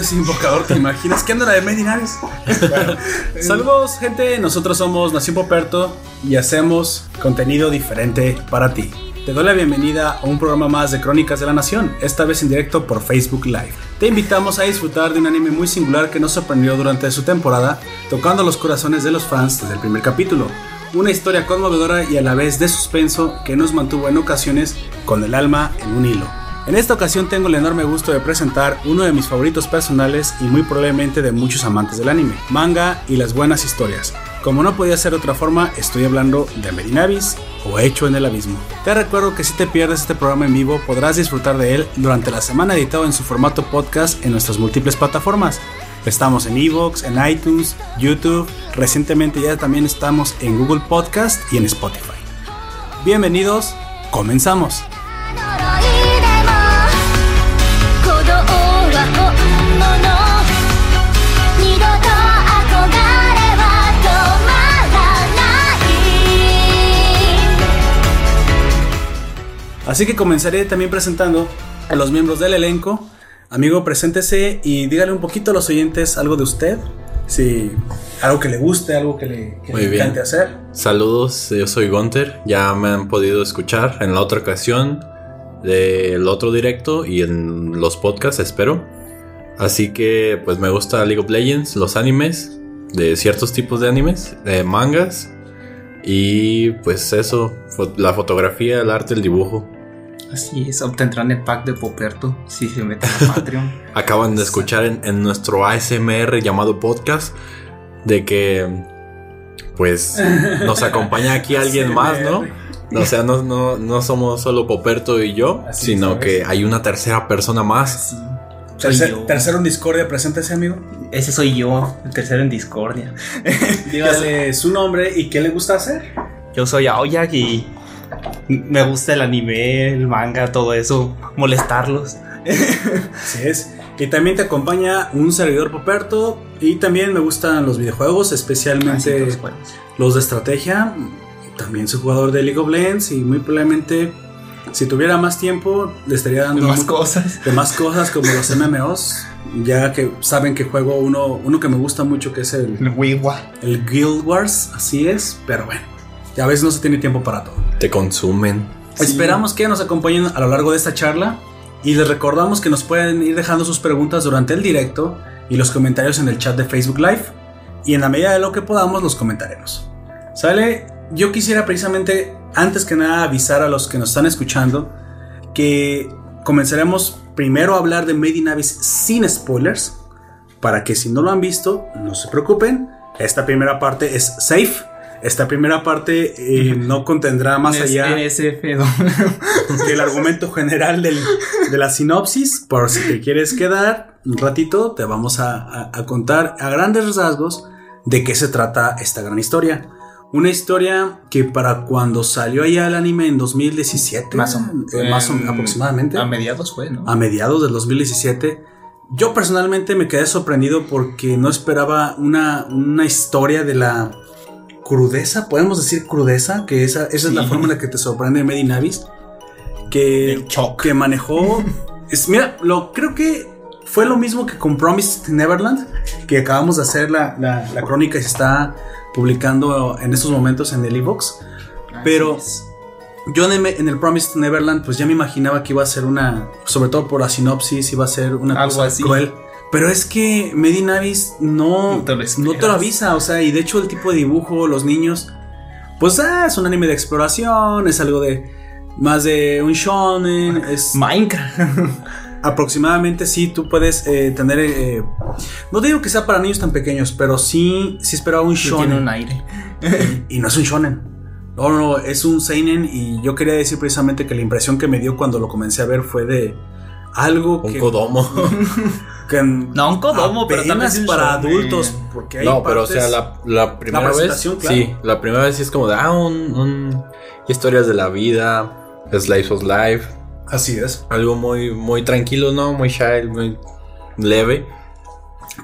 ese invocador, ¿te imaginas? ¿Qué anda la de Medinares? Saludos, gente. Nosotros somos Nación Poperto y hacemos contenido diferente para ti. Te doy la bienvenida a un programa más de Crónicas de la Nación, esta vez en directo por Facebook Live. Te invitamos a disfrutar de un anime muy singular que nos sorprendió durante su temporada, tocando los corazones de los fans desde el primer capítulo. Una historia conmovedora y a la vez de suspenso que nos mantuvo en ocasiones con el alma en un hilo. En esta ocasión tengo el enorme gusto de presentar uno de mis favoritos personales y muy probablemente de muchos amantes del anime, manga y las buenas historias. Como no podía ser de otra forma, estoy hablando de Medinavis o Hecho en el Abismo. Te recuerdo que si te pierdes este programa en vivo podrás disfrutar de él durante la semana editado en su formato podcast en nuestras múltiples plataformas. Estamos en Evox, en iTunes, YouTube, recientemente ya también estamos en Google Podcast y en Spotify. Bienvenidos, comenzamos. Así que comenzaré también presentando a los miembros del elenco. Amigo, preséntese y dígale un poquito a los oyentes algo de usted. Si algo que le guste, algo que le, que le encante hacer. Saludos, yo soy Gunter. Ya me han podido escuchar en la otra ocasión del otro directo y en los podcasts, espero. Así que, pues me gusta League of Legends, los animes, de ciertos tipos de animes, de mangas. Y pues eso, la fotografía, el arte, el dibujo. Así es, obtendrán el pack de Poperto si se meten a Patreon. Acaban de escuchar en, en nuestro ASMR llamado podcast de que pues nos acompaña aquí alguien más, ¿no? O sea, no, no, no somos solo Poperto y yo, Así, sino ¿sabes? que hay una tercera persona más. Así. Soy Tercer- yo. tercero en Discordia, preséntese, amigo. Ese soy yo, el tercero en discordia. Dígale su nombre y qué le gusta hacer. Yo soy Aoyak y me gusta el anime, el manga, todo eso, molestarlos. Así es. Y también te acompaña un servidor Poperto. Y también me gustan los videojuegos, especialmente los juegos. los de estrategia. También soy jugador de League of Legends. Y muy probablemente, si tuviera más tiempo, le estaría dando más cosas. de más cosas como los MMOs. Ya que saben que juego uno, uno que me gusta mucho, que es el, El Guild Wars. Así es, pero bueno, a veces no se tiene tiempo para todo. Te consumen. Sí. Esperamos que nos acompañen a lo largo de esta charla y les recordamos que nos pueden ir dejando sus preguntas durante el directo y los comentarios en el chat de Facebook Live y en la medida de lo que podamos los comentaremos. ¿Sale? Yo quisiera precisamente antes que nada avisar a los que nos están escuchando que comenzaremos primero a hablar de Made in Abyss sin spoilers para que si no lo han visto no se preocupen. Esta primera parte es safe. Esta primera parte eh, no contendrá más Es allá del argumento general del- de la sinopsis. Por si te quieres quedar un ratito, te vamos a, a- a contar a grandes rasgos de qué se trata esta gran historia. Una historia que para cuando salió allá el anime en 2017, Más o menos. eh, más o- En- aproximadamente, A mediados fue, ¿no? a mediados del 2017, yo personalmente me quedé sorprendido porque no esperaba una, una historia de la crudeza, podemos decir crudeza, que esa, esa es la forma en la que te sorprende Medinavis, que, El shock. que manejó. es, mira, lo, creo que fue lo mismo que con Promised Neverland, que acabamos de hacer la, la- la crónica y se está publicando en estos momentos en el Evox. pero- es. Yo en el, en el Promised Neverland, pues ya me imaginaba que iba a ser una, sobre todo por la sinopsis, iba a ser una Algo cosa así. cruel. Pero es que Medinavis no, No te lo no te lo avisa, o sea, y de hecho el tipo de dibujo, los niños, pues ah, es un anime de exploración, es algo de más de un shonen, es Minecraft. aproximadamente sí, tú puedes eh, tener, eh, no digo que sea para niños tan pequeños, pero sí, sí esperaba un Tiene shonen un aire. y no es un shonen. No, no, no, es un seinen y yo quería decir precisamente que la impresión que me dio cuando lo comencé a ver fue de algo Un que, Kodomo. que No, un Kodomo, pero vez un para adultos, porque hay no, pero o partes- sea, la, la primera vez. claro. Sí, la primera vez sí es como de, ah, un, un- historias de la vida, Slice of Life. Así es. Algo muy, muy tranquilo, ¿no? Muy shy, muy leve.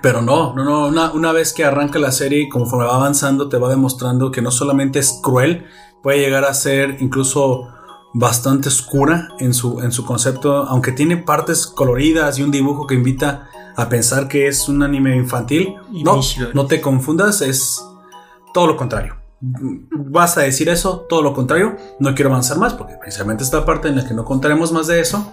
Pero no, no, no, una, una vez que arranca la serie, conforme va avanzando, te va demostrando que no solamente es cruel, puede llegar a ser incluso bastante oscura en su, en su concepto, aunque tiene partes coloridas y un dibujo que invita a pensar que es un anime infantil. Y No, no te confundas, es todo lo contrario. Vas a decir eso, todo lo contrario. No quiero avanzar más porque precisamente esta parte en la que no contaremos más de eso.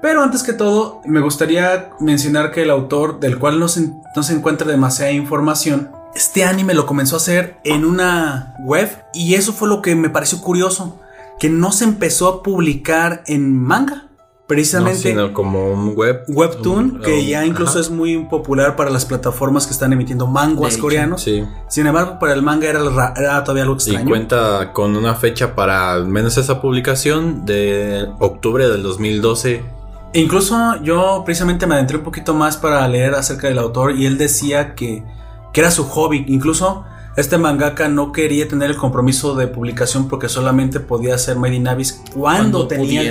Pero antes que todo, me gustaría mencionar que el autor, del cual no se, no se encuentra demasiada información, este anime lo comenzó a hacer en una web y eso fue lo que me pareció curioso, que no se empezó a publicar en manga. No, Precisamente sino como un web. Webtoon, un- que un- ya incluso ajá. es muy popular para las plataformas que están emitiendo manguas coreanos. Sí. Sin embargo, para el manga era, ra- era todavía algo Y extraño. cuenta con una fecha para al menos esa publicación de octubre del 2012. E incluso yo precisamente me adentré un poquito más para leer acerca del autor y él decía que, que era su hobby. Incluso este mangaka no quería tener el compromiso de publicación porque solamente podía hacer Made in Abyss cuando, Cuando tenía,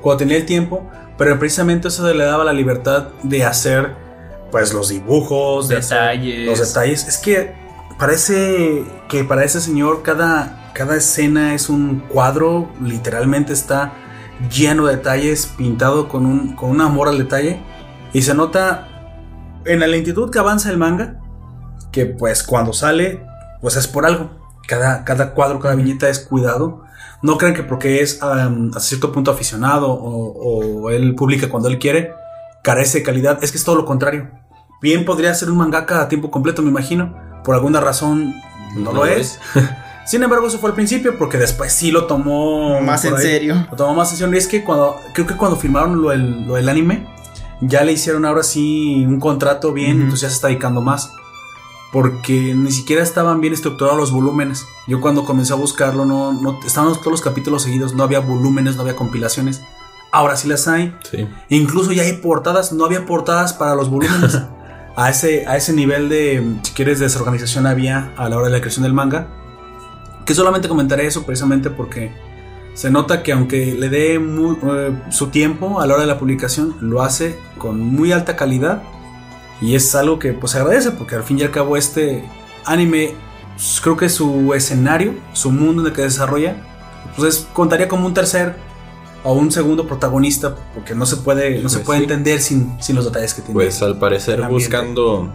cuando tenía el tiempo. Pero precisamente eso le daba la libertad de hacer pues los dibujos, de Detalles. los detalles. Es que parece que para ese señor cada, cada escena es un cuadro, literalmente está lleno de detalles, pintado con un, con un amor al detalle. Y se nota en la lentitud que avanza el manga, que pues cuando sale, pues es por algo. Cada, cada cuadro, cada viñeta es cuidado. No crean que porque es um, a cierto punto aficionado o, o él publica cuando él quiere, carece de calidad. Es que es todo lo contrario. Bien podría ser un mangaka a tiempo completo, me imagino. Por alguna razón no, lo es. Sin embargo, eso fue al principio, porque después sí lo tomó Más en ahí. serio. Lo tomó más en serio. Y es que cuando, creo que cuando firmaron lo del, lo del anime, ya le hicieron ahora sí un contrato bien, Ujú. entonces ya se está dedicando más. Porque ni siquiera estaban bien estructurados los volúmenes. Yo cuando comencé a buscarlo, no, no estaban todos los capítulos seguidos, no había volúmenes, no había compilaciones. Ahora sí las hay. Sí. Incluso ya hay portadas, no había portadas para los volúmenes. a, ese, a ese nivel de, si quieres, desorganización había a la hora de la creación del manga. Que solamente comentaré eso precisamente porque se nota que aunque le dé eh, su tiempo a la hora de la publicación, lo hace con muy alta calidad. Y es algo que pues se agradece porque al fin y al cabo este anime, pues, creo que su escenario, su mundo en el que desarrolla, pues es- contaría como un tercer o un segundo protagonista porque no se puede, no se Pues puede sí. entender sin, sin los detalles que tiene. Pues al parecer buscando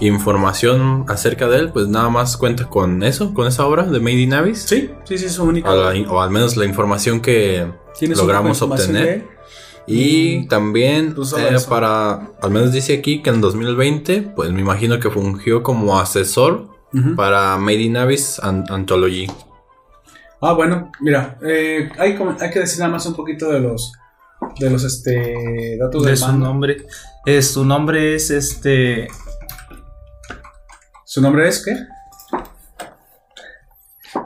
información acerca de él, pues nada más cuenta con eso, con esa obra de Made in Abyss. sí, sí, sí, es su única. O, la- o al menos la información que logramos obtener. Y Mm, también eh, para, al menos dice aquí que en 2020, pues me imagino que fungió como asesor para Made in Abyss An- Anthology. Ah, bueno, mira, eh, hay, hay que decir nada más un poquito de los de los este datos De del su manga. nombre. Eh, su nombre es este. ¿Su nombre es qué?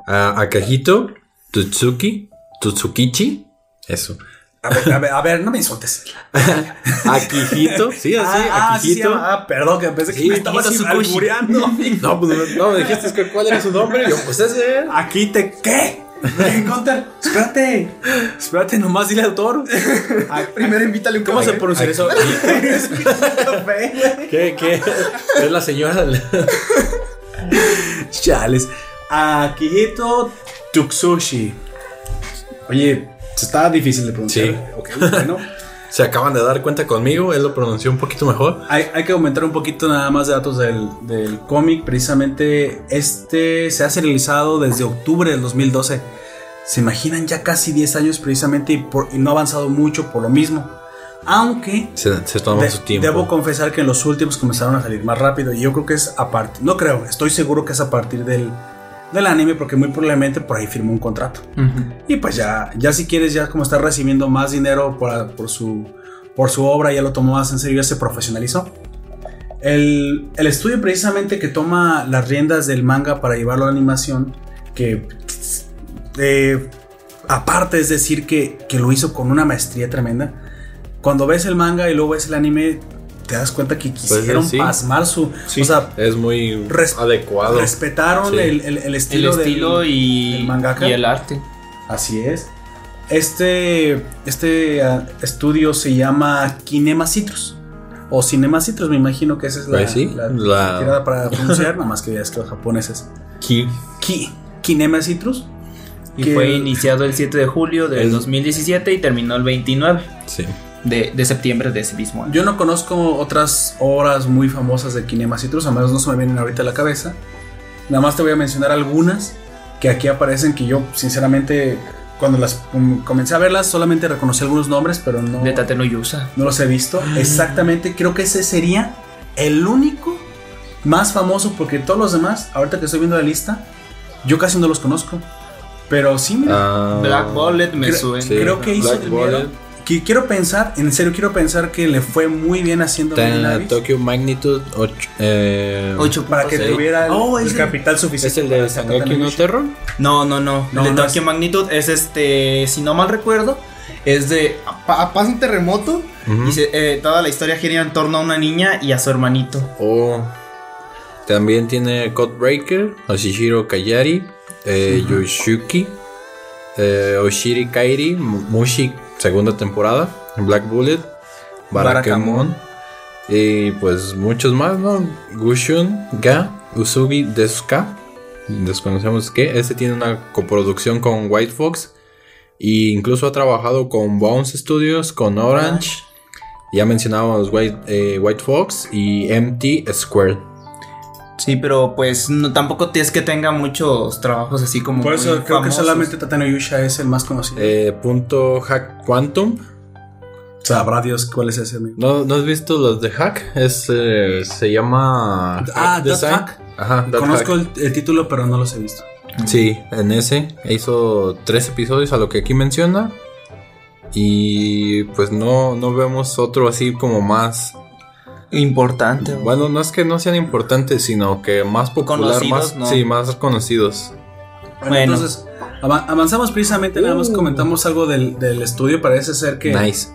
A Akahito Tutsuki Tutsukichi. Eso. A ver, a ver, a ver, no me insultes. Akihito. Sí, así, ah, se Akihito. llama- ah, perdón, que pensé que Sí, me estabas albureando. No, pues no, no, me dijiste que cuál era su nombre. Yo, pues ese. Aquí te ¿qué? Gunter, espérate. Espérate, nomás dile al autor. Primero invítale un ¿Cómo se pronuncia eso? ¿Qué, qué? Es la señora. Chales. Akihito Tuksushi. Oye, está difícil de pronunciar. Sí. Ok, bueno. Se acaban de dar cuenta conmigo. Él lo pronunció un poquito mejor. Hay, hay que aumentar un poquito nada más de datos del, del cómic. Precisamente este se ha serializado desde octubre del 2012. Se imaginan ya casi 10 años precisamente y, por- y no ha avanzado mucho por lo mismo. Aunque Se, se toma de- su tiempo. debo confesar que en los últimos comenzaron a salir más rápido. Y yo creo que es a partir, no creo, estoy seguro que es a partir del, del anime porque muy probablemente por ahí firmó un contrato. Y pues ya, ya si quieres, ya como está recibiendo más dinero por, por su, por su obra, ya lo tomó más en serio, ya se profesionalizó. El, el estudio precisamente que toma las riendas del manga para llevarlo a la animación, que eh, aparte es decir que, que lo hizo con una maestría tremenda, cuando ves el manga y luego ves el anime, te das cuenta que quisieron sí. pasmar su... Sí, O sea, es muy res- adecuado. respetaron Sí. el, el- el El estilo, del- estilo y, del mangaka. y el arte. Así es. Este, este ah, estudio se llama Kinema Citrus. O Cinema Citrus, me imagino que esa es la, Pues sí, la- la- la tirada para pronunciar, nada más que ya es que los japoneses. Ki. Ki, Kinema Citrus. Y Que- fue iniciado el 7 de julio del El- 2017 y terminó el 29. Sí. De, de septiembre de ese mismo año. Yo no conozco otras obras muy famosas de Kinema Citrus, a menos no se me vienen ahorita a la cabeza. Nada más te voy a mencionar algunas que aquí aparecen que yo, sinceramente, cuando las um, comencé a verlas, solamente reconocí algunos nombres, pero no, De Tate no Yusa. no los he visto. Exactamente, creo que ese sería el único más famoso, porque todos los demás, ahorita que estoy viendo la lista, yo casi no los conozco. Pero sí, mira, Ah, Black Bullet me suena. sí. creo que hizo Black primero. Bullet. Que quiero pensar, en serio quiero pensar que le fue muy bien haciendo Está Tokyo Magnitude 8. Eh, Ocho para que tuviera el, Oh, el es el- capital ¿Es suficiente. el de sacar no. Terror? No, no, no. No, el de no Tokyo es- Magnitude es este, si no mal recuerdo, es de pa- pasa un terremoto y se- eh, toda la historia gira en torno a una niña y a su hermanito. O también tiene Codebreaker, Oshihiro Kayari, eh, Yoshiki, eh, Oshiri Kairi, Mu- Mushi, segunda temporada, Black Bullet, Barakamon, y pues muchos más, ¿no? Gushun, Ga, Usugi, Desuka, desconocemos qué, este tiene una coproducción con White Fox, e incluso ha trabajado con Bounce Studios, con Orange. Ya mencionábamos White, eh, White Fox y MT Square. Sí, pero pues no, tampoco es que tenga muchos trabajos así como. Por eso creo que solamente Tatano Yusha es el más conocido. Eh, punto Hack Quantum. Sabrá Dios cuál es ese amigo. ¿No, ¿no has visto los de Hack? Es, eh, se llama Ah, Design. Hack. Ajá, Dot Conozco Hack. el, el título, pero no los he visto. Sí, en ese hizo tres episodios a lo que aquí menciona. Y pues no, no vemos otro así como más. Importante. güey. Bueno, no es que no sean importantes, sino que más popular, Conocidos, más, ¿no? sí, más conocidos. Bueno, Bueno. entonces ava- avanzamos precisamente, nada más Uh. comentamos algo del, del estudio. Parece ser que. Nice.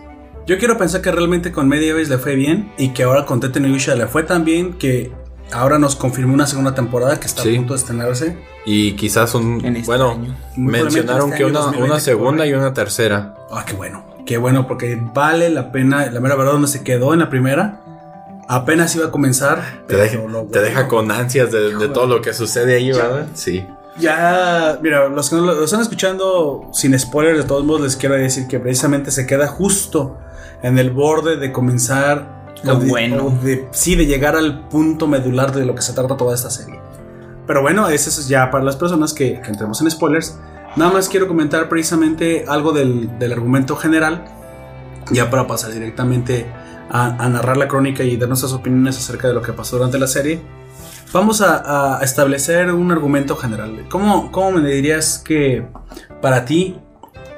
Yo quiero pensar que realmente con Medieval le fue bien y que ahora con Tete Yusha le fue tan bien que ahora nos confirmó una segunda temporada que está Sí. a punto de estrenarse. Y quizás un. Este bueno, año. Mencionaron probablemente que este una, año 2020 una segunda corre. y una tercera. Ah, qué bueno. Qué bueno, porque vale la pena. La mera verdad, donde se quedó en la primera, apenas iba a comenzar. Te deja, lo te deja con ansias de, de todo lo que sucede ahí, ¿verdad? Sí. Ya, mira, los que no lo, lo están escuchando sin spoilers, de todos modos les quiero decir que precisamente se queda justo en el borde de comenzar. Lo de- bueno. de- sí, de llegar al punto medular de lo que se trata toda esta serie. Pero bueno, eso es ya para las personas que, que entremos en spoilers. Nada más quiero comentar precisamente algo del, del argumento general, ya para pasar directamente a, a narrar la crónica y dar nuestras opiniones acerca de lo que pasó durante la serie. Vamos a, a establecer un argumento general. ¿Cómo, ¿Cómo me dirías que para ti,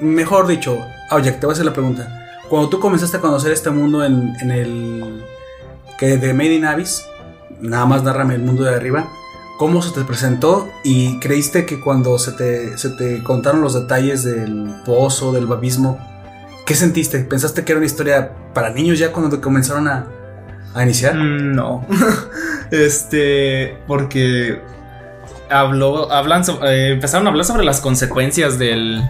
mejor dicho, ah, oye, te voy a hacer la pregunta. Cuando tú comenzaste a conocer este mundo en, en el que de Made in Abyss, nada más narrame el mundo de arriba, ¿cómo se te presentó? ¿Y creíste que cuando se te, se te contaron los detalles del pozo, del babismo, qué sentiste? ¿Pensaste que era una historia para niños ya cuando te comenzaron a, a iniciar? Mm, No. este. Porque. Habló. Hablan so- eh, empezaron a hablar sobre las consecuencias del.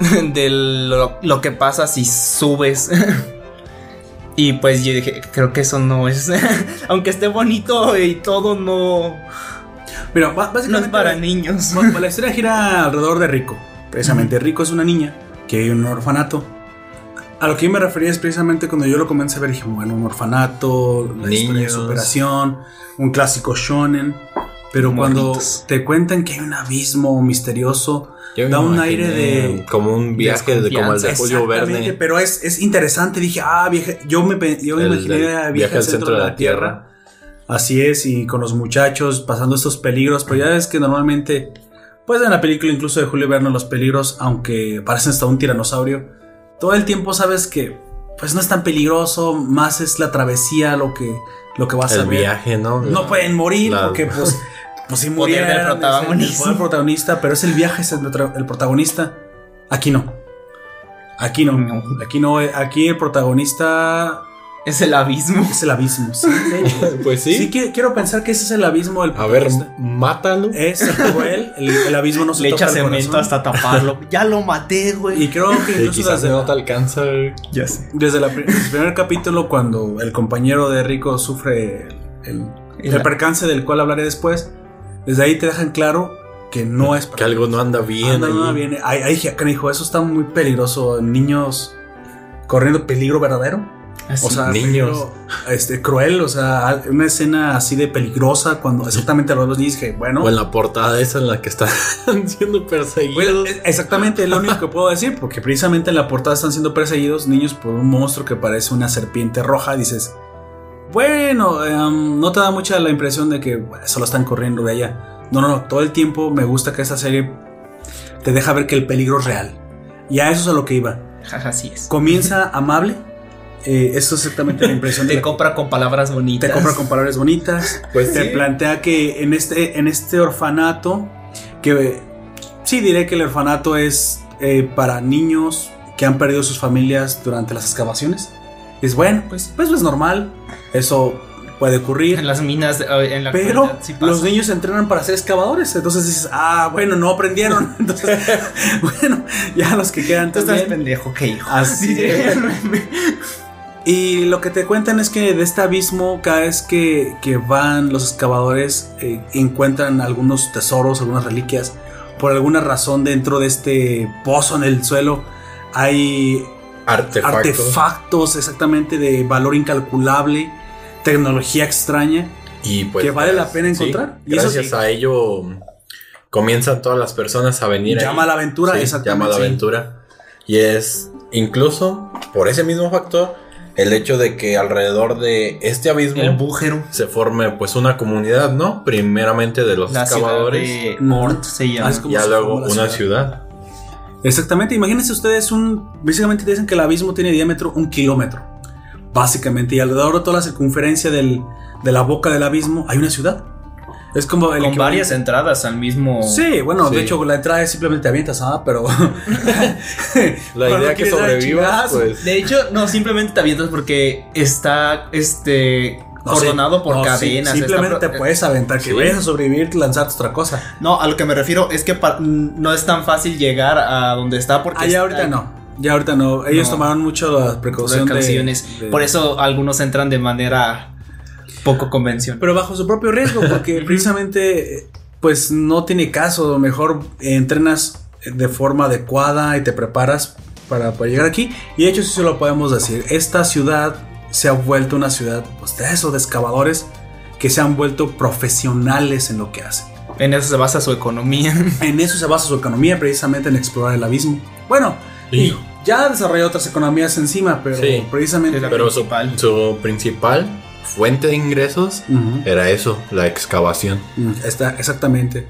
de lo, lo que pasa si subes. y pues yo dije, creo que eso no es. aunque esté bonito y todo, no. Mira, No básicamente es para niños. Bueno, la historia gira alrededor de Rico. Precisamente, Rico es una niña que en un orfanato. A lo que yo me refería es precisamente cuando yo lo comencé a ver, dije, bueno, un orfanato, la historia de superación, un clásico shonen. Pero cuando te cuentan que hay un abismo misterioso, Yo Da un aire de- Como un viaje de, como el de Julio Verne. pero es, es interesante. Dije, ah, viaje, yo me, yo me El imaginé a viaje al centro de la Tierra. Así es, y con los muchachos pasando estos peligros, pero ya ves que normalmente, pues en la película incluso de Julio Verne, los peligros, aunque parecen hasta un tiranosaurio, todo el tiempo sabes que pues no es tan peligroso, más es la travesía lo que, lo que vas a El ver. viaje, ¿no? No pueden morir La- porque pues, pues si murieran, es el- protagonista. el del protagonista, pero es el viaje, es el, el protagonista. Aquí no. Aquí no. Aquí no, aquí el protagonista Es el abismo. es el abismo. Sí, de hecho. Pues sí. Sí, qui- quiero pensar que ese es el abismo del A ver, mátalo. Es cruel, el, el abismo no se Le toca echa cemento hasta taparlo. ya lo maté, güey. Y creo que incluso desde, no te alcanza. güey. Ya sé. desde la el primer capítulo, cuando el compañero de Rico sufre el, el El- percance del cual hablaré después, desde ahí te dejan claro que no es para Que algo no anda bien. Anda, no ahí. viene. Ay, ay, ya, canijo, eso está muy peligroso. Niños corriendo peligro verdadero. Así. O sea, Niños. este, cruel, o sea, una escena así de peligrosa cuando exactamente a los dos niños dije, bueno, O en la portada esa en la que están siendo perseguidos. Bueno, es- exactamente es lo único que puedo decir, porque precisamente en la portada están siendo perseguidos niños por un monstruo que parece una serpiente roja. Dices, bueno, em, no te da mucha la impresión de que bueno, solo están corriendo de allá. No, no, no, todo el tiempo me gusta que esta serie te deja ver que el peligro es real. Y a eso es a lo que iba. Así es. Comienza amable. Eh, eso es exactamente la impresión de Te la- compra con palabras bonitas. te compra con palabras bonitas. Pues te sí. plantea que en este, en este orfanato, que sí diré que el orfanato es eh, para niños que han perdido sus familias durante las excavaciones. Es bueno, pues, pues es normal. Eso puede ocurrir. En las minas, eh, en la Pero sí los niños entrenan para ser excavadores. Entonces dices, ah, bueno, no aprendieron. Entonces, bueno, ya los que quedan Tú estás también. pendejo, ¿qué hijo? Así Dice- Y lo que te cuentan es que de este abismo, cada vez que, que van los excavadores, eh, encuentran algunos tesoros, algunas reliquias. Por alguna razón, dentro de este pozo en el suelo, hay Artefactos. artefactos exactamente de valor incalculable, tecnología extraña. Y pues. que vale la pena sí, encontrar. Y eso gracias sí. a ello comienzan todas las personas a venir. Llama a la aventura, Sí, exactamente. Llama a la aventura. Y es incluso por ese mismo factor el hecho de que alrededor de este abismo El bújero. se forme pues una comunidad, ¿no? Primeramente de los La ciudad excavadores. de Mm. Ort se llama. Ah, Ya luego una ciudad. ciudad. Exactamente, imagínense ustedes un. Básicamente dicen que el abismo tiene diámetro un kilómetro. Básicamente, y alrededor de toda la circunferencia del- de la boca del abismo hay una ciudad. Es como el Con varias entradas al mismo. Sí, bueno, de hecho la entrada es simplemente te avientas, ah, pero. La idea que sobrevivas, pues. De hecho, no, simplemente te avientas porque está este No, cordonado sí, por no, sí, cadenas. simplemente está te puedes aventar, que Sí. vayas a sobrevivir, lanzarte otra cosa. No, a lo que me refiero es que no es tan fácil llegar a donde está porque Ah, ya ahorita hay no. Ya ahorita no. Ellos No. tomaron mucho la precaución de- precauciones. de- Por eso algunos entran de manera poco convencional. Pero bajo su propio riesgo, porque precisamente, pues no tiene caso. Mejor entrenas de forma adecuada y te preparas para, para llegar aquí. Y de hecho, sí se lo podemos decir. Esta ciudad se ha vuelto una ciudad pues, de eso, de excavadores que se han vuelto profesionales en lo que hacen. En eso se basa su economía. En eso se basa su economía, precisamente en explorar el abismo. Bueno, Y- y ya ha desarrollado otras economías encima, pero Sí. precisamente. Pero su, su principal fuente de ingresos era eso, la excavación. Mm, Está, exactamente.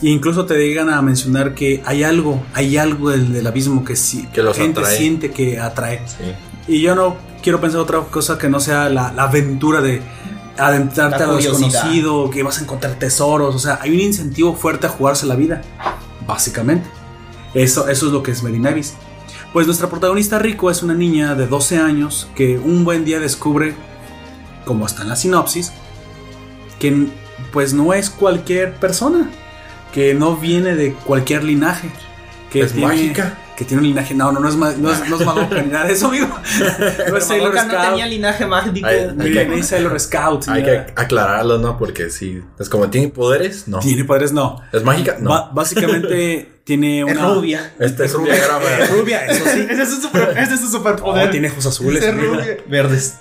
Y incluso te llegan a mencionar que hay algo, hay algo del, del abismo que sí, Que la gente atrae. siente que atrae. Sí. Y yo no quiero pensar otra cosa que no sea la, la aventura de adentrarte a lo desconocido, que vas a encontrar tesoros. O sea, hay un incentivo fuerte a jugarse la vida, básicamente. Eso, eso es lo que es Merinavis. Pues nuestra protagonista Rico es una niña de 12 años que un buen día descubre, como está en la sinopsis, que pues no es cualquier persona, que no viene de cualquier linaje, que Es mágica. que tiene un linaje, no, no, no es, ma- no es, no es nada de eso, amigo. No es Sailor Madoka no Scout. tenía linaje mágico. Ay, ay, Ni- que- Sailor Scout. Hay que aclararlo, ¿no? Porque sí. Es como, ¿tiene poderes? No. Tiene poderes, no. ¿Es mágica? No. Ba- básicamente tiene una. Es rubia. este es rubia. Es rubia, eso sí. Ese es su super, ese es su Oh, superpoder. tiene ojos azules. Amigo. rubia. Verdes.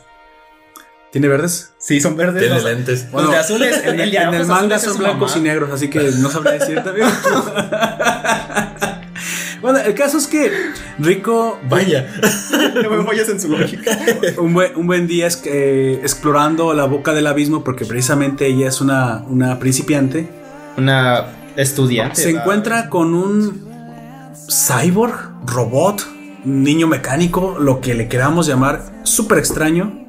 ¿Tiene verdes? Sí, son verdes. Tiene los- lentes. Los de azules, en, el en el manga son blancos mamá. y negros, así que no sabría decirte, bueno, el caso es que Rico, Vaya. No me fallas en su lógica. un buen, un buen día es eh, explorando la boca del abismo, porque precisamente ella es una, una principiante, Una estudiante. se encuentra con un cyborg, robot, niño mecánico, lo que le queramos llamar, súper extraño,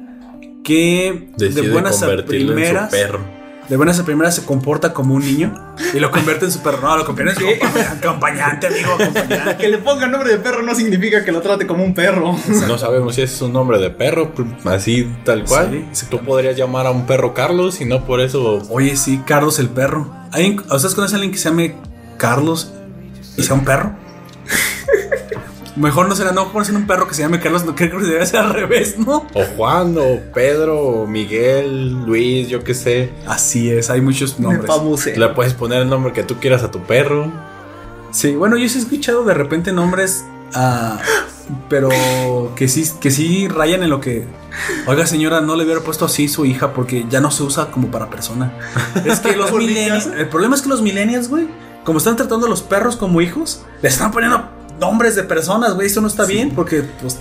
que Decide de buenas a en primeras, su perro. de buenas a primeras se comporta como un niño y lo convierte en su perro, no, lo convierte en su acompañante, amigo, acompañante. Que le ponga nombre de perro no significa que lo trate como un perro. No sabemos si ese es un nombre de perro, así tal cual. Sí, Tú podrías llamar a un perro Carlos y no por eso. Oye, sí, Carlos el perro. ¿Alguien- ¿Ustedes conocen a alguien que se llame Carlos y sea un perro? Mejor no será, no ponerse un perro que se llame Carlos, no creo que debe ser al revés, ¿no? O Juan, o Pedro, o Miguel, Luis, yo qué sé. Así es, hay muchos nombres. Le puedes poner el nombre que tú quieras a tu perro. Sí, bueno, yo sí he escuchado de repente nombres a pero que sí, que sí rayan en lo que. Oiga, señora, no le hubiera puesto así su hija porque ya no se usa como para persona. Es que los millennials. El problema es que los millennials, güey, como están tratando a los perros como hijos, les están poniendo nombres de personas, güey. Eso no está bien porque, pues,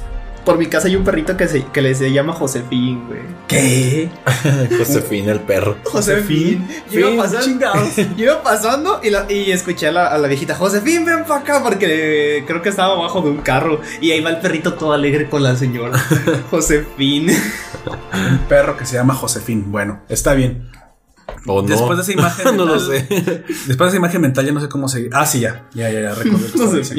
por mi casa hay un perrito que se, que le se llama Josefín, güey. ¿Qué? Josefín, el perro. Josefín. Yo iba pasando, iba pasando y, la, y escuché a la, a la, viejita, Josefín, ven para acá, porque creo que estaba abajo de un carro. Y ahí va el perrito todo alegre con la señora. Josefín. un perro que se llama Josefín. Bueno, está bien. O no. Después de esa imagen mental, no lo sé. Después de esa imagen mental ya no sé cómo seguir. Ah, sí, ya. Ya, ya, ya. Recuerdo que No sé.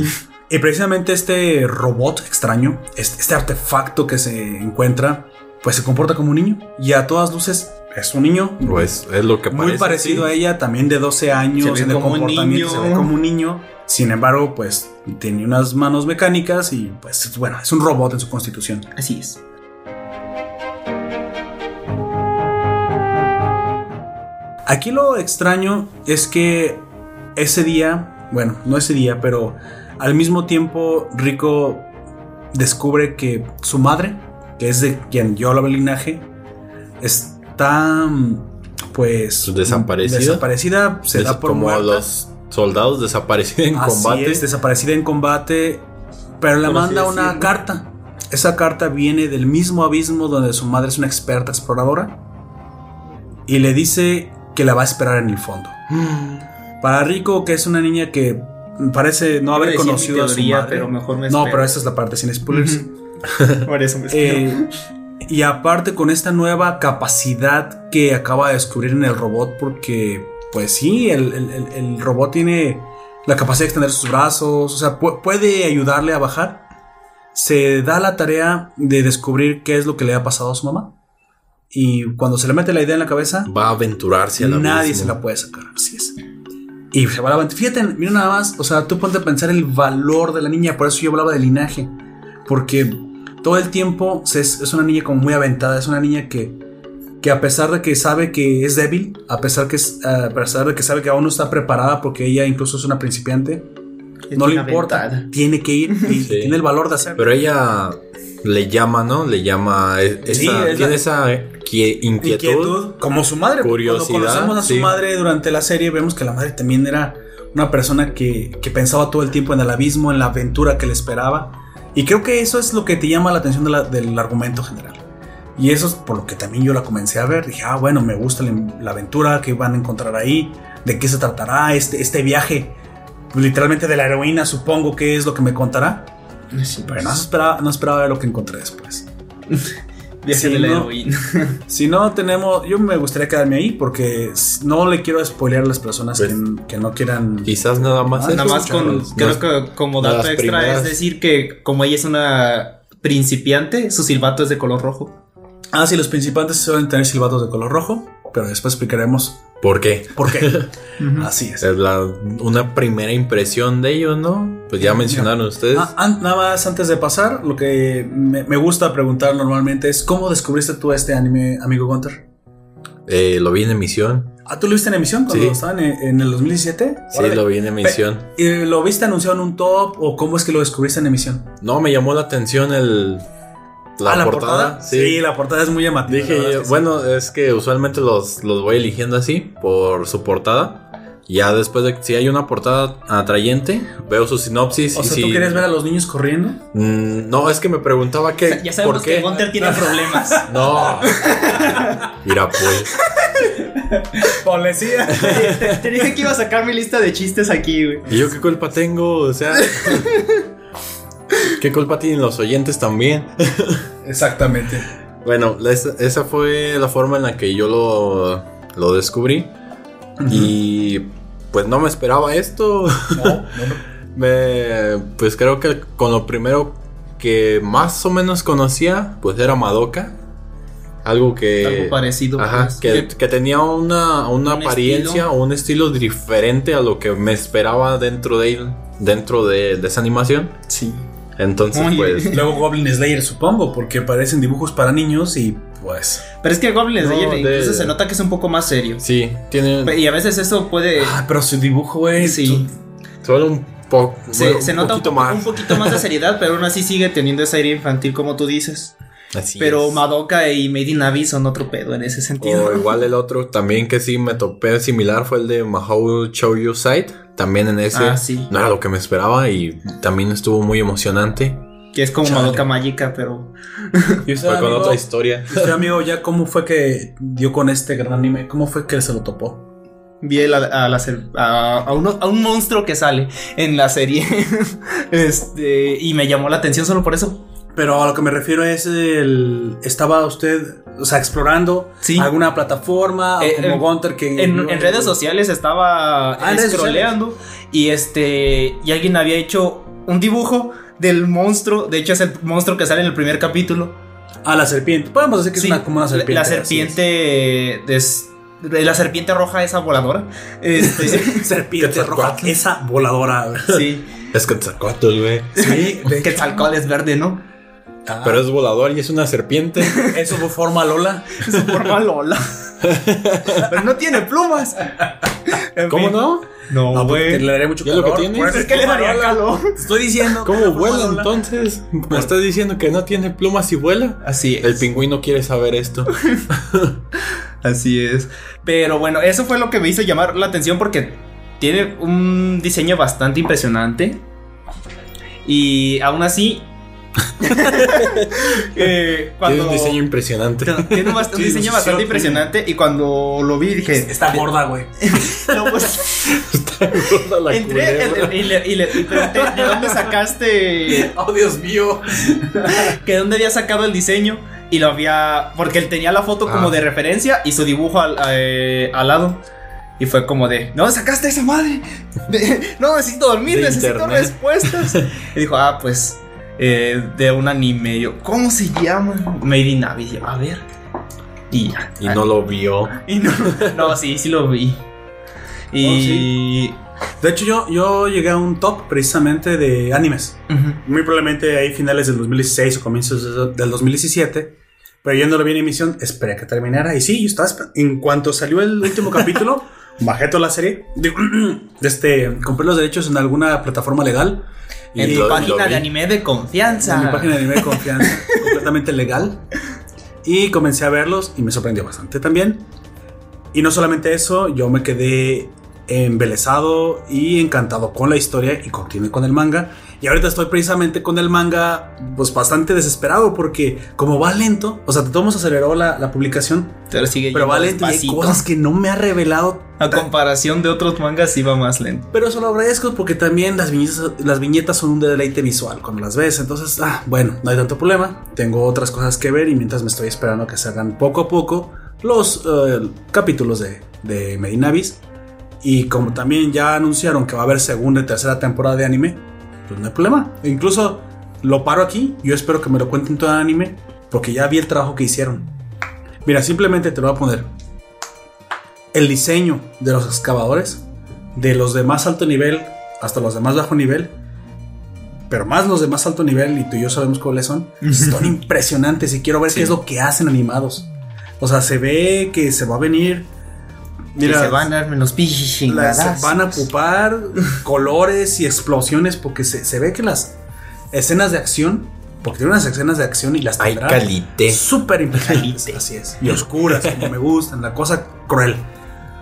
Y precisamente este robot extraño, este, artefacto que se encuentra, pues se comporta como un niño. Y a todas luces es un niño. Pues es lo que muy parece, parecido sí. a ella, también de 12 años. Se ve en el como un comportamiento niño. se ve como un niño. Sin embargo, pues tiene unas manos mecánicas y pues bueno, es un robot en su constitución. Así es. Aquí lo extraño es que ese día, bueno, no ese día, pero al mismo tiempo Rico descubre que su madre, que es de quien yo hablaba el linaje, está pues Desaparecida. Desaparecida, se da por como muerta. los soldados desaparecidos en Así combate. es, desaparecida en combate, pero le manda una decirlo. carta. Esa carta viene del mismo abismo donde su madre es una experta exploradora y le dice que la va a esperar en el fondo. Para Rico, que es una niña que parece no haber conocido a su madre. pero mejor me no, pero esa es la parte sin spoilers. Por eso me. Eh, y aparte con esta nueva capacidad que acaba de descubrir en el robot, porque pues sí, el, el- el- el robot tiene la capacidad de extender sus brazos, o sea, pu- puede ayudarle a bajar. Se da la tarea de descubrir qué es lo que le ha pasado a su mamá. Y cuando se le mete la idea en la cabeza, Va a aventurarse a la nadie se la puede sacar, así es. Y se va a Fíjate, mira nada más, o sea, tú ponte a pensar el valor de la niña, por eso yo hablaba de linaje. Porque todo el tiempo se- es, es una niña como muy aventada, es una niña que, que a pesar de que sabe que es débil, a pesar, que es- a pesar de que sabe que aún no está preparada porque ella incluso es una principiante, Es no le importa, aventada. tiene que ir y Sí. tiene el valor de hacerlo. Pero ella le llama, ¿no? Le llama. e- Esa, Sí, es tiene la- esa qui- inquietud. inquietud, como su madre. curiosidad, Cuando conocemos a su sí. madre durante la serie, vemos que la madre también era una persona que, que pensaba todo el tiempo en el abismo, en la aventura que le esperaba. Y creo que eso es lo que te llama la atención de la- del argumento general. Y eso es por lo que también yo la comencé a ver. Dije, ah, bueno, me gusta la, la aventura que van a encontrar ahí, de qué se tratará este, este viaje. Literalmente de la heroína, supongo que es lo que me contará. Sí, Pero no esperaba, no esperaba ver lo que encontré después. Viaje Sí, de la no. heroína. Si no tenemos, yo me gustaría quedarme ahí porque no le quiero spoilear a las personas Pues, que, que no quieran. Quizás nada más. Ah, Nada más con. Creo que como dato extra primeras- es decir que, como ella es una principiante, su silbato es de color rojo. Ah, sí, los principantes suelen tener silbatos de color rojo, pero después explicaremos ¿Por qué? por qué. Así es. Es la, una primera impresión de ellos, ¿no? Pues ya mencionaron ustedes. Ah, nada más antes de pasar, lo que me, me gusta preguntar normalmente es: ¿Cómo descubriste tú este anime, amigo Gunter? Eh, lo vi en emisión. Ah, ¿tú lo viste en emisión cuando Sí. estaban en, en el 2017? Sí, Órale. lo vi en emisión. ¿Y ¿Lo viste anunciado en un top o cómo es que lo descubriste en emisión? No, me llamó la atención el. La, Ah, portada. Sí. la portada es muy llamativa. Dije, es que sí. bueno, es que usualmente los, los voy eligiendo así por su portada. Ya después de que si hay una portada atrayente, veo su sinopsis. O y sea, si- ¿tú querías ver a los niños corriendo? Mm, no, es que me preguntaba que. Ya sabemos ¿por qué? que Gunter tiene problemas. No. Mira, pues. Policía. te, te dije que iba a sacar mi lista de chistes aquí, güey. ¿Y yo qué culpa tengo? O sea. ¿Qué culpa tienen los oyentes también? Exactamente. Bueno, esa, esa fue la forma en la que yo lo, lo descubrí. Y pues no me esperaba esto. No, no, no. Me, pues creo que con lo primero que más o menos conocía, pues era Madoka. Algo que... Algo parecido. Ajá, pues. que, que tenía una, una Un apariencia estilo. o un estilo diferente a lo que me esperaba dentro de él, dentro de, de esa animación. Sí. Entonces, Oye. pues... Luego Goblin Slayer, supongo, porque parecen dibujos para niños y pues. Pero es que Goblin No, Slayer de- incluso se nota que es un poco más serio. Sí, tiene Y a veces eso puede. Ah, pero su dibujo, güey. Sí. solo un po- Se, bueno, se nota un, poquito poco- más. un poquito más de seriedad, pero aún así sigue teniendo ese aire infantil, como tú dices. Así pero es. Madoka y Made in Abyss son otro pedo en ese sentido. O igual el otro también que sí me topé similar fue el de Mahou Show You Sight. También en ese Ah, sí. no era lo que me esperaba y también estuvo muy emocionante. Que es como. Madoka Mágica, pero. Y usted, Fue con otra historia. y usted, amigo, ya cómo fue que dio con este gran anime? ¿Cómo fue que se lo topó? Vi el- a, la a, a uno- a un monstruo que sale en la serie. este. Y me llamó la atención solo por eso. Pero a lo que me refiero es el... ¿Estaba usted, o sea, explorando Sí. alguna plataforma Eh, o como en- Gunter que... En, en redes sociales estaba Ah, scrolleando y este y alguien había hecho un dibujo del monstruo, de hecho es el monstruo que sale en el primer capítulo. Ah, la serpiente. Podemos decir que Sí, es una, como una serpiente. La serpiente es- de la serpiente roja esa voladora. Este, es. Serpiente roja. Esa voladora. sí, Es Quetzalcóatl, güey. Sí, es verde, ¿no? Ah, Pero es volador y es una serpiente. Eso fue forma Lola. Su forma Lola. Pero no tiene plumas. En ¿Cómo fin. no? No, No, güey. le daría mucho ¿Ya lo calor. que tiene? por eso Es que le forma daría Lola. calor. Te estoy diciendo. ¿Cómo vuela entonces? ¿Me estás diciendo que no tiene plumas y vuela? Así es. El pingüino quiere saber esto. Así es. Pero bueno, eso fue lo que me hizo llamar la atención porque tiene un diseño bastante impresionante. Y aún así. eh, cuando, Tiene un diseño impresionante. tiene un, Sí, diseño bastante sí. impresionante. Y cuando lo vi dije. Está gorda, güey. "No, pues", Está gorda la entré en- y, le, y le- y pregunté: ¿de dónde sacaste? Oh, Dios mío. que dónde había sacado el diseño y lo había porque él tenía la foto como Ah. de referencia y su dibujo al, eh, al lado y fue como de no sacaste esa madre De- no necesito dormir De necesito internet. respuestas y dijo ah pues eh, de un anime yo cómo se llama Made in Abyss Yo, a ver y ya Y no lo vio. Y no, no sí sí lo vi y De hecho, yo, yo llegué a un top precisamente de animes. Muy probablemente ahí finales del 2016 o comienzos de- del 2017. Pero yo no lo vi en emisión, esperé a que terminara. Y sí, yo estaba En cuanto salió el último capítulo, bajé toda la serie. Digo, este, compré los derechos en alguna plataforma legal. En tu página de anime de confianza En mi página de anime de confianza, completamente legal. Y comencé a verlos y me sorprendió bastante también. Y no solamente eso, yo me quedé embelesado y encantado con la historia y continué con el manga. Y ahorita estoy precisamente con el manga, pues bastante desesperado porque como va lento, o sea, de todos modos aceleró la, la publicación, pero sigue pero va lento y hay cosas que no me ha revelado. A comparación de otros mangas, iba más lento. Pero eso lo agradezco porque también las viñetas, las viñetas son un deleite visual cuando las ves. Entonces, ah, bueno, no hay tanto problema. Tengo otras cosas que ver y mientras me estoy esperando que se hagan poco a poco los eh, capítulos de, de Medinavis. Y como también ya anunciaron que va a haber segunda y tercera temporada de anime, pues no hay problema. E incluso lo paro aquí. Yo espero que me lo cuenten todo en anime porque ya vi el trabajo que hicieron. Mira, simplemente te lo voy a poner. El diseño de los excavadores, de los de más alto nivel hasta los de más bajo nivel, pero más los de más alto nivel, y tú y yo sabemos cuáles son, son impresionantes y quiero ver Sí. qué es lo que hacen animados. O sea, se ve que se va a venir. Mira, se van a dar menos las- van a ocupar colores y explosiones porque se, se ve que las escenas de acción, porque tiene unas escenas de acción y las Hay calité. súper impresionantes, así es, y oscuras como me gustan, la cosa cruel.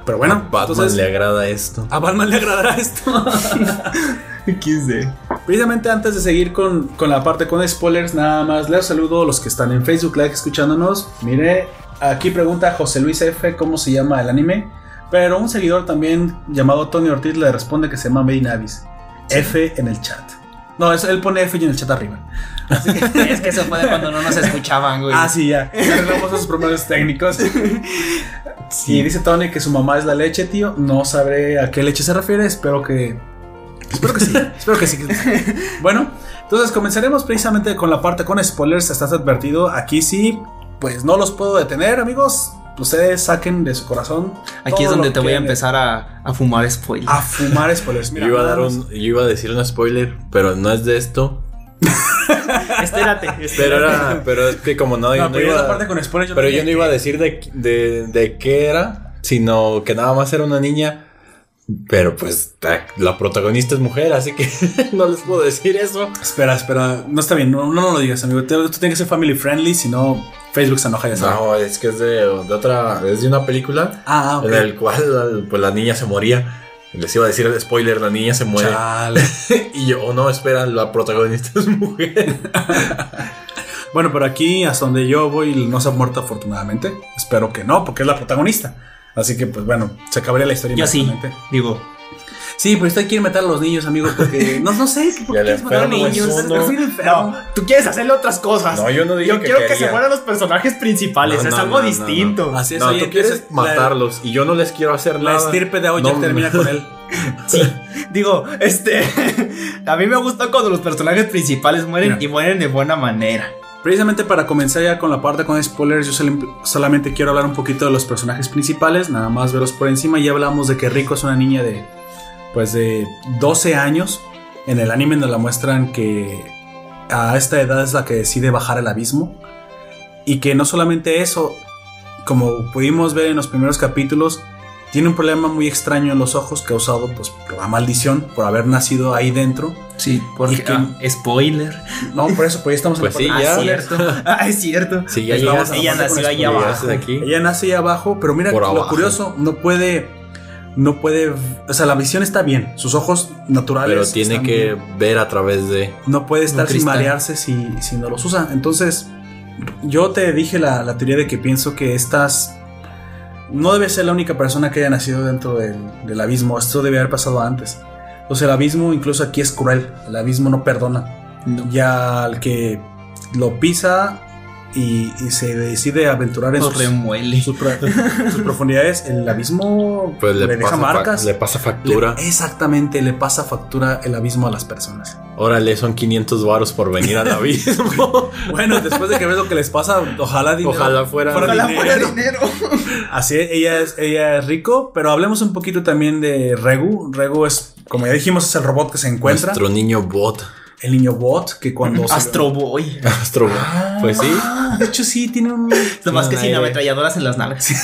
Pero bueno, a Batman entonces le agrada esto. a Batman le agradará esto. XD. Precisamente antes de seguir con, con la parte con spoilers, nada más les saludo a los que están en Facebook Live escuchándonos. Mire, aquí pregunta José Luis F. cómo se llama el anime. Pero un seguidor también llamado Tony Ortiz le responde que se llama in Abyss. F en el chat. No, es- él pone F y en el chat arriba. es que eso fue de cuando no nos escuchaban, güey. Ah, sí, ya. Arreglamos esos problemas técnicos. Y dice Tony que su mamá es la leche, tío. No sabré a qué leche se refiere. Espero que. Espero que sí. espero que sí. Bueno, entonces comenzaremos precisamente con la parte con spoilers. Estás advertido. Aquí sí, pues no los puedo detener, amigos. Ustedes saquen de su corazón. Aquí es donde te voy a empezar a, a fumar spoilers. A fumar spoilers. Mira, yo, iba a dar nada más. un, yo iba a decir un spoiler, pero no es de esto. espérate, Pero era, pero es que como no, yo No, pero yo iba- la parte con spoilers. pero no yo no dije iba a decir de, de, de qué era, sino que nada más era una niña Pero pues la, protagonista es mujer, así que no les puedo decir eso. Espera, espera, no está bien, no, no, no lo digas, amigo. Tú, tú tienes que ser family friendly, si no, Facebook se enoja ya. No, es que es de, de otra, es de una película Ah, ok. en el cual pues la niña se moría. Les iba a decir el spoiler, la niña se muere. Chale. y yo, oh, no, espera, la protagonista es mujer. Bueno, pero aquí, hasta donde yo voy, no se ha muerto afortunadamente. Espero que no, porque es la protagonista. Así que, pues bueno, se acabaría la historia Yo sí, digo. Sí, pero usted quiere meter a los niños, amigo, porque no, no sé. ¿por qué quieres matar a niños? No, tú quieres hacerle otras cosas. No, yo no dije Yo que quiero que se mueran los personajes principales, No, es no, algo no, no, distinto. Así es, no, oye, tú quieres la- matarlos y yo no les quiero hacer La nada. estirpe de Aoyak No, termina con él. Sí, digo, este. a mí me gusta cuando los personajes principales mueren Mira. y mueren de buena manera. Precisamente para comenzar ya con la parte con spoilers, yo solamente quiero hablar un poquito de los personajes principales, nada más verlos por encima. Ya hablamos de que Rico es una niña de, pues de 12 años. En el anime nos la muestran que a esta edad es la que decide bajar al abismo. Y que no solamente eso, como pudimos ver en los primeros capítulos, tiene un problema muy extraño en los ojos causado pues, por la maldición, por haber nacido ahí dentro. Sí, porque- porque. ah, spoiler. No, por eso, pues ya estamos en Pues la sí, ya. Ah, cierto. Ah, es cierto. Sí, ya la Ella nació ahí abajo. Aquí. Ella nace ahí abajo, pero mira Por lo abajo. curioso, no puede, no puede, o sea, la visión está bien, sus ojos naturales. Pero tiene que bien. ver a través de. no puede estar sin marearse si, si no los usa. Entonces, yo te dije la, la teoría de que pienso que estas no debe ser la única persona que haya nacido dentro del, del abismo. Esto debe haber pasado antes. O sea, el abismo incluso aquí es cruel. El abismo no perdona. Ya al que lo pisa y, y se decide aventurar en sus, sus, sus profundidades, el abismo Pues le, le, deja marcas. le pasa factura. Le- exactamente, le pasa factura el abismo a las personas. Órale, son 500 varos por venir al abismo. Bueno, después de que ves lo que les pasa, ojalá dinero. Ojalá fuera- Ojalá dinero. fuera dinero. Así es, ella es, ella es rico, pero hablemos un poquito también de Regu. Regu es, como ya dijimos, es el robot que se encuentra. Nuestro niño bot. El niño bot que cuando... Astro Boy. Astro Bot. Pues sí. Ah, de hecho sí, tiene un... Nomás que sin ametralladoras en las nalgas.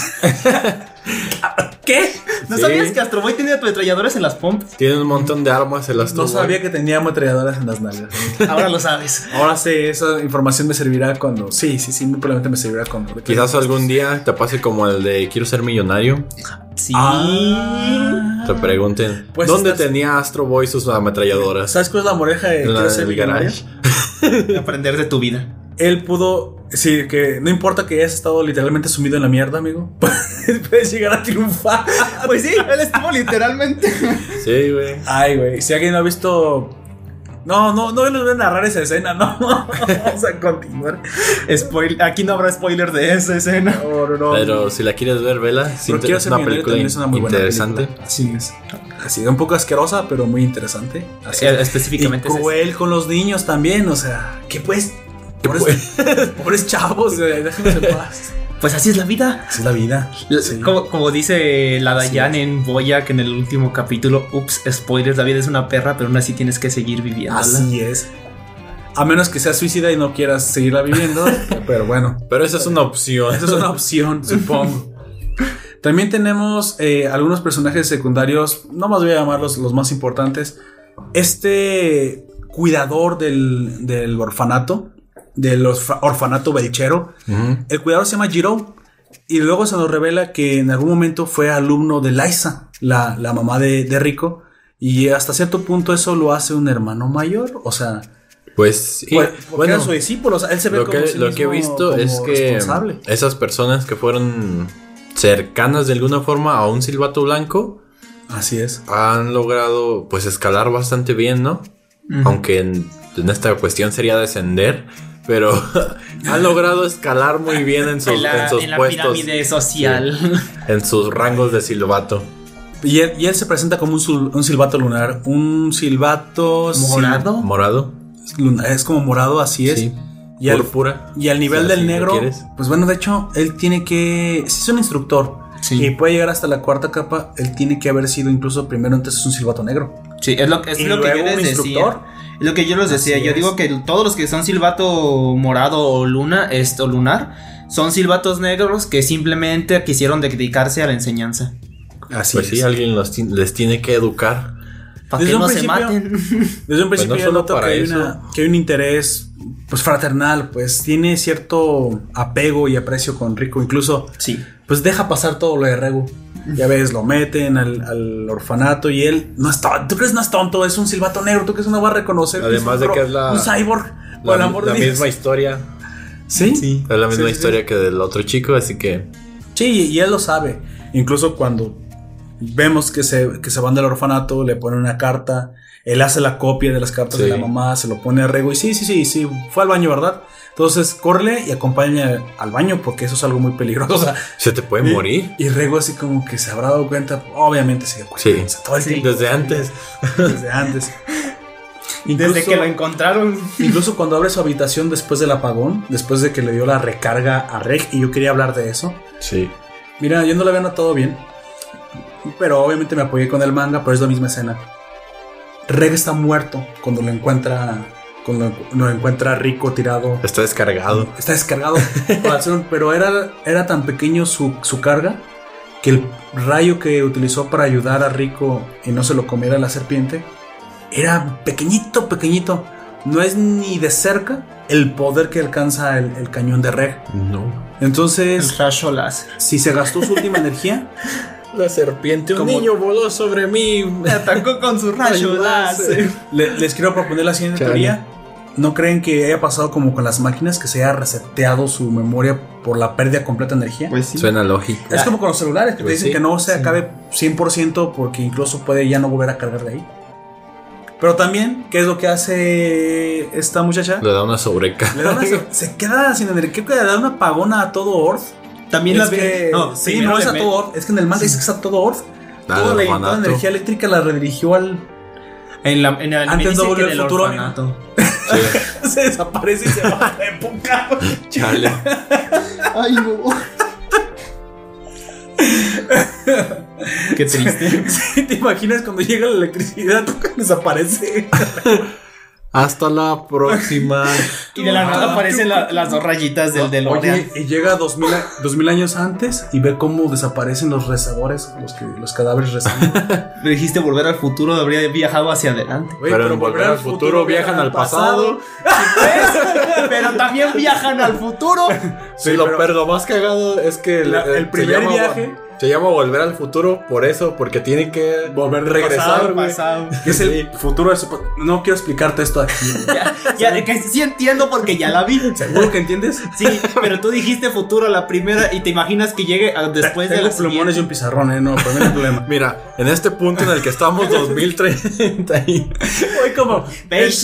¿Qué? ¿No Sí. sabías que Astro Boy tiene ametralladoras en las pompas? Tiene un montón de armas el Astro No Boy. sabía que tenía ametralladoras en las nalgas. Ahora lo sabes. Ahora sé, esa información me servirá cuando... Sí, sí, sí, muy probablemente me servirá cuando... Quizás algún día te pase como el de Quiero ser millonario. Sí. Ah. Te pregunten Pues ¿Dónde estás- tenía Astro Boy sus ametralladoras? ¿Sabes cuál es la moreja de la garage. Aprender de tu vida. Él pudo... Sí, que no importa que hayas estado literalmente sumido en la mierda, amigo. Puedes llegar a triunfar. Pues sí, él estuvo literalmente. Sí, güey. Ay, güey. Si alguien no ha visto. No, no, no les voy a narrar esa escena, no. Vamos a continuar. Spoil- Aquí no habrá spoiler de esa escena. No, no, no. Pero si la quieres ver, vela. Pero Quiero es una película también es una muy buena interesante. película. Así es. Así, un poco asquerosa, pero muy interesante. Así. Eh, y Específicamente es cruel con los niños también, o sea, ¿qué pues? Pobres, pobres chavos, déjenlos en paz. Pues así es la vida. Así es la vida. Sí. Como, como dice la Dayan en Boya que en el último capítulo, ups, spoilers, la vida es una perra, pero aún así tienes que seguir viviendo. Así es. A menos que seas suicida y no quieras seguirla viviendo, pero bueno. Pero esa es una opción. Esa es una opción, supongo. También tenemos eh, algunos personajes secundarios, no más voy a llamarlos los más importantes. Este cuidador del, del orfanato, del orfa- orfanato belchero, el cuidador se llama Jiro. Y luego se nos revela que en algún momento fue alumno de Liza, la, la mamá de, de Rico. Y hasta cierto punto eso lo hace un hermano mayor. O sea, Pues bueno, era su discípulo. O sea, él se ve lo como que, sí lo que he visto es que esas personas que fueron cercanas de alguna forma a un silbato blanco Así es. han logrado pues escalar bastante bien, ¿no? Aunque en, en esta cuestión sería descender, pero han logrado escalar muy bien en sus, en la, en sus en la puestos, pirámide social. en sus rangos de silbato. Y él, y él se presenta como un, sul- un silbato lunar. Un silbato. sil- ¿Morado? Morado, luna- es como morado, así es. sí. Y al, Púrpura. y al nivel O sea, del si negro. quieres. Pues bueno, de hecho, él tiene que. Si es un instructor Sí. y puede llegar hasta la cuarta capa, él tiene que haber sido incluso primero antes un silbato negro. Sí, es lo, es Y lo que les un instructor. Lo que yo les decía. Así yo es. digo que todos los que son silbato morado o luna, esto lunar, son silbatos negros que simplemente quisieron dedicarse a la enseñanza. Así Pues sí, alguien los les tiene que educar. Para Desde que un no se principio- maten. Desde un Pues principio no yo solo noto que para hay, eso. una- que hay un interés pues fraternal, pues tiene cierto apego y aprecio con Rico, incluso Sí. pues deja pasar todo lo de Regu. Ya ves, lo meten al, al orfanato y él no es tonto. ¿Tú crees no es tonto? Es un silbato negro. ¿Tú crees no va a reconocer? Además un de que es la- Un cyborg. La, la misma historia. ¿Sí? Sí. Es la misma Sí, sí, sí. historia que del otro chico, así que. Sí, y él lo sabe. Incluso cuando vemos que se, que se van del orfanato, le ponen una carta. Él hace la copia de las cartas Sí. de la mamá, se lo pone a Rego y sí, sí, sí, sí, fue al baño, ¿verdad? Entonces, córrele y acompaña al baño porque eso es algo muy peligroso. O sea, Se te puede y- morir. Y Rego así como que se habrá dado cuenta, obviamente se dio cuenta. Sí. o sea, todo el Sí, tiempo. Desde antes. Desde antes. Desde Incluso- que lo encontraron. Incluso cuando abre su habitación después del apagón, después de que le dio la recarga a Reg, y yo quería hablar de eso. Sí. Mira, yo no lo había notado bien. Pero obviamente me apoyé con el manga, pero es la misma escena. Reg está muerto cuando lo encuentra. Cuando lo encuentra Rico tirado. Está descargado. Está descargado. pero era, era tan pequeño su, su carga que el rayo que utilizó para ayudar a Rico y no se lo comiera la serpiente era pequeñito, pequeñito. No es ni de cerca el poder que alcanza el, el cañón de Reg. No. El Entonces, rayo láser. si se gastó su última energía, La serpiente, un Como- niño voló sobre mí. Me atacó con su rayo láser. Le- les quiero proponer la siguiente Chale. teoría. ¿No creen que haya pasado como con las máquinas que se haya reseteado su memoria por la pérdida completa de energía? Pues sí. Suena lógico. es como con los celulares que te Pues dicen sí, que no se sí. acabe 100% porque incluso puede ya no volver a cargar de ahí. Pero también, ¿qué es lo que hace esta muchacha? Le da una sobrecarga. Le da una- se, se queda sin energía, creo que le da una apagona a todo Orth. También Es la que, No, sí, no es a me- todo Orth, es que en el manga dice que es a todo. Al Toda la, toda la orfanato. energía eléctrica la redirigió al. En, la, en el anime Antes no volvió al futuro. Sí. se desaparece y se va a la época. Chale. Ay, no. Qué triste. Sí, ¿Te imaginas cuando llega la electricidad? Desaparece. Hasta la próxima. Y de la nada aparecen la- las dos rayitas del DeLorean. Oye, y llega dos mil, a- dos mil años antes y ve cómo desaparecen los rezadores, los, que, los cadáveres rezando. Me dijiste volver al futuro, habría viajado hacia adelante. Pero en Volver al Futuro viajan al pasado. Pero también viajan al futuro. Sí, Sí, lo, pero- pero lo más cagado es que La- el primer llama- viaje- se llama Volver al Futuro por eso, porque tienen que Volver regresar, pasado, pasado. Es el futuro de su... No quiero explicarte esto aquí. Ya, ya, que sí entiendo porque ya la vi. ¿Seguro que entiendes? Sí, pero tú dijiste futuro la primera y te imaginas que llegue a- después de Tengo la plumones y un pizarrón, ¿eh? No, pero no hay problema. Mira, en este punto en el que estamos 2030 y- Voy como...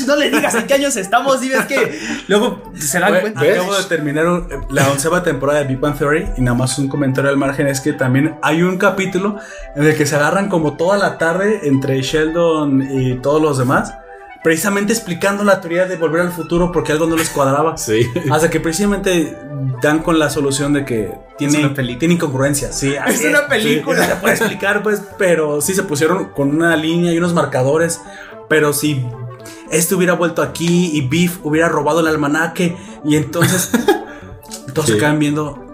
No le digas en qué años estamos y ves que luego se dan cuenta. acabo de terminar un- la onceava temporada de Big Bang Theory y nada más un comentario al margen es que también hay un capítulo en el que se agarran como toda la tarde entre Sheldon y todos los demás, precisamente explicando la teoría de volver al futuro porque algo no les cuadraba. Sí. Hasta que precisamente dan con la solución de que tiene, una película. tiene incongruencia. Sí, así una película. Sí, se puede explicar, pues, pero sí se pusieron con una línea y unos marcadores. Pero si este hubiera vuelto aquí y Beef hubiera robado el almanaque y entonces todos se Sí. quedan viendo.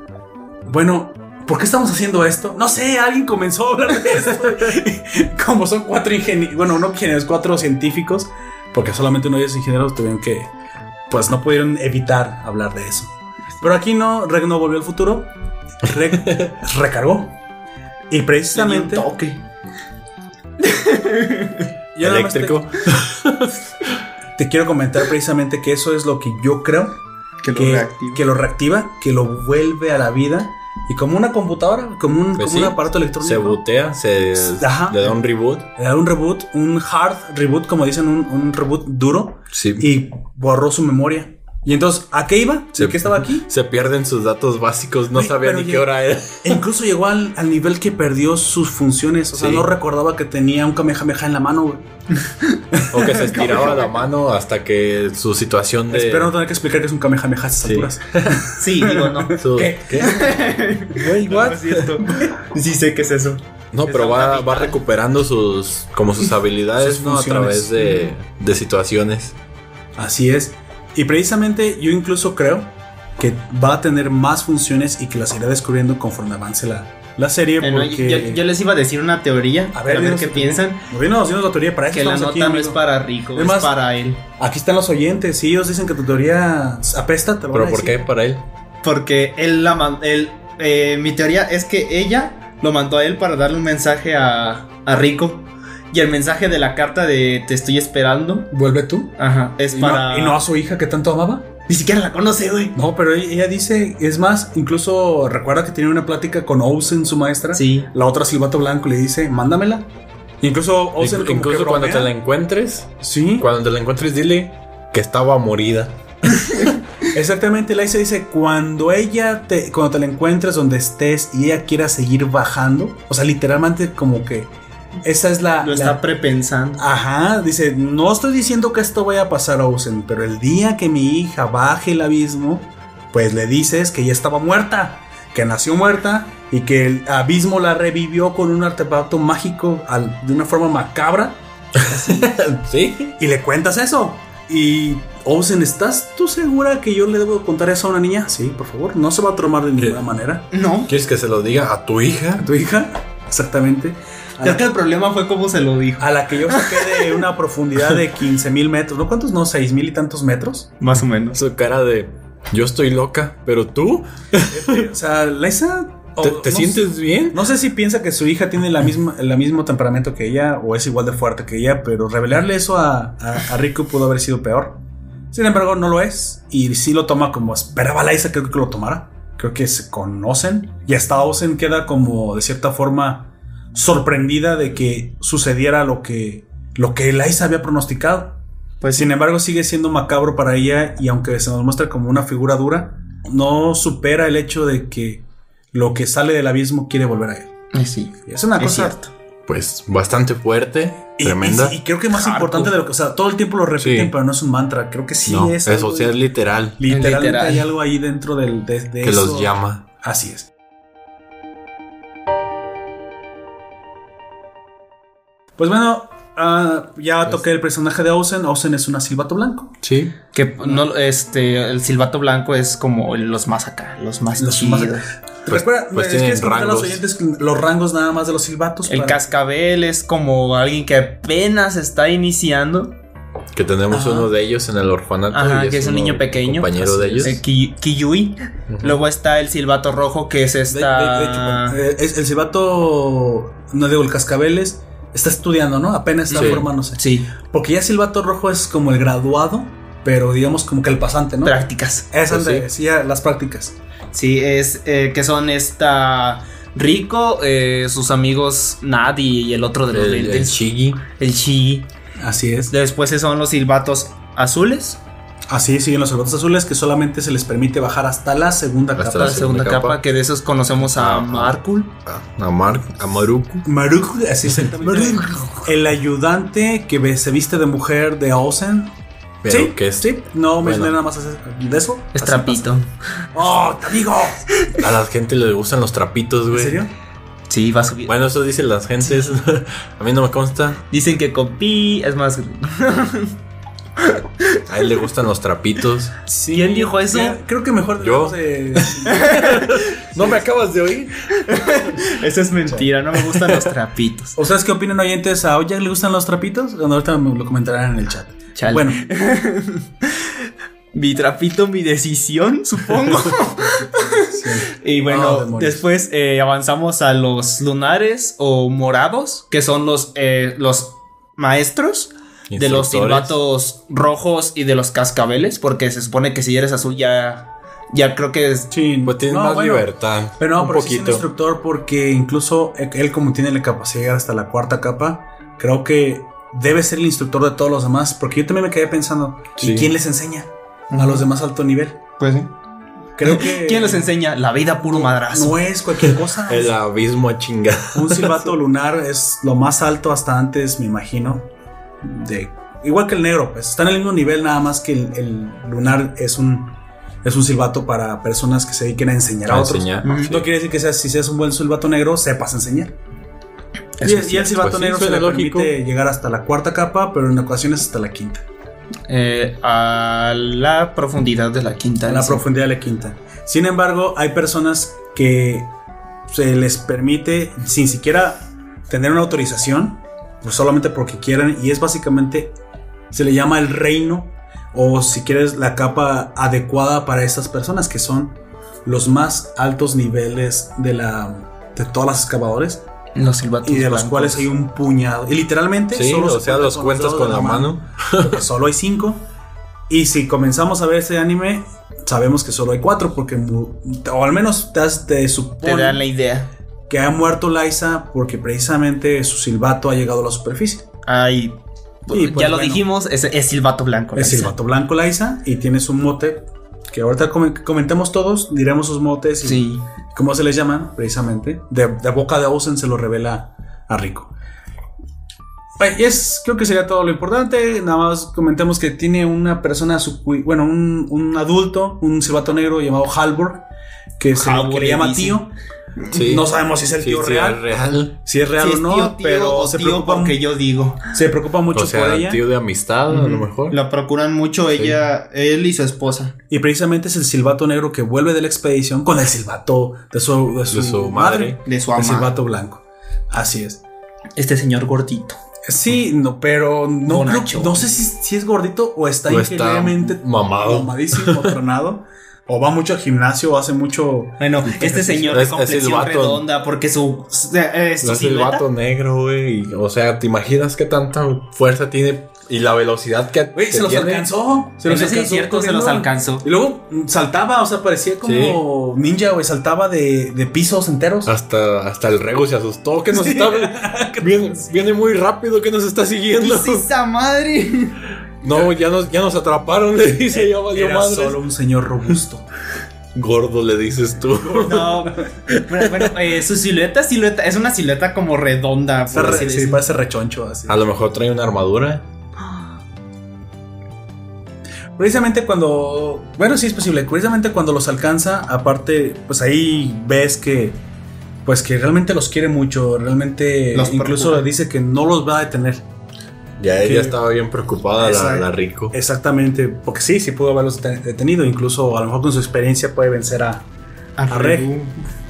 Bueno, ¿por qué estamos haciendo esto? No sé, alguien comenzó a hablar de esto. Como son cuatro ingenieros, bueno, no ingenieros, cuatro científicos, porque solamente uno de ellos es ingeniero, tuvieron que, pues no pudieron evitar hablar de eso. Pero aquí no, Reg no volvió al futuro, Reg recargó. Y precisamente... Un toque. yo más te- Eléctrico. te quiero comentar precisamente que eso es lo que yo creo que lo reactiva, que lo vuelve a la vida y como una computadora, como un, Pues como sí, un aparato electrónico. Se bootea, se Ajá. le da un reboot. Le da un reboot, un hard reboot, como dicen, un, un reboot duro Sí. y borró su memoria. Y entonces, ¿a qué iba? ¿De Se- qué estaba aquí? Se pierden sus datos básicos, no Güey, sabía ni ya- qué hora era. E incluso llegó al, al nivel que perdió sus funciones. O sea, Sí. no recordaba que tenía un Kamehameha en la mano, güey. O que se estiraba la mano hasta que su situación de. Espero no tener que explicar que es un Kamehameha a estas Sí. alturas. Sí, digo no. su- ¿Qué? Güey, No, what? no cierto. Sí sé qué es eso. No, pero va, va recuperando sus como sus habilidades, Sus ¿no? A través de, de situaciones. Así es. Y precisamente yo incluso creo que va a tener más funciones y que las irá descubriendo conforme avance la, la serie Bueno, porque... yo, yo les iba a decir una teoría. A ver, a ver dinos qué piensan. Dinos, dinos la teoría para eso Que la nota aquí, no es para Rico, Es para él. Aquí están los oyentes, si ellos dicen que tu teoría apesta, te lo van ¿Pero a por qué para él? Porque él la man- él, eh, mi teoría es que ella lo mandó a él para darle un mensaje a, a Rico. Y el mensaje de la carta de te estoy esperando, ¿Vuelve tú? ajá, es ¿Y, para. no, y no a su hija que tanto amaba? Ni siquiera la conoce, güey. No, pero ella dice, es más, incluso recuerda que tiene una plática con Olsen, su maestra. Sí. La otra Silbato Blanco le dice, mándamela. Incluso Olsen como Incluso que cuando te la encuentres, Sí, cuando te la encuentres, dile que estaba morida. exactamente. Laisa dice, cuando ella te, cuando te la encuentres donde estés y ella quiera seguir bajando, o sea, literalmente como que esa es la... Lo la- está prepensando. Ajá, dice, no estoy diciendo que esto vaya a pasar a Olsen, pero el día que mi hija baje el abismo, pues le dices que ella estaba muerta, que nació muerta y que el abismo la revivió con un artefacto mágico al- de una forma macabra ¿Sí? y le cuentas eso. Y Olsen, ¿estás tú segura que yo le debo contar eso a una niña? Sí, por favor, no se va a tomar de ninguna manera. No. ¿Quieres que se lo diga a tu hija? ¿A tu hija? Exactamente. Creo la, que el problema fue cómo se lo dijo. a la que yo saqué de una profundidad de 15 mil metros, ¿no? ¿Cuántos? No, 6 mil y tantos metros. Más o menos. Su cara de yo estoy loca, pero tú O sea, Laisa. te, o- te no sientes sé- bien. No sé si piensa que su hija tiene la misma, el mismo temperamento que ella o es igual de fuerte que ella, pero revelarle eso a, a, a Rico pudo haber sido peor. Sin embargo, no lo es y sí lo toma como esperaba Laisa, creo que lo tomara. Creo que se conocen y hasta Ozen queda como de cierta forma sorprendida de que sucediera lo que, lo que Laisa había pronosticado. Pues sin embargo sigue siendo macabro para ella y aunque se nos muestra como una figura dura, no supera el hecho de que lo que sale del abismo quiere volver a él. Sí. Es una Es cosa cierto. Pues bastante fuerte, y- tremenda. Y, y creo que más Hardcore. importante de lo que, o sea, todo el tiempo lo repiten, Sí. pero no es un mantra. Creo que sí no, es. eso algo sí es literal. literalmente Literal. hay algo ahí dentro del, de, de que eso. los llama. Así es. Pues bueno, ah, ya toqué el personaje de Ozen. Ozen es una silbato blanco. Sí. Que no, este, el silbato blanco es como los más acá, los más Los chidos. más- Pues- Recuerda, pues ¿les tienen quieres comentar a los rangos. oyentes los rangos nada más de los silbatos? El Para- cascabel es como alguien que apenas está iniciando. Que tenemos Ajá. uno de ellos en el orfanato. Ajá, y que es un niño pequeño. Compañero de ellos. El ki- Kiyui. Luego está el silbato rojo, que es esta. de- de hecho, bueno, eh, es- el silbato, no digo, el cascabeles, está estudiando, ¿no? Apenas está Sí. formándose. sí, Porque ya silbato rojo es como el graduado, pero digamos como que el pasante, ¿no? prácticas. Es Pues donde sí, ya las prácticas. Sí, es eh, que son esta. Rico, eh, sus amigos Nad y el otro de los El, el lentes. Shigi. El Shi. Así es. Después son los silbatos azules. Así siguen los silbatos azules que solamente se les permite bajar hasta la segunda Hasta capa. La la segunda segunda capa, capa. que de esos conocemos a. Markul. A Mark, a Maruku. Maruku, así exactamente. el ayudante que se viste de mujer de Ozen. Pero sí, que es. sí. No me Bueno. nada más de eso. Es Así trapito. pasa. ¡Oh, te digo! A la gente le gustan los trapitos, ¿En güey. serio? Sí, va a subir. Bueno, eso dicen las gentes. a mí no me consta. Dicen que con pi es más. A él le gustan los trapitos. Sí. ¿Quién dijo eso? Creo que mejor Yo. de- ¿No me acabas de oír? Eso es mentira, no me gustan los trapitos. ¿Ustedes qué opinan, oyentes? ¿A Oya le gustan los trapitos? Bueno, ahorita me lo comentarán en el chat. Chale. Bueno, Mi trapito, mi decisión, supongo. Y bueno, después eh, avanzamos a los lunares o morados, que son los, eh, los maestros de los silbatos rojos y de los cascabeles, porque se supone que si eres azul ya, ya creo que es... sí. Pues tienes No, más bueno, libertad. Pero no, un pero sí es un instructor porque incluso él como tiene la capacidad de llegar hasta la cuarta capa, creo que debe ser el instructor de todos los demás, porque yo también me quedé pensando, ¿y Sí. quién les enseña a los demás alto nivel? Pues Creo que ¿Quién les enseña? La vida puro madrazo. no es cualquier cosa. El abismo a chingar. Un silbato lunar es lo más alto hasta antes, me imagino. De, igual que el negro, pues está en el mismo nivel, nada más que el, el lunar es un, es un silbato para personas que se dediquen a enseñar a, A otros. enseñar. Mm. Sí. No quiere decir que seas, si seas un buen silbato negro, sepas enseñar. Y, es y el silbato Pues sí, negro se suena le lógico. permite llegar hasta la cuarta capa, pero en ocasiones hasta la quinta. Eh, a la profundidad de la quinta. A la sí. profundidad de la quinta. Sin embargo, hay personas que se les permite sin siquiera tener una autorización, pues solamente porque quieren y es básicamente se le llama el reino o si quieres la capa adecuada para estas personas que son los más altos niveles de la de todas las excavadores Los silbatos. y de los blancos. cuales hay un puñado y literalmente Sí, solo o se sea, cuenta los cuentas con la mano. solo hay cinco y si comenzamos a ver este anime sabemos que solo hay cuatro porque mu- o al menos te, has- te Te supone dan la idea. Que ha muerto Liza porque precisamente su silbato ha llegado a la superficie. Ay. Y, pues, ya lo bueno. dijimos, es, es silbato blanco. Es Liza. silbato blanco Liza y tiene su mote que ahorita come- comentemos todos, diremos sus motes y Sí. cómo se les llaman precisamente. De, de boca de Ozen se lo revela a Rico. Es, creo que sería todo lo importante. Nada más comentemos que tiene una persona, bueno, un, un adulto, un silbato negro llamado Halvor, que, se, le llama dicen. Sí. No sabemos si es el Sí, tío sí, real, es real. si es real Sí, o no, tío, tío, pero o se tío preocupa, porque yo digo. se preocupa mucho o sea, por ella. tío de amistad, a lo mejor. La procuran mucho ella, él y su esposa. Y precisamente es el silbato negro que vuelve de la expedición con el silbato de su, de su, De su madre, madre. De su el ama. silbato blanco. Así es. Este señor gordito. Sí, no, pero no, creo- no sé si, si es gordito o está O está increíblemente mamado. mamadísimo, tronado. O va mucho al gimnasio o hace mucho. Bueno, este señor Es- de es complexión redonda porque su, eh, su No es el silueta- vato negro, güey. O sea, ¿te imaginas qué tanta fuerza tiene y la velocidad que, Güey, se los tiene? alcanzó. Se los es alcanzó. cierto, se los alcanzó. Y luego saltaba, o sea, parecía como ninja, güey. Saltaba de, de pisos enteros. Hasta, hasta el Rego se asustó que nos Sí. está viene, viene muy rápido que nos está siguiendo. ¿Qué es esa madre? No, ya nos, ya nos atraparon, le dice, ya valió Era madre. solo un señor robusto. Gordo le dices tú. No, bueno, bueno, eh, su silueta, silueta, es una silueta como redonda. Por re- sí, parece rechoncho así. A lo mejor trae una armadura. Precisamente cuando. Bueno, sí es posible. Precisamente cuando los alcanza, aparte, pues ahí ves que. Pues que realmente los quiere mucho. Realmente. Los incluso preocupa. dice que no los va a detener. Ya Que- ella estaba bien preocupada, la, la Rico. Exactamente. Porque sí, sí pudo haberlos deten- detenido. Incluso a lo mejor con su experiencia puede vencer a. A Reg.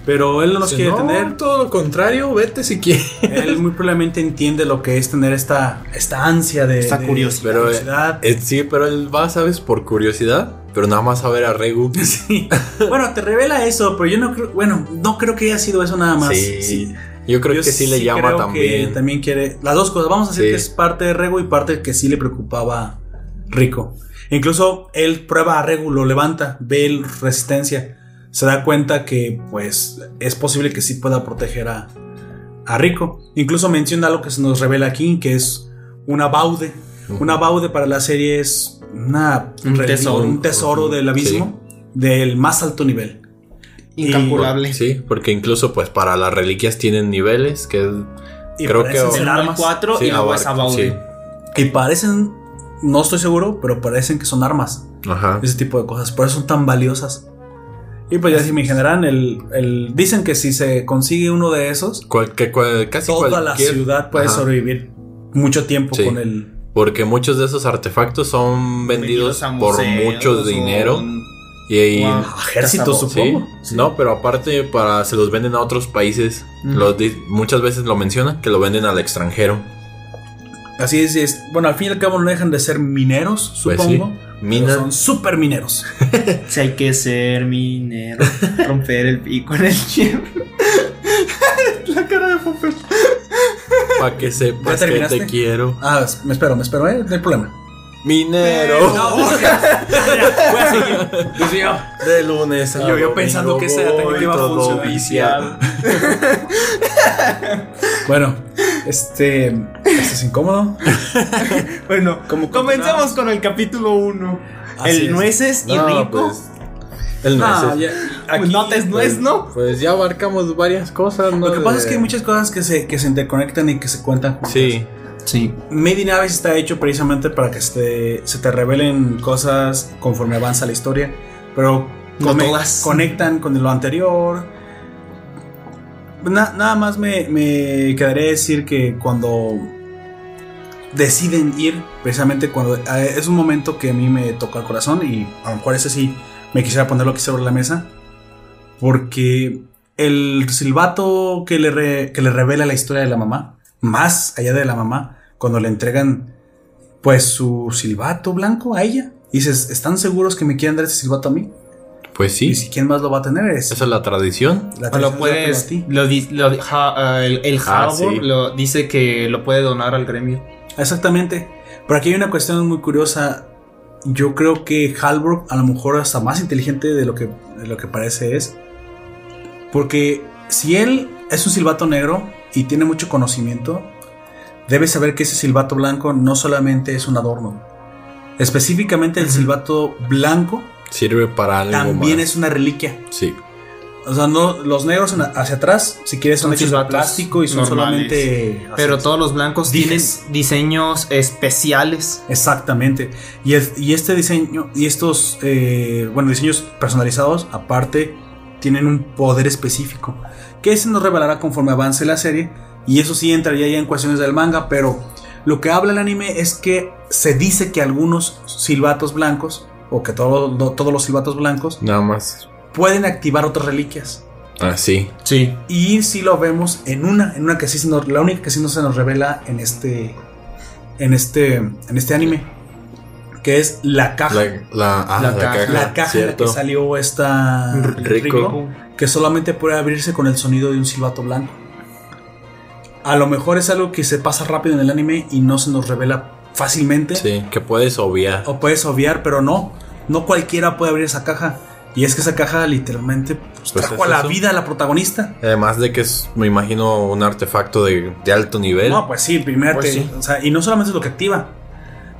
Pero él no los Dice, quiere no, tener. todo lo contrario, vete si quieres. Él muy probablemente entiende lo que es tener esta, esta ansia de. Esta de- curiosidad. Pero, eh, curiosidad. Eh, sí, pero él va, ¿sabes? Por curiosidad. Pero nada más a ver a Regu. Sí. Bueno, te revela eso, pero yo no creo. Bueno, no creo que haya sido eso nada más. Sí. Yo creo Yo que sí le llama creo también. Que también quiere. Las dos cosas. Vamos a decir Sí. que es parte de Regu y parte que sí le preocupaba Rico. Incluso él prueba a Regu, lo levanta, ve el resistencia. Se da cuenta que, pues, es posible que sí pueda proteger a, a Rico. Incluso menciona algo que se nos revela aquí, que es una baude. Una baude para la serie es una Un tesoro. un tesoro del abismo del más alto nivel. Incalculable. Sí, porque incluso pues para las reliquias tienen niveles que es- Y Creo que- ser armas. 4 sí, y luego baude. sí. Y parecen, no estoy seguro, pero parecen que son armas. Ajá. Ese tipo de cosas. Por eso son tan valiosas. Y pues ya si me generan el, el- Dicen que si se consigue uno de esos, Cual- que cual- casi toda la ciudad puede Ajá. sobrevivir mucho tiempo Sí. con el. Porque muchos de esos artefactos son vendidos por mucho dinero. Y- Wow. Ejército, Sí, supongo. Sí. No, pero aparte para se los venden a otros países. Los muchas veces lo mencionan que lo venden al extranjero. Así es, es- Bueno, al fin y al cabo no dejan de ser mineros, Pues supongo. sí. pero Mina. Son super mineros. Si hay que ser minero, romper el pico en el hielo. La cara de Popper. Para que sepas que te quiero. Ah, me espero, me espero, ¿eh? No hay problema. Minero. Voy a seguir. Dios mío. De lunes a Yo- yo pensando que esa técnica iba a funcionar. viciado. Bueno, este. Esto es incómodo. Bueno, ¿Cómo comencemos continuamos? con el capítulo 1. Así El es. nueces y No, rico. pues, el Ah, nueces. ya- Pues aquí- no te es nuez, ¿no? Pues ya abarcamos varias cosas, ¿no? Lo que pasa De- es que hay muchas cosas que se, que se interconectan y que se cuentan juntas. Sí, Sí. Made in Abyss está hecho precisamente para que se te, se te revelen cosas conforme avanza la historia, pero No come- todas. conectan con lo anterior. Na- nada más me, me quedaré decir que cuando deciden ir, precisamente cuando eh, es un momento que a mí me toca el corazón y a lo mejor ese sí me quisiera ponerlo aquí sobre la mesa, porque el silbato que le, re- que le revela la historia de la mamá, más allá de la mamá, cuando le entregan pues su silbato blanco a ella. Y dices, ¿están seguros que me quieren dar ese silbato a mí? Pues Y sí, si quién más lo va a tener es esa es la tradición. la tradición lo de puedes. dártelo a ti. Lo, lo ja- ah, el el Ah, sí. lo, dice que lo puede donar al gremio. Exactamente. Pero aquí hay una cuestión muy curiosa. Yo creo que Halbrook a lo mejor hasta más inteligente de lo que, de lo que parece es. Porque si él es un silbato negro y tiene mucho conocimiento, debe saber que ese silbato blanco no solamente es un adorno. Específicamente el silbato blanco Sirve para algo también más. es una reliquia. Sí. O sea, no, los negros hacia atrás, si quieres, son Son hechos de plástico y son normales. solamente. Pero todos los blancos Dijes. tienen diseños especiales. Exactamente. Y, el- y este diseño y estos, eh, bueno, diseños personalizados, aparte, tienen un poder específico. Que se nos revelará conforme avance la serie. Y eso sí entraría ya en cuestiones del manga, pero lo que habla el anime es que se dice que algunos silbatos blancos, o que todo- no- todos los silbatos blancos, Nada más. pueden activar otras reliquias. Ah, sí. Sí. Y sí lo vemos en una, en una que sí se nos, la única que sí no se nos revela en este, en este, en este anime, que es la caja. La, la, ah, La la caja. caja. La caja en la que salió esta Rico. Rico, que solamente puede abrirse con el sonido de un silbato blanco. A lo mejor es algo que se pasa rápido en el anime y no se nos revela fácilmente. Sí, que puedes obviar. O puedes obviar, pero no. No cualquiera puede abrir esa caja. Y es que esa caja literalmente pues, Pues trajo es a la eso. vida a la protagonista. Además de que es, me imagino, un artefacto de, de alto nivel. No, pues sí, primero Pues sí. o sea, y no solamente es lo que activa.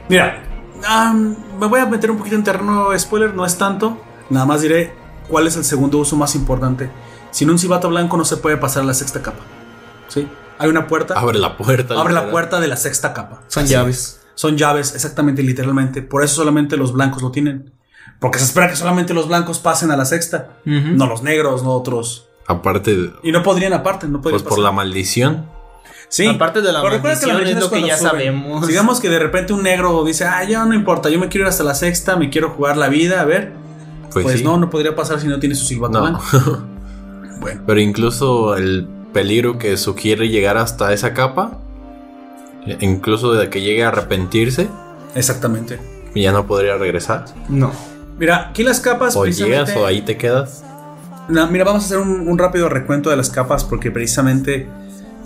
Mira, am, me voy a meter un poquito en terreno spoiler, no es tanto. Nada más diré cuál es el segundo uso más importante. Sin un silbato blanco no se puede pasar a la sexta capa. ¿Sí? Hay una puerta. Abre la puerta. abre la puerta de la sexta capa. Son Así llaves. es. Son llaves, exactamente, literalmente. Por eso solamente los blancos lo tienen. Porque se espera que solamente los blancos pasen a la sexta. No los negros, no otros. Aparte, Y no podrían aparte, no podrían pues por la maldición. Sí. Aparte de la Pero que la maldición, es lo que ya suben. sabemos. Digamos que de repente un negro dice, ah, ya no importa, yo me quiero ir hasta la sexta, me quiero jugar la vida, a ver. Pues, Pues, sí. no, no podría pasar si no tiene su silbato No. blanco. Bueno, Pero incluso el peligro que sugiere llegar hasta esa capa, incluso de que llegue a arrepentirse, exactamente. y ya no podría regresar. No. Mira, aquí las capas. O precisamente- llegas o ahí te quedas. No, mira, vamos a hacer un, un rápido recuento de las capas porque precisamente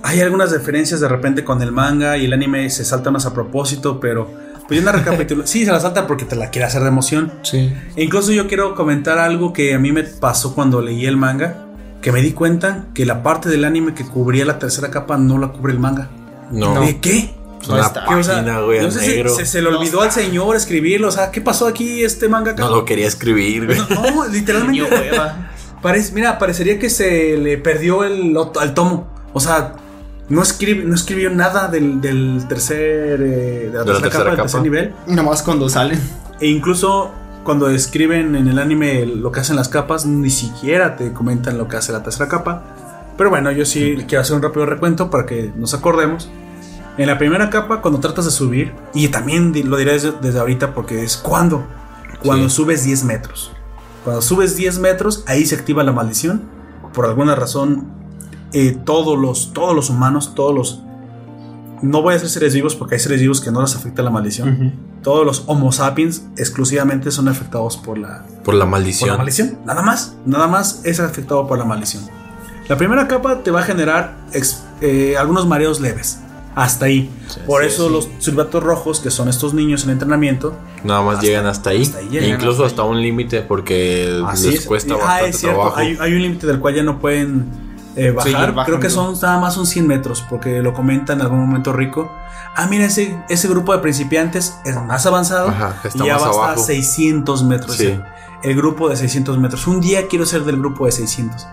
hay algunas diferencias de repente con el manga y el anime se saltan más a propósito, pero pues yo una recapitulación. sí, se la saltan porque te la quiere hacer de emoción. Sí. E incluso yo quiero comentar algo que a mí me pasó cuando leí el manga, que me di cuenta que la parte del anime que cubría la tercera capa no la cubre el manga. No. ¿De qué? es no una está. ¿Qué, o sea, página, güey, no a sé si negro. se, se le olvidó al señor escribirlo, o sea, ¿qué pasó aquí este manga? No lo quería escribir, güey. No, no, literalmente. Parece, mira, parecería que se le perdió el al tomo. O sea, no, escribe, no escribió nada del, del tercer. eh, de la tercera, tercera capa, del tercer capa. nivel. Nomás cuando salen. E incluso cuando escriben en el anime lo que hacen las capas, ni siquiera te comentan lo que hace la tercera capa. Pero bueno, yo sí quiero hacer un rápido recuento para que nos acordemos. En la primera capa, cuando tratas de subir, y también lo diré desde, desde ahorita porque es cuando. Cuando Sí. subes 10 metros. Cuando subes 10 metros, ahí se activa la maldición. Por alguna razón, eh, todos, los, todos los humanos, todos los... No voy a decir seres vivos porque hay seres vivos que no les afecta la maldición. Todos los Homo sapiens exclusivamente son afectados por la, Por la por maldición. la maldición. Nada más. Nada más es afectado por la maldición. La primera capa te va a generar ex- eh, algunos mareos leves. Hasta ahí. Sí, por sí, eso sí. los silbatos rojos, que son estos niños en entrenamiento, Nada más Hasta- llegan hasta ahí. hasta ahí llegan, E incluso hasta hasta un límite porque Así les es. cuesta Ah, bastante es cierto. trabajo. Hay, hay un límite del cual ya no pueden eh, bajar. Creo que son nada más son 100 metros, porque lo comenta en algún momento rico. Ah, mira, ese, ese grupo de principiantes es más avanzado. Ajá, y ya va hasta abajo. 600 metros. Sí. El, el grupo de 600 metros. Un día quiero ser del grupo de 600.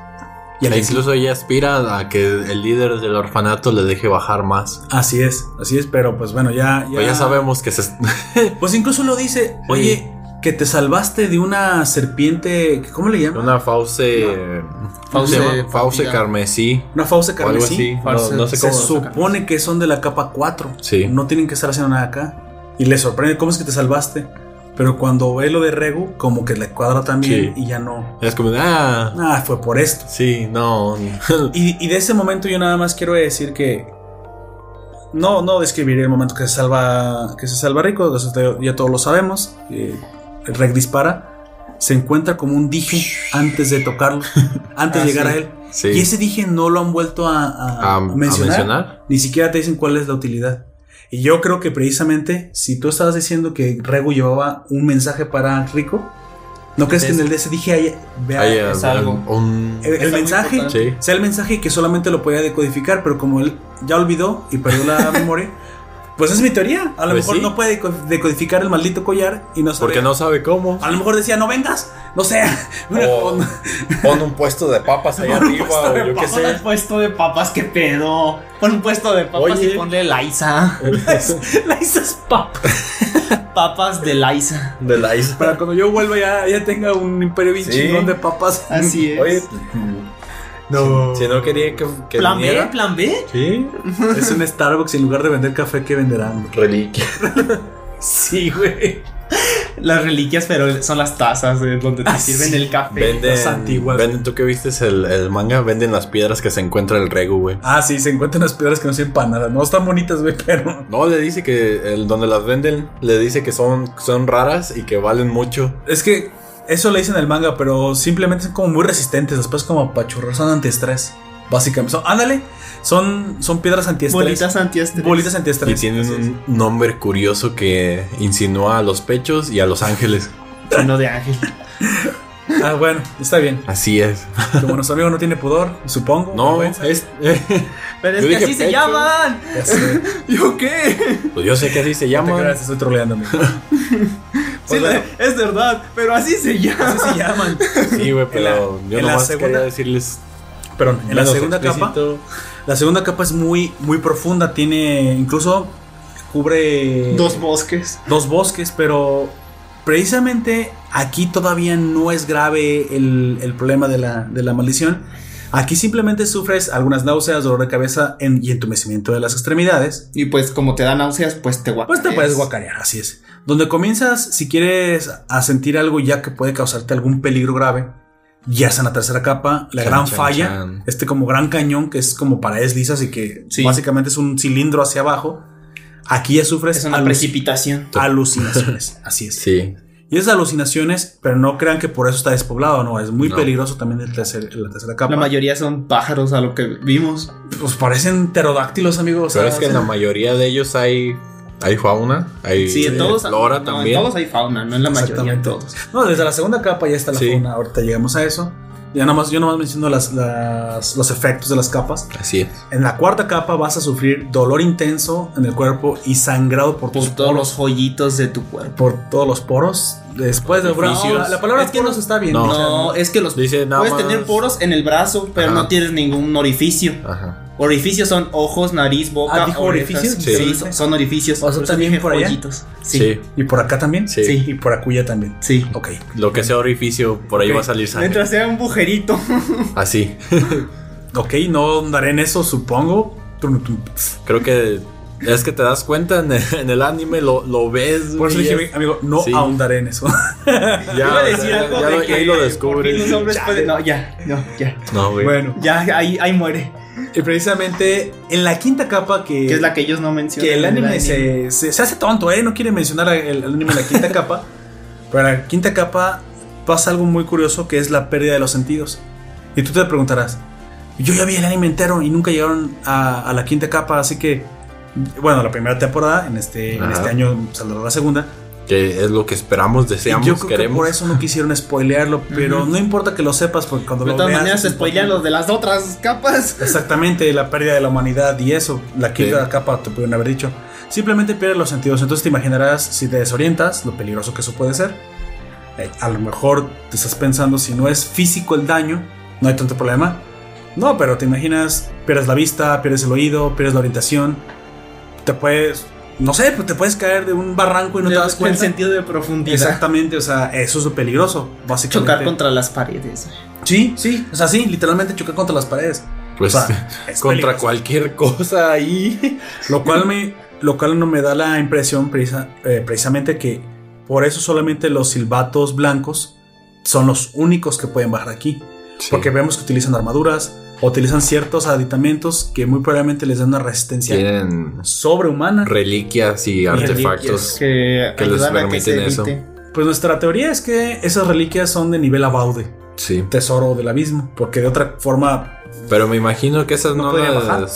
Y E incluso ella aspira a que el líder del orfanato le deje bajar más. Así es, así es, pero pues bueno, ya. Pues ya sabemos que se. Pues incluso lo dice, oye, que te salvaste de una serpiente. ¿Cómo le llaman? Una fauce. Fauce se llama? Fauce partida. carmesí. Una fauce O algo carmesí. así. No, Fauce- no sé Se cómo. supone que son de la capa 4. Sí. No tienen que estar haciendo nada acá. Y le sorprende, ¿cómo es que te salvaste? Pero cuando ve lo de Regu, como que le cuadra también Sí. y ya no. Es como, ah, Ah, fue por esto. sí, no. Y, y de ese momento yo nada más quiero decir que no, no describiré el momento que se salva, que se salva Rico, ya todos lo sabemos. eh, el Reg dispara, se encuentra como un dije antes de tocarlo, antes Ah, de llegar sí. a él. Sí. Y ese dije no lo han vuelto a, a- mencionar. a mencionar. Ni siquiera te dicen cuál es la utilidad. Y yo creo que precisamente si tú estabas diciendo que Regu llevaba un mensaje para Rico, ¿no crees que en el de ese dije hay, vea- es algo. un. el, mensaje. Sí. sea el mensaje que solamente lo podía decodificar, pero como él ya olvidó y perdió la memoria, pues es mi teoría. A lo Pues mejor sí. no puede deco- decodificar el maldito collar y no sabe. Porque no sabe cómo. A lo mejor decía, no vengas, no sé. O- pon- un puesto de papas un arriba, o yo qué papas. Pon un sé. puesto de papas, qué pedo. Pon un puesto de papas Oye. y ponle Liza. la dices pap. Papas de Liza. De la isla. Para cuando yo vuelva ya, ya tenga un imperio bien Sí. chingón de papas. Así es. Oye, No. si no quería que, que ¿Plan B? viniera. ¿Plan B? Sí, Es un Starbucks y en lugar de vender café, ¿qué venderán? reliquia. Sí, güey. Las reliquias, pero son las tazas eh, donde te Ah, sirven sí. el café. Venden, las antiguas. venden, tú que viste el, el manga, venden las piedras que se encuentra el Regu, güey. Ah, sí, se encuentran las piedras que no sirven para nada. No están bonitas, güey, pero. No, le dice que el donde las venden, le dice que son, son raras y que valen mucho. Es que eso le dicen en el manga, pero simplemente son como muy resistentes. Después, como pachurros, son antiestrés. Básicamente. Son, ándale, son, son piedras antiestrés. Bolitas antiestrés. Bolitas Y antiestrés. tienen así es. un nombre curioso que insinúa a los pechos y a los ángeles. Lleno de ángel. Ah, bueno, está bien. Así es. Como nuestro amigo no tiene pudor, supongo. No, es. Pero es Yo que así se llaman. ¿Yo qué? Pues yo sé que así se No te llama. creas, estoy troleando. Sí, bueno. es verdad, pero así se llama. Así se llaman. Sí, güey, pero En la- yo en la nomás segunda- quería decirles. Perdón, en la segunda capa. La segunda capa es muy, muy profunda. Tiene. Incluso cubre. Dos bosques. dos bosques, pero precisamente aquí todavía no es grave el, el problema de la, de la maldición. Aquí simplemente sufres algunas náuseas, dolor de cabeza en- y entumecimiento de las extremidades. Y pues como te da náuseas, pues te guapas. Pues te puedes guacarear, así es. Donde comienzas, si quieres a sentir algo ya que puede causarte algún peligro grave, ya es en la tercera capa, la Chan, gran chan, falla, chan. este como gran cañón que es como paredes lisas y que Sí. básicamente es un cilindro hacia abajo. Aquí ya sufres Es una precipitación. alucinaciones, así es. Sí. Y esas alucinaciones, pero no crean que por eso está despoblado, no, es muy No. peligroso también el tercer- la tercera capa. La mayoría son pájaros a lo que vimos. Pues parecen pterodáctilos, amigos. Pero o sea, es que en la mayoría de ellos hay. Hay fauna, hay Sí, en todos. flora no, también. En todos hay fauna, no en la mayoría, en Exactamente. todos. No, desde la segunda capa ya está la Sí. fauna, ahorita llegamos a eso. Ya nomás, yo nomás menciono las, las- los efectos de las capas. Así es. En la cuarta capa vas a sufrir dolor intenso en el cuerpo y sangrado por, Por tus todos poros, los joyitos de tu cuerpo. por todos los poros. Después de Orificios. la, la palabra Es que poros no- está bien. no. es que los Dice nada puedes más- tener poros en el brazo, pero Ajá. no tienes ningún orificio. Ajá. Orificios son ojos, nariz, boca. Ah, ¿dijo orejas. orificios? Sí, Sí. son- orificios. O sea, Por también por allá. Sí. Sí. ¿Y por acá también? Sí. Sí. Y por acuya también. Sí. Ok. Lo que sea orificio, por ahí va a salir sangre. Mientras sea un bujerito. Así. Ok, no andaré en eso, supongo. Creo que es que te das cuenta en el, en el anime, lo, lo ves. Por eso dije, es- amigo, no Sí. ahondaré en eso. Ya, Iba a decir ya- algo ya de lo- que ahí lo descubres. los hombres Ya. pueden- No, ya, no, ya. No, güey. bueno, Ya, ahí, ahí muere. Y precisamente en la quinta capa que, Que es la que ellos no mencionan. que el anime se, se, se hace tonto, ¿eh? No quiere mencionar el, el anime en la quinta capa. Pero en la quinta capa pasa algo muy curioso que es la pérdida de los sentidos. Y tú te preguntarás, yo ya vi el anime entero y nunca llegaron a, a la quinta capa, así que, bueno, la primera temporada, en este, en este año saldrá la segunda. Que es lo que esperamos, deseamos, yo creo queremos. que por eso no quisieron spoilearlo, pero no importa que lo sepas, porque cuando De lo todas veas. maneras, es se spoilean los de las otras capas. Exactamente, la pérdida de la humanidad y eso. La quinta Sí. capa te pudieron haber dicho. Simplemente pierdes los sentidos. Entonces te imaginarás si te desorientas, lo peligroso que eso puede ser. Eh, a lo mejor te estás pensando si no es físico el daño, no hay tanto problema. No, pero te imaginas, pierdes la vista, pierdes el oído, pierdes la orientación. Te puedes, no sé, pues te puedes caer de un barranco y no te das En cuenta. sentido de profundidad. Exactamente, o sea, eso es lo peligroso, básicamente. Chocar contra las paredes. Sí, sí, o sea, sí, literalmente chocar contra las paredes. Pues O sea, es contra peligroso. cualquier cosa ahí. Lo cual me, lo cual no me da la impresión precisa- eh, precisamente que Por eso solamente los silbatos blancos son los únicos que pueden bajar aquí. Sí. Porque vemos que utilizan armaduras, utilizan ciertos aditamentos que muy probablemente les dan una resistencia tienen sobrehumana. reliquias y artefactos. que, que les que permiten eso. Pues nuestra teoría es que esas reliquias son de nivel abaude, Sí. tesoro del abismo, porque de otra forma Pero me imagino que esas No no, las. bajar.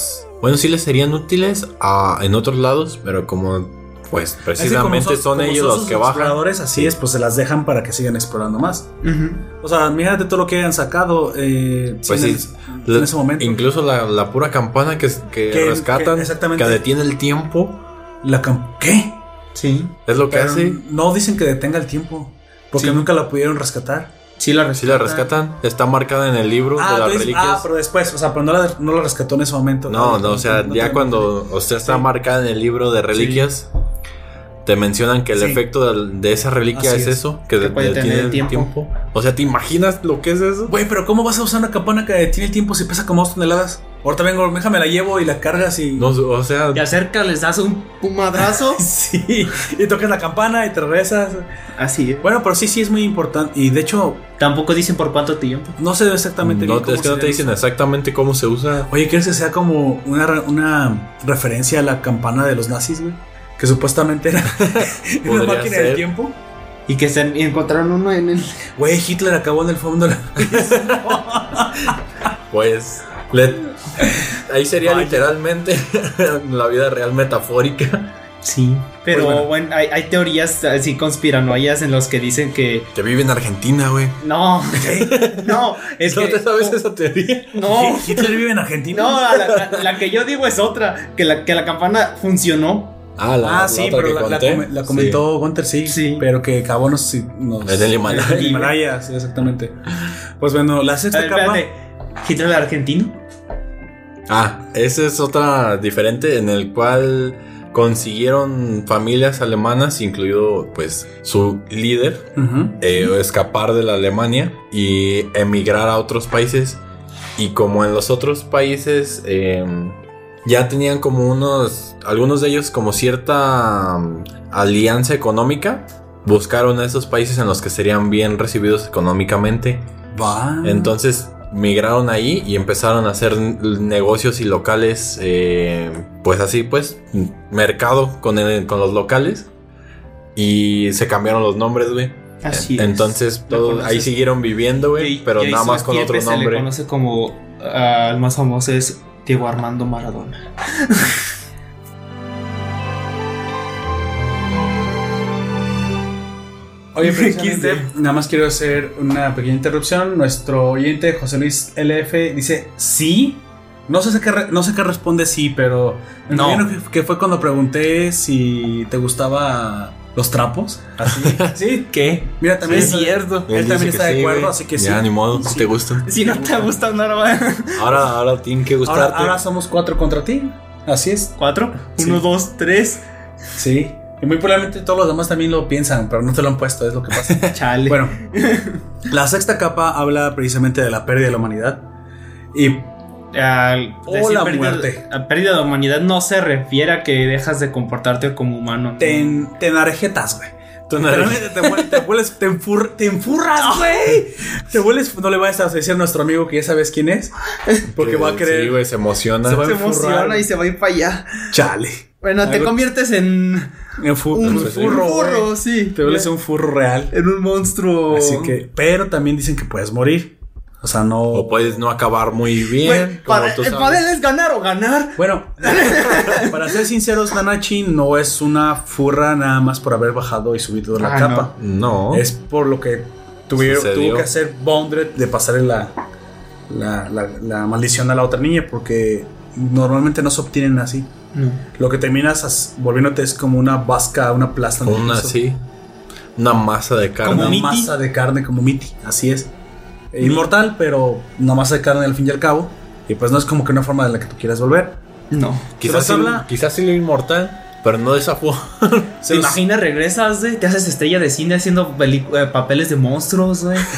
Bueno, sí les serían útiles a- en otros lados, pero como. Pues precisamente son- ellos los que bajan. exploradores, así es, pues se las dejan para que sigan explorando más. Ujú. O sea, imagínate todo lo que hayan sacado eh, Pues sin sí, el- en ese momento. Incluso la, la pura campana que, que Que- rescatan, que- que, exactamente. detiene el tiempo, La cam- ¿Qué? Sí, es lo que Pero hace. No dicen que detenga el tiempo, porque Sí. nunca la pudieron rescatar. sí la Si la rescatan, está marcada en el libro Ah, de las dices- reliquias. ah, pero después, o sea, pero no la, no la rescató en ese momento. No, no, o sea, no ya cuando o sea, está Sí. marcada en el libro de reliquias, te mencionan que el Sí. efecto del- de, esa reliquia es, es. eso, que, Que puede detiene tener el tiempo. tiempo. O sea, ¿te imaginas lo que es eso? Güey, pero ¿cómo vas a usar una campana que detiene el tiempo si pesa como dos toneladas? Ahorita vengo, déjame la llevo y la cargas y. No, o sea, Te acercas, les das un, un madrazo. Sí, y tocas la campana y te regresas. Así. Bueno, pero sí, sí es muy importante. Y de hecho, Tampoco dicen por cuánto tiempo. no sé exactamente no, bien cómo es que no te dicen usa. exactamente cómo se usa. Oye, ¿quieres que sea como una, re- una referencia a la campana de los nazis, güey? Que supuestamente era una máquina ser. del tiempo. Y que se encontraron uno en el. Güey, Hitler acabó en el fondo de la. Pues, le- ahí sería Vaya. literalmente la vida real metafórica. Sí. Pero Pues bueno. bueno, hay, hay teorías así conspiranoicas en los que dicen que. Que vive en Argentina, güey. No. no. Es ¿No que. te sabes esa teoría? No. Hitler vive en Argentina. No, la, la- la que yo digo es otra. Que la, que la campana funcionó. Ah, la, Ah, sí, otra pero que la, conté. la comentó Gunter, sí, Sí. Pero que acabó nos, nos- En el Himalaya. en el Himalaya, sí, exactamente. Pues bueno, la sexta ver, capa. espérate. Hitler argentino. Ah, esa es otra diferente en el cual consiguieron familias alemanas, incluido pues su líder, eh, escapar de la Alemania y emigrar a otros países. Y como en los otros países eh, ya tenían como unos, algunos de ellos como cierta mm, alianza económica, buscaron a esos países en los que serían bien recibidos económicamente. Va. Entonces migraron ahí y empezaron a hacer negocios y locales, eh, pues así, pues, mercado con, el- con los locales. Y se cambiaron los nombres, güey. Así es. Entonces, todo- ahí siguieron viviendo, güey, pero nada más con otro Se le nombre. conoce como. ah, el más famoso es Diego Armando Maradona. Oye, precisamente, nada más quiero hacer una pequeña interrupción. Nuestro oyente José Luis LF dice sí. No sé qué, re- no sé qué responde sí, pero me No. que fue cuando pregunté si te gustaba los trapos. Así. sí. ¿Qué? Mira, también es cierto. Él también está de sí, acuerdo, así que sí. Ya, ni modo, si te gustan. Si no te gusta, no va. Ahora, ahora tienen que Ahora, gustarte. ahora somos cuatro contra ti. Así es. ¿Cuatro? Sí. Uno, dos, tres. Sí. Y muy probablemente todos los demás también lo piensan, pero no te lo han puesto, es lo que pasa. Chale. Bueno, la sexta capa habla precisamente de la pérdida de la humanidad. Y Al O decir la pérdida- muerte. a pérdida de humanidad no se refiere a que dejas de comportarte como humano. ¿no? te, en- te enarejetas, güey. No te, te vuelves, te, enfur- te enfurras, güey. Te vuelves, no le vayas a decir a nuestro amigo que ya sabes quién es, porque va a querer. Sí, güey, se emociona. Se va a se enfurrar. emociona y se va a ir para allá. Chale. Bueno, te conviertes en En fu- un furro, sí. Te vuelves un furro real. en un monstruo. Así que, pero también dicen que puedes morir. O sea, no. O puedes no acabar muy bien. Para- el padel es ganar o ganar. Bueno, para ser sinceros, Nanachi no es una furra nada más por haber bajado y subido la Ah, capa. No. Es por lo que tuvieron, tuvo que hacer Bondred de pasarle la, la, la- la maldición a la otra niña porque normalmente no se obtienen así. No. Lo que terminas as- volviéndote es como una vasca, una plasta. Una así. Una masa de carne. Como una Miti. masa de carne como Miti, así es. E Inmortal, pero masa de carne al fin y al cabo. Y pues no es como que una forma de la que tú quieras volver. No. Quizás, Se sí, quizás sí lo inmortal, pero no de esa forma. Se ¿Te los- imaginas, regresas, güey? Te haces estrella de cine haciendo eh, papeles de monstruos, güey.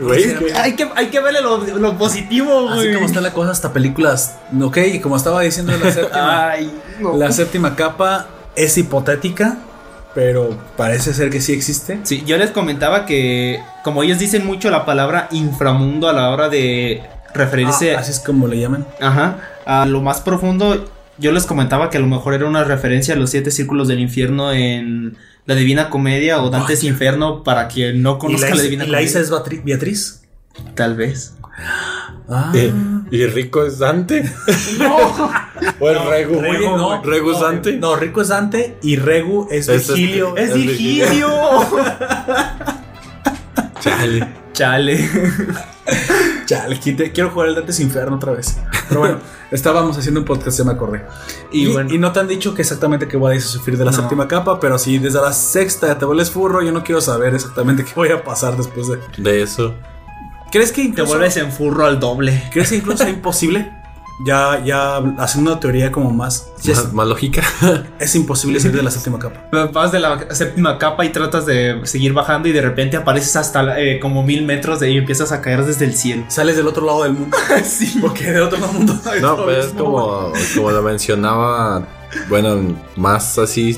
Güey, que- hay, que, hay que verle lo, lo positivo, güey. Así como está la cosa, hasta películas. Ok, y como estaba diciendo la séptima, Ay, no. la séptima capa es hipotética. Pero parece ser que sí existe. Sí, yo les comentaba que como ellos dicen mucho la palabra inframundo a la hora de referirse Ah, así es como le llaman. ajá, a lo más profundo, yo les comentaba que a lo mejor era una referencia a los siete círculos del infierno en la Divina Comedia o Dantes Inferno para quien no ¿Y conozca la, la, Divina y la Isa Comedia. es Beatriz? Tal vez. Ah. Eh, ¿Y Rico es Dante? ¿O el Regu? Regu, no. ¿Regu es Dante? No, Rico es Dante y Regu es Es Virgilio. este- ¡Es Virgilio! Chale. Chale. Chale, quite- quiero jugar el Dantes Inferno otra vez. Pero bueno, estábamos haciendo un podcast, se me acordé. Y, Y bueno. y no te han dicho que exactamente qué voy a sufrir de la No. séptima capa, pero si desde la sexta te vuelves furro, yo no quiero saber exactamente qué voy a pasar después de. De eso. ¿Crees que Te vuelves en furro al doble. ¿crees que incluso es imposible? Ya, ya haciendo una teoría como más. Más, más lógica. es imposible salir de la séptima capa. Vas de la séptima capa y tratas de seguir bajando y de repente apareces hasta eh, como mil metros de ahí y empiezas a caer desde el cielo. Sales del otro lado del mundo. sí. Porque del otro lado del mundo. No, pero es como, como lo mencionaba, bueno, más así,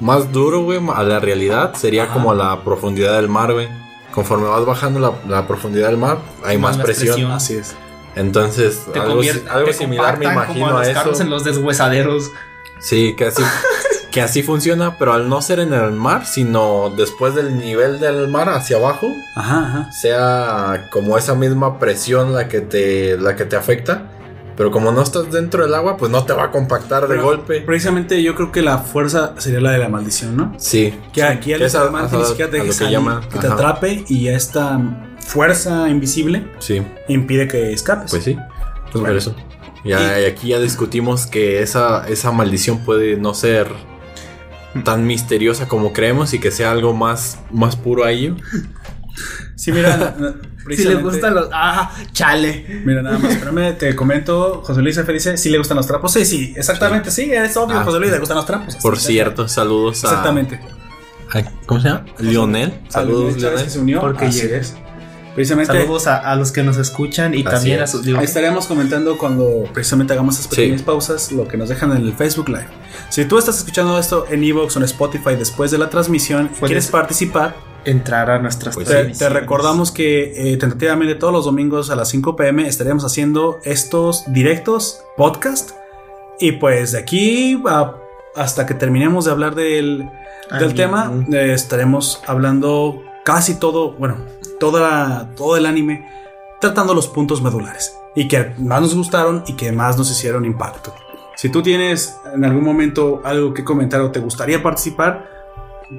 más duro, güey, a la realidad, sería Ajá. como la profundidad del mar, güey. Conforme vas bajando la, la profundidad del mar, hay más, presión. presión. Así es. Entonces, Te algo, convierte- algo te similar me imagino como a, los eso. carros en los deshuesaderos. Sí, que así, que así funciona, pero al no ser en el mar, sino después del nivel del mar hacia abajo, Ajá, ajá. sea como esa misma presión la que te, la que te afecta. Pero como no estás dentro del agua, pues no te va a compactar de Pero golpe. Precisamente yo creo que la fuerza sería la de la maldición, ¿no? Sí. Que aquí al a- ni siquiera te dejes que te atrape y esta fuerza invisible Sí, impide que escapes. pues sí. Pues Bueno. por eso. Ya, y aquí ya discutimos que esa, esa maldición puede no ser tan misteriosa como creemos y que sea algo más, más puro a ello. Sí, mira, Si le gustan los. ¡Ah! ¡Chale! Mira, nada más, espérame, te comento, José Luis F. dice, sí le gustan los trapos. Sí, sí, exactamente, sí, es obvio, Ah. José Luis le gustan los trapos. Por cierto, saludos a, Exactamente. a- ¿Cómo se llama? Lionel. Saludos, Lionel. que se unió. Porque Así llega. es. Precisamente Saludos a, a los que nos escuchan y también a es. sus. digo, Ahí estaremos comentando cuando precisamente hagamos esas Sí. pequeñas pausas lo que nos dejan en el Facebook Live. Si tú estás escuchando esto en Evox o en Spotify después de la transmisión y Puedes- quieres participar, entrar a nuestras Pues te, recordamos que eh, tentativamente todos los domingos a las 5 pm estaremos haciendo estos directos, podcast. Y pues de aquí a- hasta que terminemos de hablar del, del Anime. tema, eh, estaremos hablando casi todo, bueno, toda, todo el anime, tratando los puntos medulares y que más nos gustaron y que más nos hicieron impacto. Si tú tienes en algún momento algo que comentar o te gustaría participar,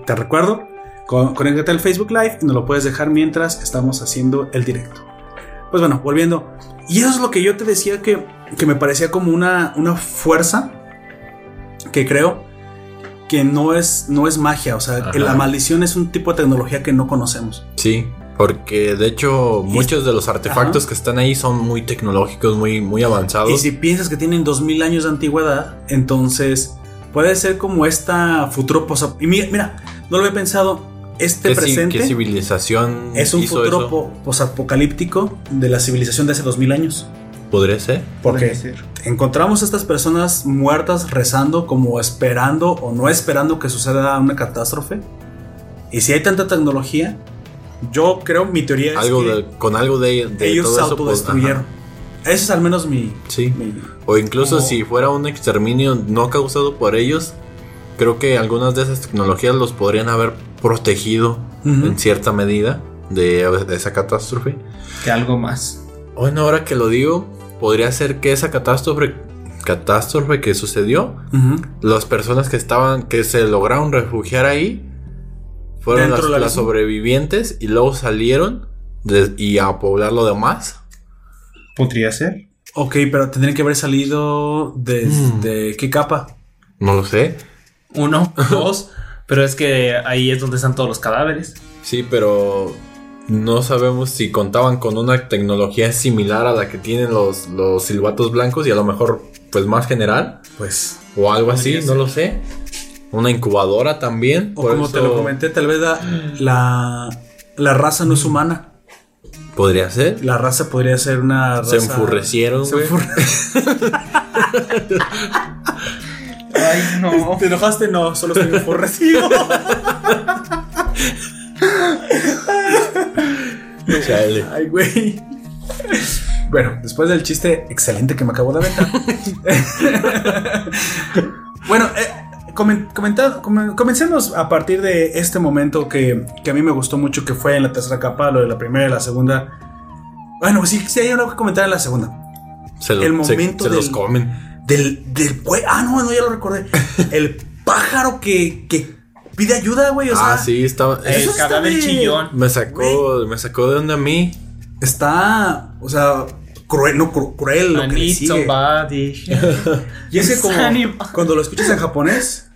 te recuerdo, con- conéctate al Facebook Live y nos lo puedes dejar mientras estamos haciendo el directo. Pues bueno, volviendo. Y eso es lo que yo te decía que, que me parecía como una, una fuerza que creo que no es, no es magia. O sea, Ajá. la maldición es un tipo de tecnología que no conocemos. Sí, porque de hecho muchos de los artefactos Ajá. que están ahí son muy tecnológicos, muy, muy avanzados. Y si piensas que tienen 2000 años de antigüedad, entonces puede ser como esta futuro posa- Y mira, mira, no lo había pensado. Este ¿Qué, presente qué civilización es un hizo futuro po- posapocalíptico de la civilización de hace 2000 años. ¿Podría ser? Porque ser. encontramos a estas personas muertas rezando como esperando o no esperando que suceda una catástrofe. Y si hay tanta tecnología, yo creo, mi teoría es Algo que de- con algo de, de ellos todo se eso, pues, autodestruyeron. ajá. Ese es al menos mi... Sí. mi- O incluso Como- si fuera un exterminio no causado por ellos, creo que algunas de esas tecnologías los podrían haber protegido en cierta medida de, de esa catástrofe. Que algo más. Bueno, ahora que lo digo, podría ser que esa catástrofe, catástrofe que sucedió, las personas que estaban, que se lograron refugiar ahí, fueron las, sobrevivientes y luego salieron de- y a poblar lo demás. Podría ser. Ok, pero tendrían que haber salido desde... ¿Qué capa? No lo sé. Uno, dos. Pero es que ahí es donde están todos los cadáveres. Sí, pero no sabemos si contaban con una tecnología similar a la que tienen los, los silbatos blancos y a lo mejor pues más general Pues... o algo así, no lo sé. Una incubadora también. O por como te lo comenté, tal vez la, la, la raza no es humana. Podría ser. La raza podría ser una raza... Se enfurrecieron, Se enfurre- Ay, no. ¿Te enojaste? No, solo estoy aborrecido. Chale. Ay, güey. Bueno, después del chiste excelente que me acabo de aventar. bueno, eh, comen- comencemos a partir de este momento que, que a mí me gustó mucho, que fue en la tercera capa, lo de la primera y la segunda. Bueno, sí, sí hay algo que comentar en la segunda. Se, lo- El se- momento se los del- comen. Del, del güey. Ah, no, no, ya lo recordé. El pájaro que, que pide ayuda, güey. O sea, ah, sí, estaba. El Eso está cadáver de- chillón. Me sacó, me sacó de onda a mí. está, o sea, cruel, no cru- cruel lo I que le need sigue. somebody. Y es que como cuando lo escuchas en japonés,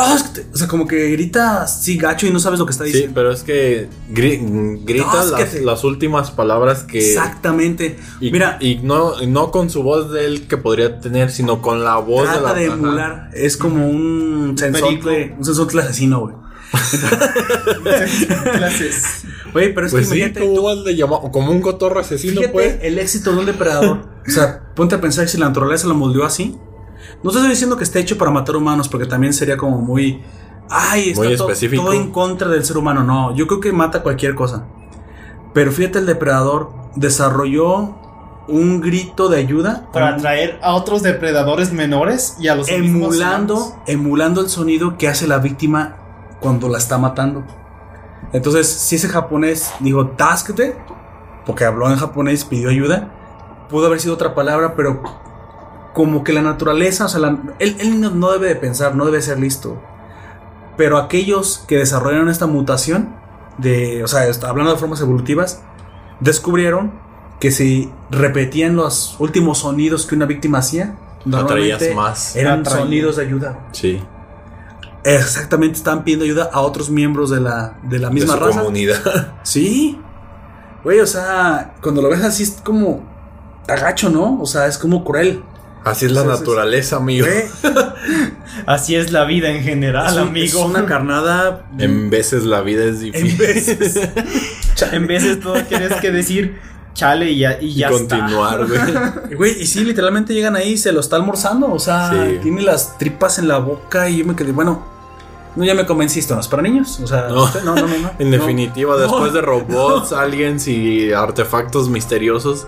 O sea, como que grita así gacho y no sabes lo que está Sí, diciendo. pero es que gri- grita las, que te- las últimas palabras que. Exactamente. Y, Mira, y no, y no con su voz de él que podría tener, sino con la voz de trata la de ajá. emular. Es como un sensontle, un sensontle asesino, güey. Clases. Güey, pero es Pues que sí, imagínate ¿cómo tú- vas de? Como un cotorro asesino, Fíjate pues. el éxito de un depredador. O sea, ponte a pensar si la naturaleza lo moldeó así. No te estoy diciendo que esté hecho para matar humanos, porque también sería como muy. Ay, está Muy to- específico. todo en contra del ser humano. No, yo creo que mata cualquier cosa. Pero fíjate, el depredador desarrolló un grito de ayuda. Para atraer a otros depredadores menores y a los mismos humanos. emulando, emulando el sonido que hace la víctima cuando la está matando. Entonces, si ese japonés dijo Taskete, porque habló en japonés, pidió ayuda, pudo haber sido otra palabra, pero como que la naturaleza, o sea, la- él, él no, no debe de pensar, no debe ser listo. Pero aquellos que desarrollaron esta mutación, de, o sea, está- hablando de formas evolutivas, descubrieron que si repetían los últimos sonidos que una víctima hacía, normalmente más. eran Atraía. sonidos de ayuda. Sí. Exactamente, estaban pidiendo ayuda a otros miembros de la, de la misma de su raza. comunidad. Sí. Güey, o sea, cuando lo ves así es como agacho, ¿no? O sea, es como cruel. Así es la Sí, sí, sí. naturaleza, amigo. Así es la vida en general, es, un- amigo. es una carnada En veces la vida es en difícil. veces. En veces todo tienes que decir chale y ya, y Y ya está. continuar, güey. Güey, y sí, literalmente llegan ahí y se lo está almorzando. O sea, tiene las tripas en la boca y yo me quedé, bueno, no ya me convencí, esto no es para niños. O sea, No. usted- no, no, no. no. En definitiva, después de robots, aliens y artefactos misteriosos,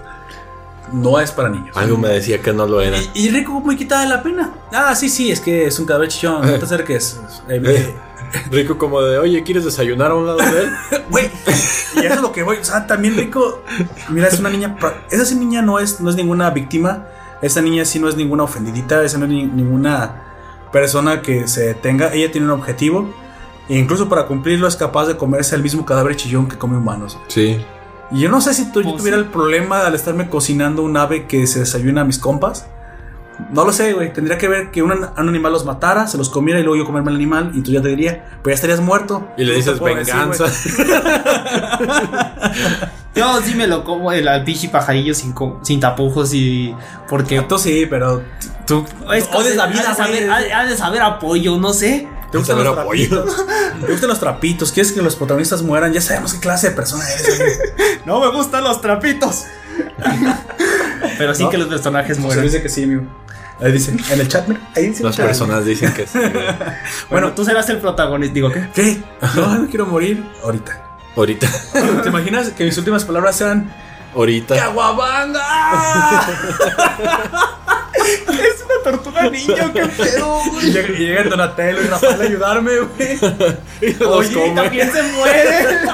No es para niños. algo me decía que no lo era. Y, y Rico muy quitada de la pena. Ah, sí, sí, es que es un cadáver chichón. No te acerques. Eh, eh, Rico como de, oye, ¿quieres desayunar a un lado de él? Güey, y eso es lo que voy. O sea, también Rico. Mira, es una niña. Esa niña no es, no es ninguna víctima. Esa niña sí no es ninguna ofendidita. Esa no es ni- ninguna persona que se detenga. Ella tiene un objetivo. E incluso para cumplirlo es capaz de comerse el mismo cadáver chillón que come humanos. Sí. Y yo no sé si tú, yo Pues tuviera sí. el problema al estarme cocinando un ave que se desayuna a mis compas. No lo sé, güey. Tendría que ver que un, an- un animal los matara, se los comiera y luego yo comerme el animal. Y tú ya te diría, pero ya estarías muerto. Y le No dices decir, venganza. güey. Yo sí me lo como el al pinche pajarillo sin, sin tapujos y. Porque. Tú sí, pero tú Es que odias la ha de vida, saber- ha de saber apoyo, no sé. Te gustan los trapitos. Te gustan los trapitos. Quieres que los protagonistas mueran. Ya sabemos qué clase de persona eres. No me gustan los trapitos. Pero sí ¿No? que los personajes Se mueran. dice que sí, amigo. Ahí dice, en el chat, mira. Ahí dice. en el Las personas dicen que sí. Bueno, tú serás el protagonista. Digo, ¿qué? ¿Qué? No, no quiero morir. Ahorita. Ahorita, ¿Te imaginas que mis últimas palabras sean ahorita. ¡Caguabanga! Tortuga niño, qué pedo, Y güey. llega, y llega el Donatello y Rafael a ayudarme, güey. Y Oye, come. también se muere.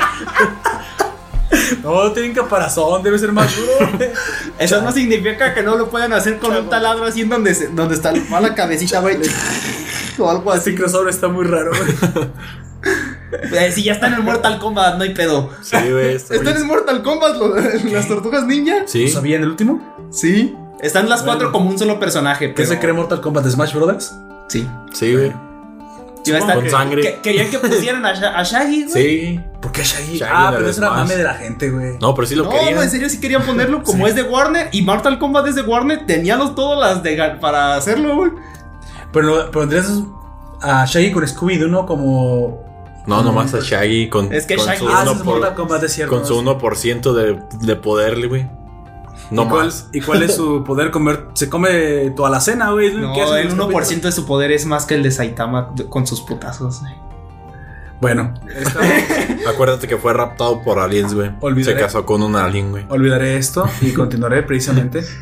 No, tienen caparazón, debe ser más duro. güey. Eso no significa que no lo puedan hacer con un taladro así en donde, se- donde está la cabecita, güey. O algo Este así. crossover está muy raro, güey. Eh, si ya está en el Mortal Kombat, no hay pedo. Sí, güey. está ¿Están en Mortal Kombat lo- las tortugas ninja? Sí. ¿Lo sabía en el último? Sí. Están las cuatro Bueno. como un solo personaje. ¿Qué Pero... se cree Mortal Kombat de Smash Brothers? Sí. Sí, güey. Iba a estar- Con sangre. que- querían que pusieran a, Sha- a Shaggy, güey. Sí. ¿Por qué Shaggy? Shaggy ah, pero eso era Smash. mame de la gente, güey. No, pero sí lo No, querían. no, en serio sí querían ponerlo. Como es de Warner y Mortal Kombat es de Warner, tenían los, todas las de para hacerlo, güey. Pero no, pondrías a Shaggy con Scooby-Doo, ¿no? Como... No, nomás a Shaggy con, Es que con Shaggy su es Ah, 1%, ese es Mortal Kombat, es cierto. con su 1% de, de poder, güey. No ¿Y cuál, más. ¿Y cuál es su poder comer? Se come toda la cena, güey. No, ¿Qué hace el los 1% capítulos? de su poder es más que el de Saitama con sus putazos. güey. Bueno, esta- Acuérdate que fue raptado por aliens, güey. Olvidaré. Se casó con un alien, güey. olvidaré esto y continuaré precisamente.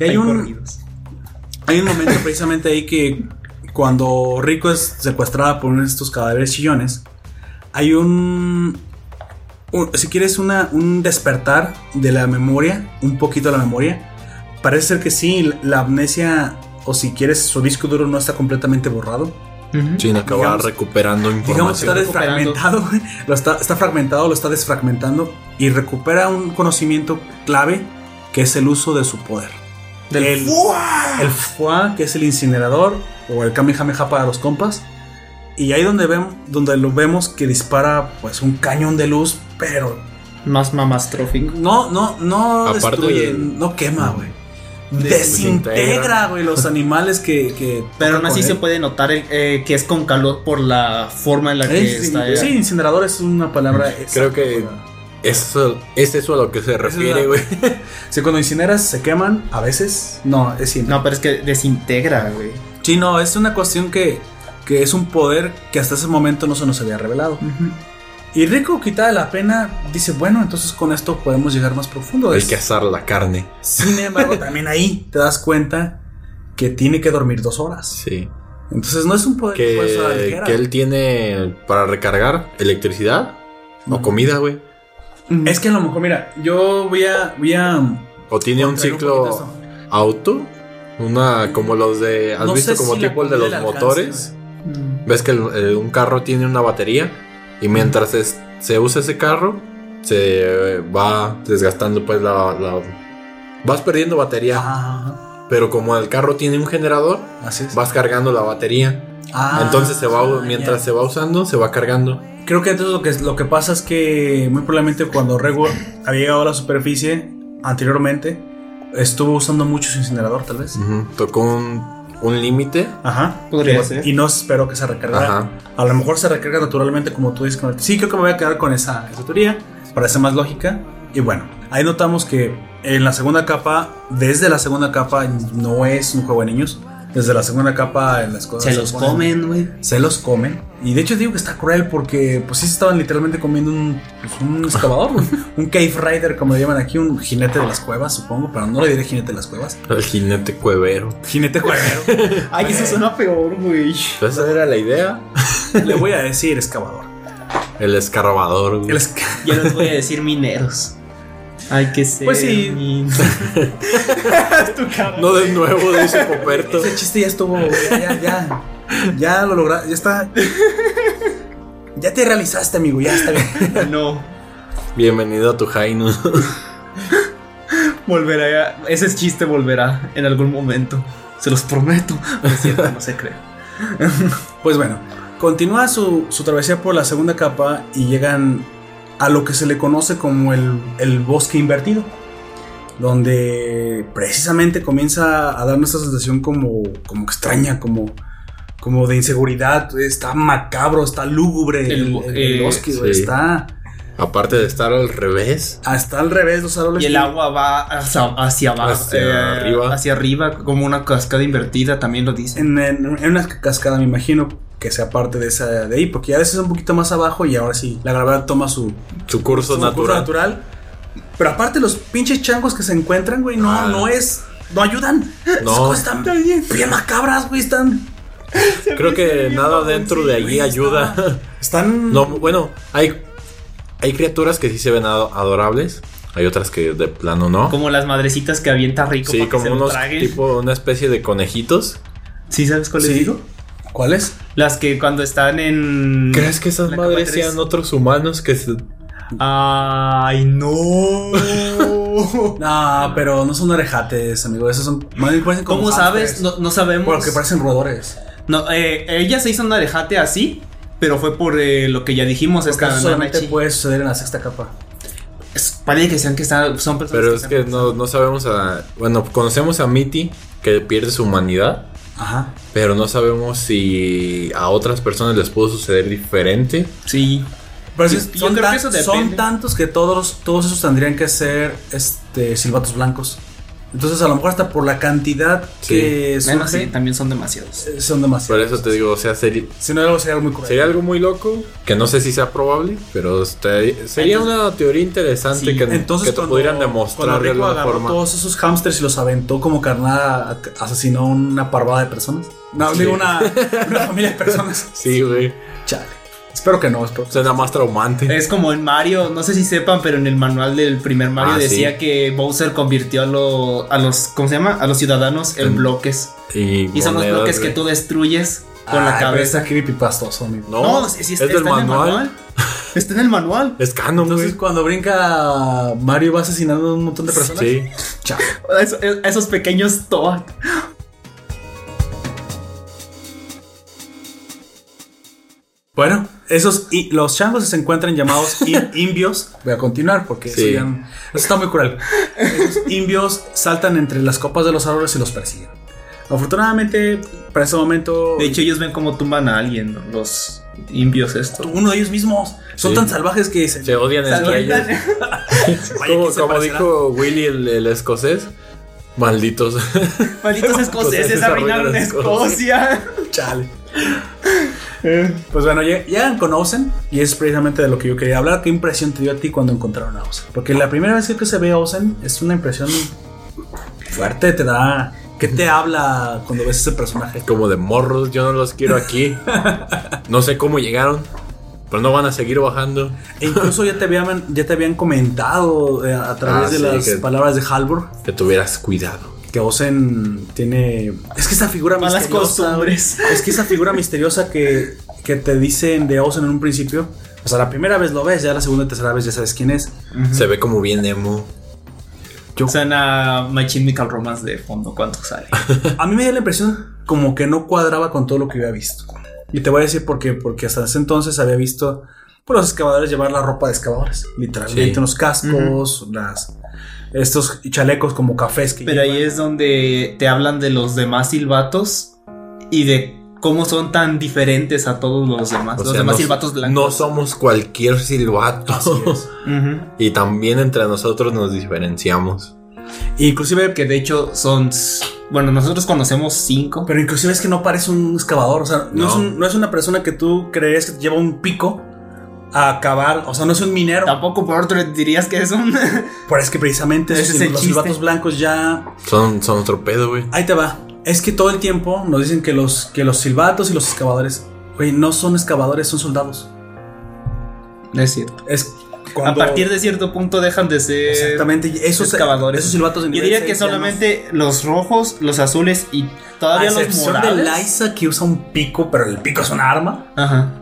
Y hay Hay un, corridos. hay un momento precisamente ahí que cuando Rico es secuestrada por uno de estos cadáveres chillones, hay un, un- si quieres, una, un despertar de la memoria, un poquito de la memoria. Parece ser que sí, la amnesia, o si quieres, su disco duro no está completamente borrado. Sí, acaba Digamos- recuperando Digamos que está información. desfragmentado. Lo está, está fragmentado, lo está desfragmentando y recupera un conocimiento clave que es el uso de su poder. Del el, el FUA, que es el incinerador, o el Kamehameha para los compas. Y ahí donde, ven, donde lo vemos que dispara pues un cañón de luz, pero Más mamastrófico. no, no, no Aparte destruye, del- no quema, güey. Desintegra. Desintegra, güey, los animales que... que Pero aún así se puede notar el, eh, que es con calor por la forma en la que Es- está. sí, incinerador es una palabra. Creo que eso, es eso a lo que se refiere, güey. Si cuando incineras se queman, a veces. No, es siempre. No, pero es que desintegra, güey. Sí, no, es una cuestión que, que es un poder que hasta ese momento no se nos había revelado. Y Rico, quitada la pena, dice: Bueno, entonces con esto podemos llegar más profundo. Hay Es- que asar la carne. Sin embargo, también ahí te das cuenta que tiene que dormir dos horas. Sí. Entonces no es un poder que, ligera. que él tiene para recargar electricidad o comida, güey. Es que a lo mejor, mira, yo voy a. Voy a O tiene un ciclo auto. Una como los de. ¿Has No visto como si tipo el de los alcance, motores? Ves que el- el- un carro tiene una batería y mientras es- se usa ese carro se eh, va desgastando pues la, la- vas perdiendo batería Ajá, pero como el carro tiene un generador así vas cargando la batería Ah, entonces se va ya. mientras se va usando se va cargando Creo que entonces lo que, lo que pasa es que muy probablemente cuando Rego había llegado a la superficie anteriormente, estuvo usando mucho su incinerador, tal vez. Ujú. tocó un, un límite Ajá. Podría ser. Y no espero que se recargara. Ajá. A lo mejor se recarga naturalmente, como tú dices. con el- Sí, creo que me voy a quedar con esa, esa teoría. Parece más lógica. Y bueno, ahí notamos que en la segunda capa, desde la segunda capa, no es un juego de niños. Desde la segunda capa en las cosas Se los ponen- comen, güey. se los comen. Y de hecho digo que está cruel porque pues sí se estaban literalmente comiendo un, pues, un excavador, un, un cave rider como le llaman aquí, un jinete de las cuevas, supongo, pero no le diré jinete de las cuevas. el jinete cuevero Jinete cuevero. Ay, eso suena peor, güey. esa era la idea le voy a decir excavador. el escarbador güey. El esca- Yo les voy a decir mineros. Hay que ser. Pues sí. min- no de nuevo dice Poperto Ese chiste ya estuvo, ya, ya, ya, ya lo lograste, ya está. Ya te realizaste, amigo, ya está bien. no. bienvenido a tu Jainu Volverá. Ese chiste volverá en algún momento. Se los prometo. No es cierto, no se cree. Pues bueno, continúa su, su travesía por la segunda capa y llegan a lo que se le conoce como el, el bosque invertido. Donde precisamente comienza a darnos esta sensación como, como extraña, como, como de inseguridad. Está macabro, está lúgubre el, eh, bosque, sí. Está aparte de estar al revés hasta al revés los árboles. Y el agua va hacia, hacia abajo. Hacia eh, arriba. Hacia arriba, como una cascada invertida, también lo dicen. En, en- en una cascada, me imagino que sea parte de esa de ahí, porque ya a veces es un poquito más abajo y ahora sí, la gravedad toma su, su curso su natural curso natural. Pero aparte los pinches changos que se encuentran, güey, no, Ah. no es, no ayudan. No. Están bien macabras, güey, están, creo que nada dentro de allí güey, ayuda están. No, bueno, hay, hay criaturas que sí se ven ado- adorables. Hay otras que de plano no. Como las madrecitas que avienta rico Sí, para que como se lo unos traguen. tipo una especie de conejitos. ¿Sí sabes cuál les Sí. digo? ¿Cuáles? Las que cuando están en. ¿Crees que esas madres sean otros humanos que se- Ay, no. No, pero no son orejates, amigo. Esos son. como ¿Cómo sabes? No, no sabemos. Porque parecen roedores. No, eh, ella se hizo un alejate así, pero fue por eh, lo que ya dijimos. Porque Esta eso solamente puede suceder en la sexta capa. Es- Parece que sean que están, son personas. Pero es que no, no sabemos a... Bueno, conocemos a Mitty que pierde su humanidad. Ajá. Pero no sabemos si a otras personas les pudo suceder diferente. Sí. Pero son, tan- son tantos que todos, todos esos tendrían que ser es- este, silbatos blancos. Entonces, a lo mejor hasta por la cantidad Sí. que Bueno, surge, sí, también son demasiados. eh, son Por demasiados. eso te digo, o sea, sería, Si no, algo sería muy cruel. sería algo muy loco, que no sé si sea probable, pero este- sería una teoría interesante Sí, que, Entonces, que te cuando, pudieran cuando demostrar de alguna forma. todos esos hamsters y los aventó como carnada, asesinó una parvada de personas. No, Sí. digo una, una familia de personas. Sí, güey. Chale. Espero que no, espero. Suena más traumante. Es como en Mario, no sé si sepan, pero en el manual del primer Mario Ah, decía sí. que Bowser convirtió a, lo- a los, ¿cómo se llama? A los ciudadanos en En- bloques. Y, Y son los bloques que tú destruyes con la Ay, pero cabeza. Está creepypastoso, amigo. No, No, sí, sí, es está, del está en el manual. manual. Está en el manual. Es canon, Entonces, güey. cuando brinca Mario va asesinando a un montón de personas. Sí. Esos, a esos pequeños Toad. Bueno, esos y los changos se encuentran llamados in- imbios. Voy a continuar porque eso, Sí. ya- eso está muy cruel. Esos imbios saltan entre las copas de los árboles y los persiguen. Afortunadamente, para ese momento, De hecho, ellos ven cómo tumban a alguien, los impios estos. uno de ellos mismos son Sí. tan salvajes que se, Se odian entre ellos. Vaya, Como, ¿quién se como dijo Willy el, el escocés. Malditos. Malditos escoceses arruinaron Escocia. Chale. Pues bueno, ya, ya conocen y es precisamente de lo que yo quería hablar. ¿Qué impresión te dio a ti cuando encontraron a Ozen? Porque la primera vez que se ve a Ozen es una impresión fuerte, te da... ¿Qué te habla cuando ves ese personaje? Como de morros, yo no los quiero aquí. No sé cómo llegaron, pero no van a seguir bajando. E incluso ya te habían, ya te habían comentado eh, a través Ah, de sí, las palabras de Halvor Que tuvieras cuidado. Que Ozen tiene... Es que esa figura Malas misteriosa... costumbres. Es que esa figura misteriosa que, que te dicen de Ozen en un principio... O sea, la primera vez lo ves, ya la segunda y tercera vez ya sabes quién es. Se ve como bien emo. Yo, Suena My Chemical Romance de fondo cuando sale. a mí me dio la impresión como que no cuadraba con todo lo que había visto. Y te voy a decir por qué. Porque hasta ese entonces había visto pues, los excavadores llevar la ropa de excavadores. Literalmente Sí. unos cascos, las, estos chalecos como cafés que Pero ahí llevan. es donde te hablan de los demás silbatos y de cómo son tan diferentes a todos los demás. O los sea, demás no, silbatos no blancos. somos cualquier silbato. Así es. Ujú. y también entre nosotros nos diferenciamos. Inclusive, Que de hecho son. Bueno, nosotros conocemos cinco. pero inclusive es que no parece un excavador. O sea, no, No. Es, un- no es una persona que tú creerías que lleva un pico a cavar. O sea, no es un minero. Tampoco por otro dirías que es un. Pero es que precisamente esos- es los chiste. silbatos blancos ya Son, son otro pedo, güey. Ahí te va. Es que todo el tiempo nos dicen que los, que los silbatos y los excavadores, güey, no son excavadores, son soldados. es cierto. Es A partir de cierto punto dejan de ser. Exactamente, esos excavadores. Esos silbatos de Yo diría que solamente los rojos, los azules y a todavía los excepción de morados. Liza que usa un pico, pero el pico es un arma. Ajá.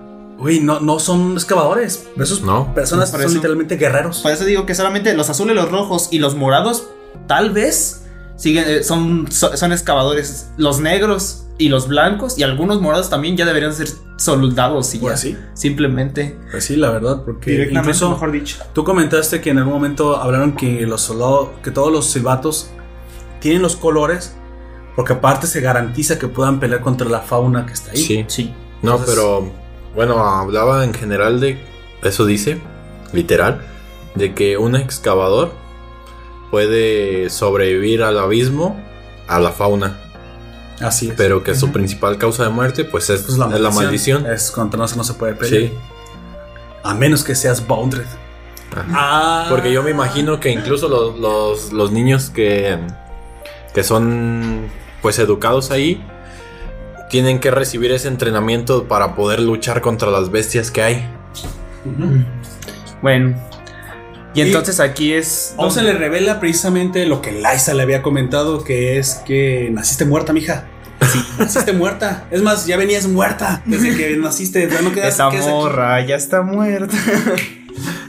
Güey, no, no son excavadores. Esos No. personas son eso- literalmente guerreros. Por eso digo que solamente los azules, los rojos y los morados, tal vez, siguen, eh, son, so- son excavadores. Los negros y los blancos y algunos morados también ya deberían ser soldados y ya. Pues sí. Simplemente. Pues sí, la verdad, porque Directamente, incluso mejor dicho. tú comentaste que en algún momento hablaron que los soldados, que todos los silbatos tienen los colores, porque aparte se garantiza que puedan pelear contra la fauna que está ahí. Sí. Sí. No, Entonces- pero bueno, hablaba en general de eso dice, literal, de que un excavador puede sobrevivir al abismo, a la fauna, Así es. pero que su principal causa de muerte pues es, Pues es la maldición. Es contra nosotros no se puede pelear. Sí. A menos que seas Boundred. Ajá. Ah. Porque yo me imagino que incluso los, los, los niños que, que son pues educados ahí tienen que recibir ese entrenamiento para poder luchar contra las bestias que hay. Bueno. Y Y- entonces aquí es. O se le revela precisamente lo que Liza le había comentado, que es que naciste muerta, mija. Sí, naciste muerta. Es más, ya venías muerta desde que naciste. Ya no quedas. Esa quedas aquí. morra ya está muerta.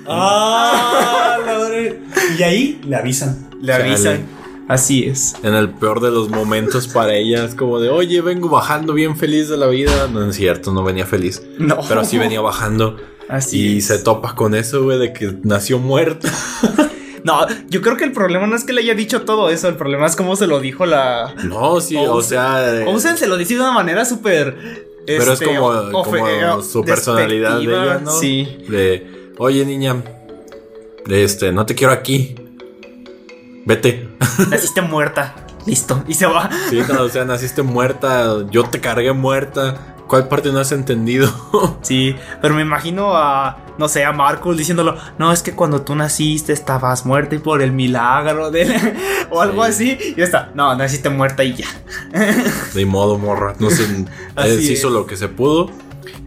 Ah, la madre. Y ahí le avisan. Le Chale. avisan. Así es. En el peor de los momentos para ella es como de, oye, vengo bajando bien feliz de la vida. No es cierto, no venía feliz. No. Pero sí venía bajando. Así Y es. se topa con eso, güey, de que nació muerta. No, yo creo que el problema no es que le haya dicho todo eso, el problema es cómo se lo dijo la. No, sí, o Olsen. sea... eh, Olsen se lo dice de una manera súper. Pero es este, como, su personalidad de ella, ¿no? Sí. De, oye, niña, este, no te quiero aquí. Vete. Naciste muerta. Listo. Y se va. Sí, no, o sea, naciste muerta, yo te cargué muerta. ¿Cuál parte no has entendido? Sí, pero me imagino a, no sé, a Marcus diciéndolo, no, es que cuando tú naciste estabas muerta y por el milagro de... o algo Sí. así, y está, no, naciste muerta y ya. De modo, morra. No sé, él sí hizo es. lo que se pudo.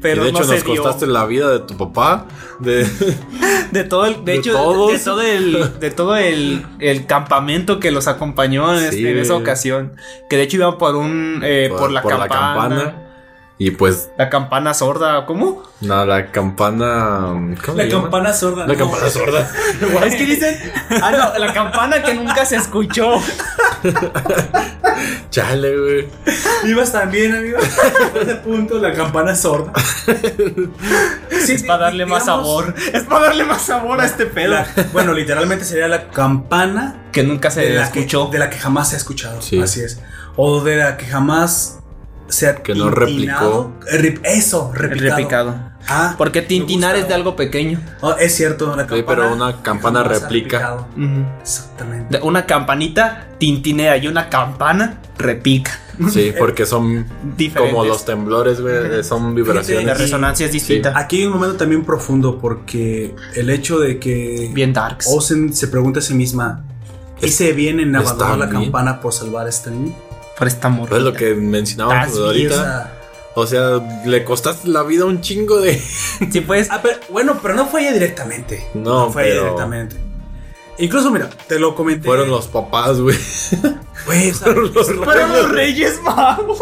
Pero y de hecho no se nos dio. costaste la vida de tu papá. De... De todo el, de, de hecho, todos. de todo el, de todo el, el campamento que los acompañó en, Sí, este- en esa ocasión. Que de hecho iban por un, eh, por, la, campana, Y pues, La campana sorda, ¿cómo? nada, la campana. ¿Cómo La campana sorda. La no. campana sorda. Es que dicen, ah, no, la campana que nunca se escuchó. Chale, güey. Ibas también, amigo. A ese punto, la campana sorda. Sí, Es para darle más sabor. Es para darle más sabor a este pedo. la- bueno, literalmente sería la campana que nunca se de la, que, escuchó. de la que jamás se ha escuchado. Sí. Así es. O de la que jamás se ha Que no tintinado. Eh, rep- Eso, El replicado. repicado. Ah, Porque tintinar es de algo pequeño. Oh, es cierto, la Sí, campana. pero una campana replica. replicado. Exactamente. De- Una campanita tintinea y una campana repica. Sí, porque son Diferentes. como los temblores, güey. Son La vibraciones. resonancia es distinta. Aquí hay un momento también profundo porque el hecho de que Bien darks. Ozen se pregunta a sí misma, ¿hice bien en ¿Está abandonar la bien? campana por salvar a este niño? Por esta morrita. Es lo que mencionábamos o ahorita. sea, O sea, le costaste la vida a un chingo de. Sí, pues. ah, pero- bueno, pero no fue ella directamente. No, fue pero- ella directamente. Incluso, mira, te lo comenté. Fueron los papás, güey. Güey, o sea, Fueron los Reyes Magos.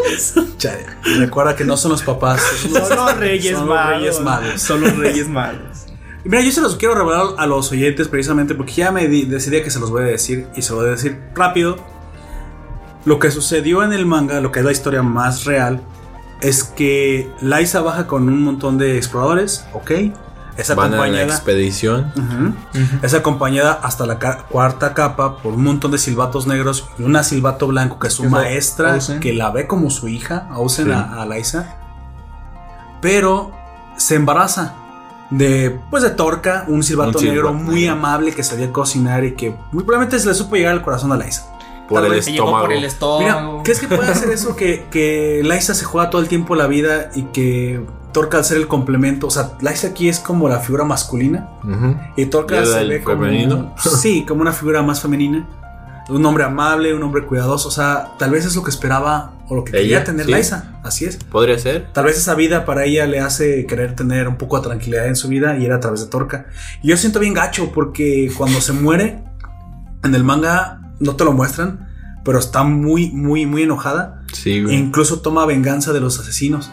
chale, recuerda que no son los papás. Son los, Son los Reyes son los Magos. Reyes Magos. Son los Reyes Magos. Y Mira, yo se los quiero revelar a los oyentes precisamente porque ya me di- decidí que se los voy a decir y se los voy a decir rápido. Lo que sucedió en el manga, lo que es la historia más real, es que Liza baja con un montón de exploradores, ¿ok? Es Van a la acompañada, expedición. Es acompañada hasta la ca- cuarta capa por un montón de silbatos negros y una silbato blanco que es su maestra que la ve como su hija, Sí. a, a Liza. Pero se embaraza de pues de Torca, un silbato Un negro silbato muy negro. amable que sabía cocinar y que muy probablemente se le supo llegar al corazón a Liza. Por Tal el vez Se llegó estómago. por el Mira, estómago. ¿crees que puede hacer eso que, que Liza se juega todo el tiempo la vida y que Torca al ser el complemento, o sea, Liza aquí es como la figura masculina y Torca ¿Y el se ve como femenino? sí, como una figura más femenina, un hombre amable, un hombre cuidadoso, o sea, tal vez es lo que esperaba o lo que quería tener sí. Liza, así es. Podría ser. Tal vez esa vida para ella le hace querer tener un poco de tranquilidad en su vida y era a través de Torca. Y yo siento bien gacho porque cuando se muere en el manga no te lo muestran, pero está muy, muy, muy enojada. Sí, E güey. incluso toma venganza de los asesinos.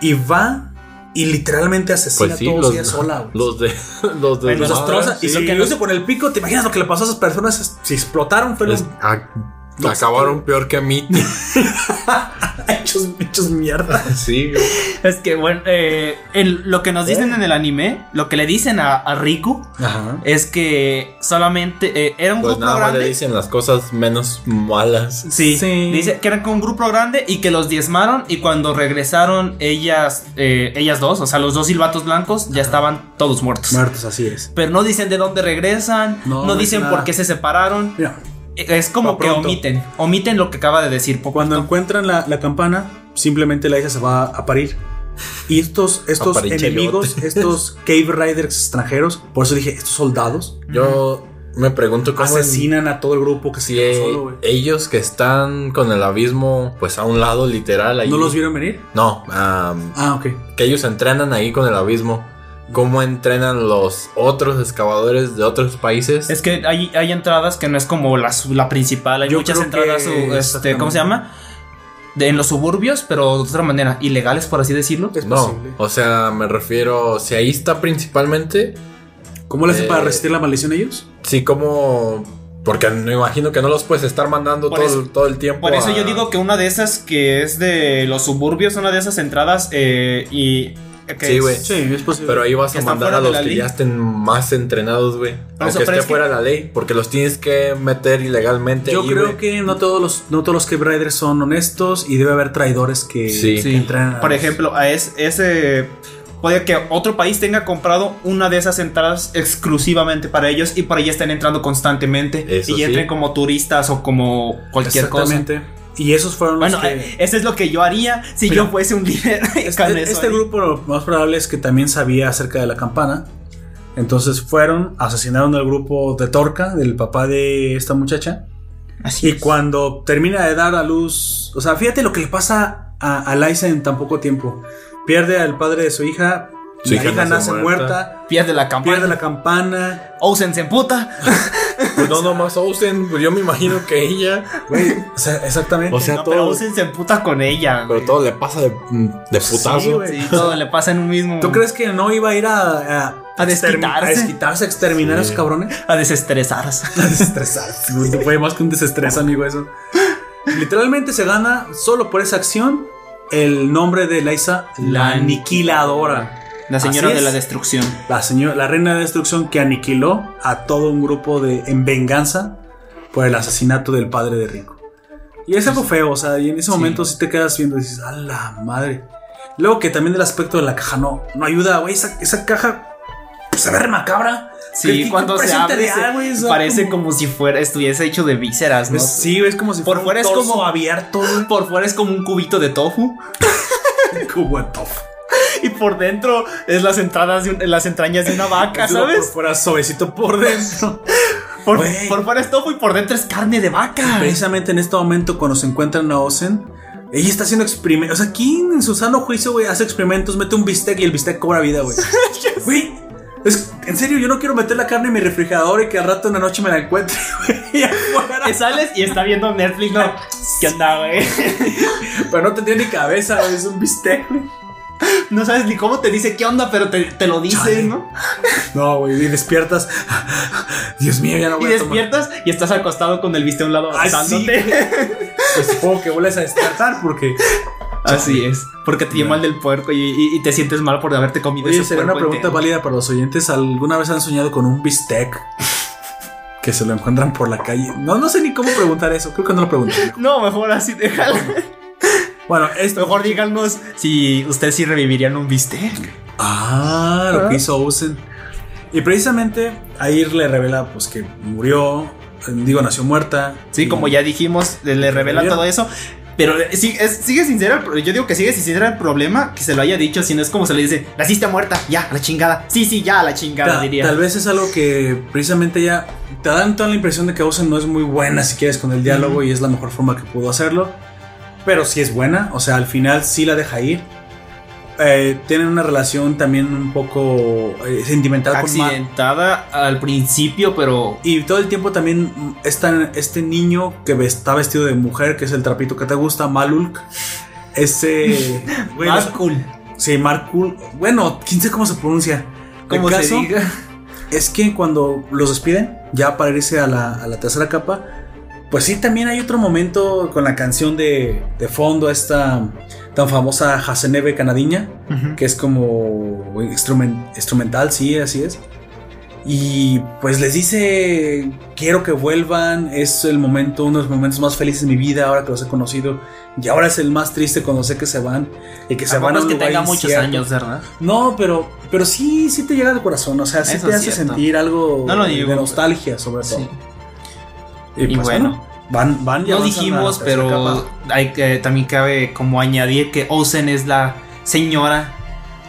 Y va y literalmente asesina Pues sí, todos los, ella sola. güey. los de. Los de. Los destroza. Y lo que lo hizo con el pico, ¿te imaginas lo que le pasó a esas personas? Si explotaron, ah, Los- acabaron peor que a mí. hechos, hechos mierda. sí, güey. Es que, bueno, eh, en lo que nos dicen en el anime, lo que le dicen a, a Riku Ajá. es que solamente eh, era un Pues grupo nada más grande. le dicen las cosas menos malas. Sí, Sí. dice que eran con un grupo grande y que los diezmaron y cuando regresaron ellas, eh, ellas dos, o sea, los dos silbatos blancos ya estaban todos muertos. Muertos, así es. Pero no dicen de dónde regresan, No, dicen dice por qué se separaron. Mira, Es como que omiten, omiten lo que acaba de decir cuando encuentran la, la campana, simplemente la hija se va a parir. Y estos, estos enemigos, estos cave riders extranjeros, por eso dije, estos soldados Yo me pregunto cómo. en- asesinan a todo el grupo que se Si quedó solo, güey. ellos que están con el abismo, pues a un lado literal ahí. ¿No los vieron venir? No, Ah, ok. que ellos entrenan ahí con el abismo. ¿Cómo entrenan los otros excavadores de otros países? Es que hay, hay entradas que no es como la, principal, hay Yo muchas entradas, que este, ¿cómo se llama? De, en los suburbios, pero de otra manera, ilegales por así decirlo. Es no, posible. o sea, me refiero, si ahí está principalmente, ¿Cómo le hacen Eh, para resistir la maldición ellos? sí como... Porque me imagino que no los puedes estar mandando todo, eso- todo el tiempo. Por eso a- yo digo que una de esas que es de los suburbios, una de esas entradas eh, y... que Sí, güey. Sí, es posible. Pero ahí vas Que a mandar a los que ley. ya estén más entrenados, güey. Aunque esté es que- fuera de la ley. Porque los tienes que meter ilegalmente. Yo ahí, creo que no todos los no todos los Cave Riders son honestos y debe haber traidores que, Sí. que Sí. entrenan a Por los- ejemplo, a es- ese puede que otro país tenga comprado una de esas entradas exclusivamente para ellos y por ahí estén entrando constantemente Eso y sí. entren como turistas o como cualquier cosa. Y esos fueron Bueno, los que... eh, eso es lo que yo haría si Mira, yo fuese un líder. Este, este ahí. grupo lo más probable es que también sabía acerca de la campana. Entonces fueron, asesinaron al grupo de Torca, del papá de esta muchacha. Así Y es. cuando termina de dar a luz, o sea, fíjate lo que le pasa a, a Liza en tan poco tiempo. Pierde al padre de su hija, Su la hija hija nace muerta. muerta, pierde la campana. pierde la campana. Olsen se emputa. Pues no nomás Austin, pues yo me imagino que ella. Güey, o sea, exactamente. O sea, No, pero todo. Olsen se emputa con ella. Pero todo le pasa de, de putazo. Sí, todo le pasa en un mismo. ¿Tú crees que no iba a ir a, a, A desquitarse. a desquitarse, a exterminar a esos cabrones? A desestresarse. A desestresarse. güey. Fue más que un desestrés, amigo, eso. Literalmente se gana solo por esa acción el nombre de Liza, la La aniquiladora. La señora de la destrucción. La, señora, la reina de destrucción que aniquiló a todo un grupo de, en venganza por el asesinato del padre de Rico. Y es algo feo, o sea, y en ese momento si te quedas viendo y dices, a la madre. Luego que también el aspecto de la caja no, no ayuda, güey, esa, esa caja pues, se ve macabra. Sí, ¿Qué- qué cuando se abre güey? O sea, parece como... si fuera estuviese hecho de vísceras, ¿no? Sí, es como si Por fuera es como- abierto. Por fuera es como un cubito de tofu what the fuck. y por dentro es las entradas de un- las entrañas de una vaca, Es duro Por ¿sabes? fuera suavecito por dentro. Por, por fuera es tofu y por dentro es carne de vaca. Precisamente en este momento, cuando se encuentran a Ozen, ella está haciendo experimentos. O sea, ¿quién en su sano juicio, güey, hace experimentos, mete un bistec y el bistec cobra vida, güey? Güey, es- en serio, yo no quiero meter la carne en mi refrigerador y que al rato en la noche me la encuentre, güey. Te sales y está viendo Netflix, ¿no? ¿Qué onda, güey? Pero no tendría ni cabeza, güey, es un bistec, güey. No sabes ni cómo te dice qué onda, pero te, te lo dice. ¿no? No, güey, y despiertas. Dios mío, ya no Y voy a tomar. despiertas y estás acostado con el viste a un lado Ay, sí, abrazándote. Pues supongo que vuelves a despertar porque. Así es. Porque te dio mal del puerco y, y- y te sientes mal por haberte comido Oye, ese sería una puerco pregunta entero. válida para los oyentes. ¿Alguna vez han soñado con un bistec? Que se lo encuentran por la calle. No, no sé ni cómo preguntar eso. Creo que no lo pregunté. No, mejor así, déjalo. Bueno, esto. Mejor díganos si ustedes sí revivirían un bistec. Ah, lo que hizo Ozen. Y precisamente ahí le revela pues que murió. Digo, nació muerta. Sí, Y- como ya dijimos, le, le revela todo eso. Pero eh, sí, es- sigue sincero, el pro- yo digo que sigue sincero el problema que se lo haya dicho, si no es como se le dice, naciste muerta, ya, a la chingada. Sí, sí, ya, a la chingada, Ta- diría. Tal vez es algo que precisamente ya te dan toda la impresión de que Ozen no es muy buena si quieres con el diálogo y es la mejor forma que pudo hacerlo. Pero sí es buena, o sea, al final sí la deja ir. Eh, tienen una relación también un poco eh, sentimental con Accidentada al principio, pero Y todo el tiempo también está este niño que está vestido de mujer, que es el trapito que te gusta, Malulk. Ese. los- cool. Sí, Markul. Bueno, quién sé cómo se pronuncia. El Como se diga. Es que cuando los despiden, ya para irse a la, a la tercera capa, pues sí, también hay otro momento con la canción de, de fondo, esta tan famosa Hasenebe canadiña, que es como instrumen- instrumental, sí, así es. Y pues les dice, quiero que vuelvan, es el momento, uno de los momentos más felices de mi vida ahora que los he conocido. Y ahora es el más triste cuando sé que se van y que se van a un que lugar tenga muchos incierto". años, ¿verdad? No, pero, pero sí, sí te llega al corazón, o sea, sí Eso te hace cierto. sentir algo No de nostalgia, sobre todo. Sí. Y, Y pues, bueno. bueno, van, van y No a dijimos, pero hay que también cabe como añadir que Ozen es la señora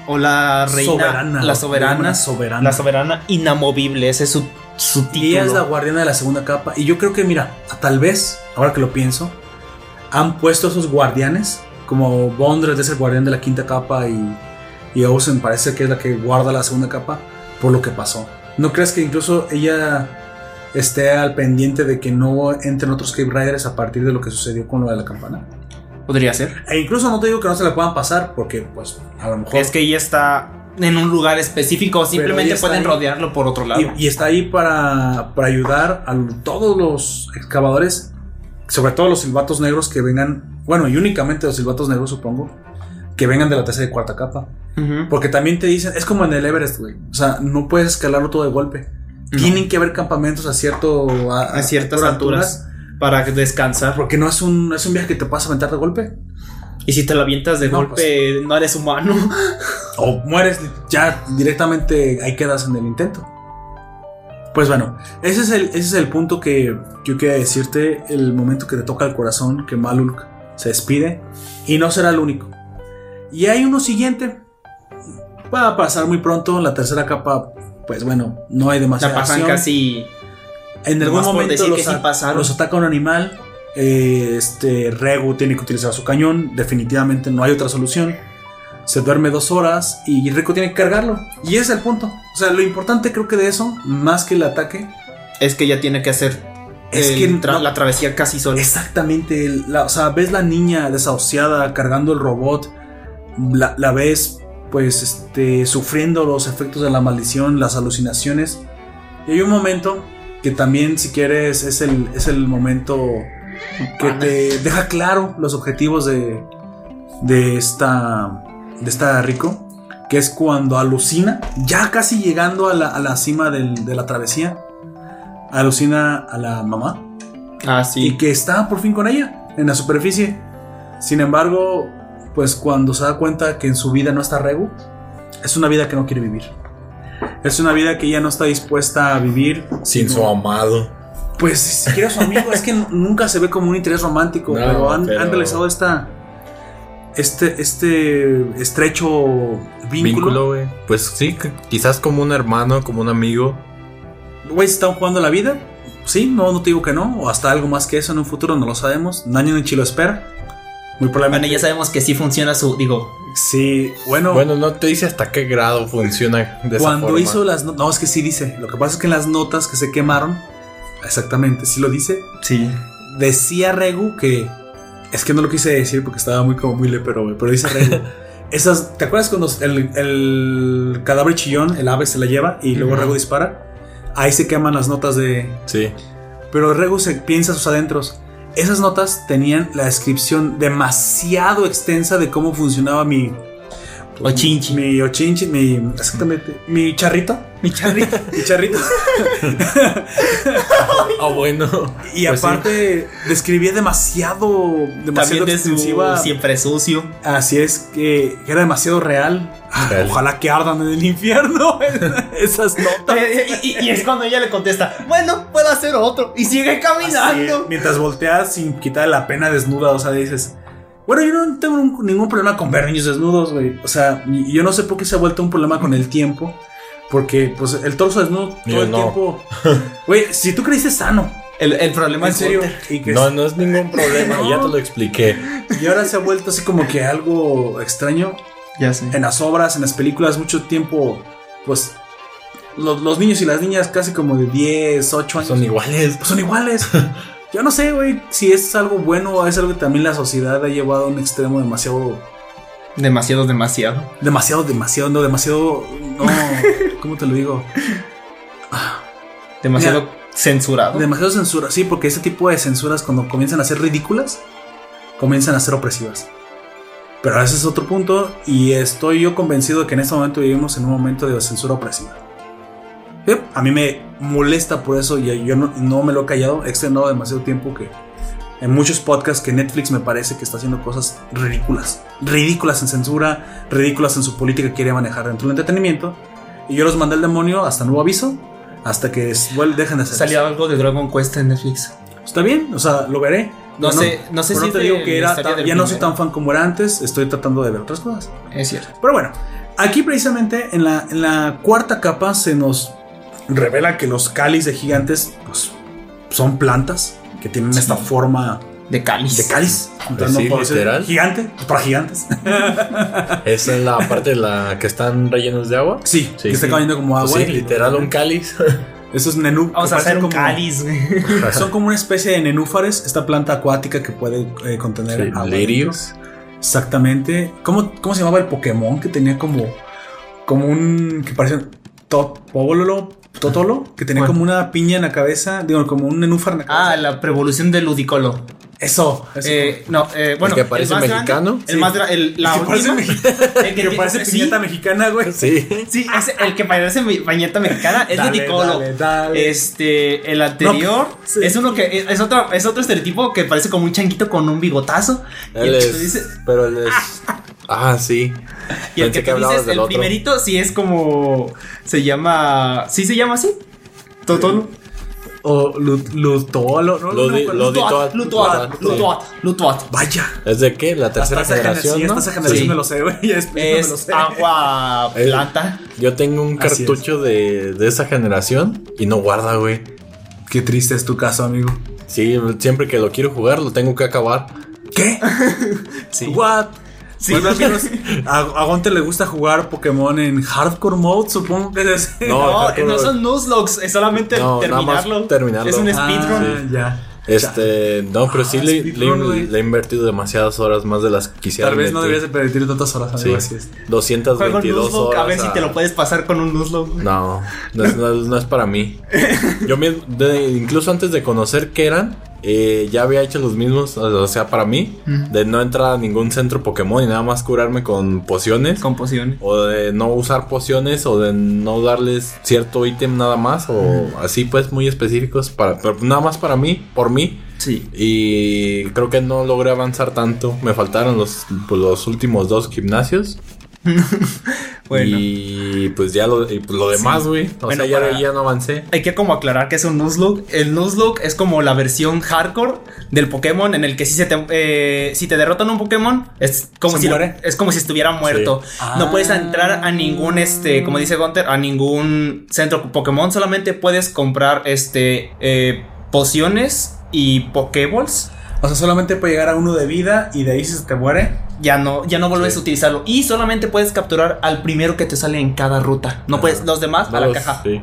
o la reina, Soberana, la soberana, soberana. la soberana inamovible, ese es su, su título. Ella es la guardiana de la segunda capa. Y yo creo que, mira, tal vez, ahora que lo pienso, han puesto esos guardianes, como Bondres de ser guardián de la quinta capa y, y Ozen parece que es la que guarda la segunda capa, por lo que pasó. ¿No crees que incluso ella esté al pendiente de que no entren otros Cape Riders a partir de lo que sucedió con lo de la campana? Podría ser. E incluso no te digo que no se la puedan pasar, porque pues a lo mejor... Es que ella está en un lugar específico, simplemente pueden ahí. rodearlo por otro lado. Y, y está ahí para, para ayudar a todos los excavadores, sobre todo los silbatos negros que vengan, bueno, y únicamente los silbatos negros supongo, que vengan de la tercera y cuarta capa. Porque también te dicen, es como en el Everest, güey. O sea, no puedes escalarlo todo de golpe. No. Tienen que haber campamentos a cierto a, a ciertas alturas para descansar. Porque no es un, es un viaje que te puedas aventar de golpe. Y si te lo avientas de No, golpe, no eres humano. o mueres, ya directamente ahí quedas en el intento. Pues bueno, ese es el, ese es el punto que yo quería decirte, el momento que te toca el corazón, que Malulk se despide, y no será el único. Y hay uno siguiente, va a pasar muy pronto, la tercera capa, pues bueno, no hay demasiada La pasan acción. casi. En algún momento los, a- los ataca un animal. eh, este Regu tiene que utilizar su cañón. Definitivamente no hay otra solución. Se duerme dos horas y Rico tiene que cargarlo. Y ese es el punto. O sea, lo importante creo que de eso, más que el ataque, Es que ya tiene que hacer. Es el que tra- no- la travesía casi sola. exactamente. la- o sea, ves la niña desahuciada cargando el robot. La, la ves, pues, este, sufriendo los efectos de la maldición, las alucinaciones. Y hay un momento que también, si quieres, es el, es el momento que te deja claro los objetivos de, de esta de esta Rico, que es cuando alucina, ya casi llegando a la, a la cima del- de la travesía, alucina a la mamá Ah, y sí. que está por fin con ella en la superficie. Sin embargo, pues cuando se da cuenta que en su vida no está Regu, es una vida que no quiere vivir. Es una vida que ella no está dispuesta a vivir Sin su amado. pues si siquiera su amigo, es que nunca se ve como un interés romántico, No, pero, han, pero- han realizado esta este este estrecho vínculo. Vínculo, güey. Pues sí, quizás como un hermano, como un amigo. Güey, se están jugando la vida. Sí, no, no te digo que no, o hasta algo más que eso en un futuro, no lo sabemos. Nadie en Chile lo espera. Muy Bueno, probablemente. ya sabemos que sí funciona su. Digo, Sí, bueno, Bueno, no te dice hasta qué grado funciona de esa cuando forma. hizo las no- no, es que sí dice. Lo que pasa es que en las notas que se quemaron, exactamente, sí lo dice. sí. Decía Regu que es que no lo quise decir porque estaba muy como muy lepero, pero dice Regu. Esas, ¿te acuerdas cuando el, el cadáver chillón, el ave se la lleva y luego. Regu dispara? Ahí se queman las notas de, Sí. Pero Regu se piensa sus adentros. Esas notas tenían la descripción demasiado extensa de cómo funcionaba mi. Ochinchi. Mi ochinchi, mi. Exactamente. Mi charrito. Mi charrito. Mi charrito. Ah, bueno. Y Pues sí. aparte, describía demasiado. Demasiado También de su siempre sucio. Así es que, era demasiado real. Ah, Real. Ojalá que ardan en el infierno esas notas. y, y- y es cuando ella le contesta, bueno, puedo hacer otro. Y sigue caminando. mientras volteas sin quitar la pena desnuda, o sea, dices, bueno, yo no tengo un- ningún problema con ver niños desnudos, güey. O sea, yo no sé por qué se ha vuelto un problema con el tiempo. Porque, pues, el torso desnudo todo Yo el no. tiempo. Güey, si tú creíste sano, El, el problema en es serio, y, que No, no es ningún problema, No. ya te lo expliqué. y ahora se ha vuelto así como que algo extraño. Ya sé. En las obras, en las películas, mucho tiempo, pues, los, los niños y las niñas casi como de 10, 8 años. Son iguales. pues son iguales. Yo no sé, güey, si es algo bueno o es algo que también la sociedad ha llevado a un extremo demasiado, Demasiado, demasiado. demasiado, demasiado, no, demasiado, no, ¿cómo te lo digo? Demasiado censurado. Demasiado censura, sí, porque ese tipo de censuras cuando comienzan a ser ridículas, comienzan a ser opresivas. Pero ese es otro punto y estoy yo convencido de que en este momento vivimos en un momento de censura opresiva. A mí me molesta por eso y yo no, no me lo he callado, he extendido demasiado tiempo que en muchos podcasts que Netflix me parece que está haciendo cosas ridículas, ridículas en censura, ridículas en su política que quiere manejar dentro del entretenimiento. Y yo los mandé al demonio hasta nuevo aviso, hasta que dejen de hacer eso. Salió algo de Dragon Quest en Netflix. Está bien, o sea, lo veré. No sé- no sé si te digo que era tan- ya no soy tan fan como era antes, estoy tratando de ver otras cosas. Es cierto. Pero bueno, aquí precisamente en la, en la cuarta capa se nos revela que los cáliz de gigantes pues, son plantas que tienen Sí. esta forma De cáliz. de cáliz. Pues sí, puedo decir literal. Gigante, pues, para gigantes. Esa es la parte de la que están rellenos de agua. Sí, Sí, que está cayendo como agua. Pues sí, literal, un cáliz. Eso es nenú. Vamos a hacer un como- cáliz. Son como una especie de nenúfares, esta planta acuática que puede eh, contener Sí, agua. lirios. Exactamente. ¿Cómo, ¿Cómo se llamaba el Pokémon que tenía como, como un. que parecía Topolo, Totolo? Que tenía como una piña en la cabeza, digo, como un nenúfar en la cabeza. Ah, la prevolución del ludicolo. eso. eso. Eh, no, eh, bueno. que parece mexicano. grande, el Sí. más gra- el, la que parece, el que parece sí, piñata mexicana, güey. Sí. Sí, ese- el que parece pañeta mexicana es Dale, ludicolo. dale, dale. Este, el anterior No, sí. es uno que es otro, es otro estereotipo que parece como un changuito con un bigotazo. Y Él entonces es, dice, pero él es Ah, sí. Y el Pensé que, hablabas dices, del el otro. primerito, sí es como. Se llama. ¿Sí se llama así? Totolo. O Lu- Lutolo, ¿no? Lo di- no, lo di- Lutuat, Lutuat, Lutuat. Vaya. ¿Es de qué? ¿La tercera Hasta esa generación? Sí, ¿no? generación Sí. me lo sé, güey. Ya después no me lo Es sé. agua Eh, planta. Yo tengo un Así cartucho de, de esa generación y no guarda, güey. Qué triste es tu caso, amigo. Sí, siempre que lo quiero jugar lo tengo que acabar. ¿Qué? Sí. What? Bueno, amigos, a, a Gonte le gusta jugar Pokémon en hardcore mode, supongo que es. No, No, son nuzlogs, es solamente No, más terminarlo. terminarlo. Es un Ah, speedrun. Ah, ya. Este, no, pero sí Ah, le, he invertido demasiadas horas más de las que quisiera. Tal vez no invertir. debías de permitir tantas horas, Sí, así es. Juega un 222 nuzlocke, horas. a ver si a- te lo puedes pasar con un nuzlocke. No, no es, no es- no es para mí. Yo mismo, de- incluso antes de conocer qué eran, eh, ya había hecho los mismos, o sea, para mí, de no entrar a ningún centro Pokémon y nada más curarme con pociones. Con pociones. O de no usar pociones o de no darles cierto ítem nada más o así pues muy específicos para pero nada más para mí, por mí Sí. y creo que no logré avanzar tanto. Me faltaron los, los últimos dos gimnasios Bueno. y pues ya lo, y, pues, lo demás, güey. O Bueno, sea, ya, para- ya no avancé. Hay que como aclarar que es un Nuzlocke. El Nuzlocke es como la versión hardcore del Pokémon en el que si se te, eh, si te derrotan un Pokémon es como ¿Se si muere? es como si estuviera muerto. No puedes entrar a ningún este, como dice Gunter, a ningún centro Pokémon. Solamente puedes comprar este eh, pociones y Pokéballs. O sea, solamente puede llegar a uno de vida y de ahí si se te muere. Ya no, ya no vuelves Sí. a utilizarlo. Y solamente puedes capturar al primero que te sale en cada ruta. No puedes, los demás a la Los- caja. sí.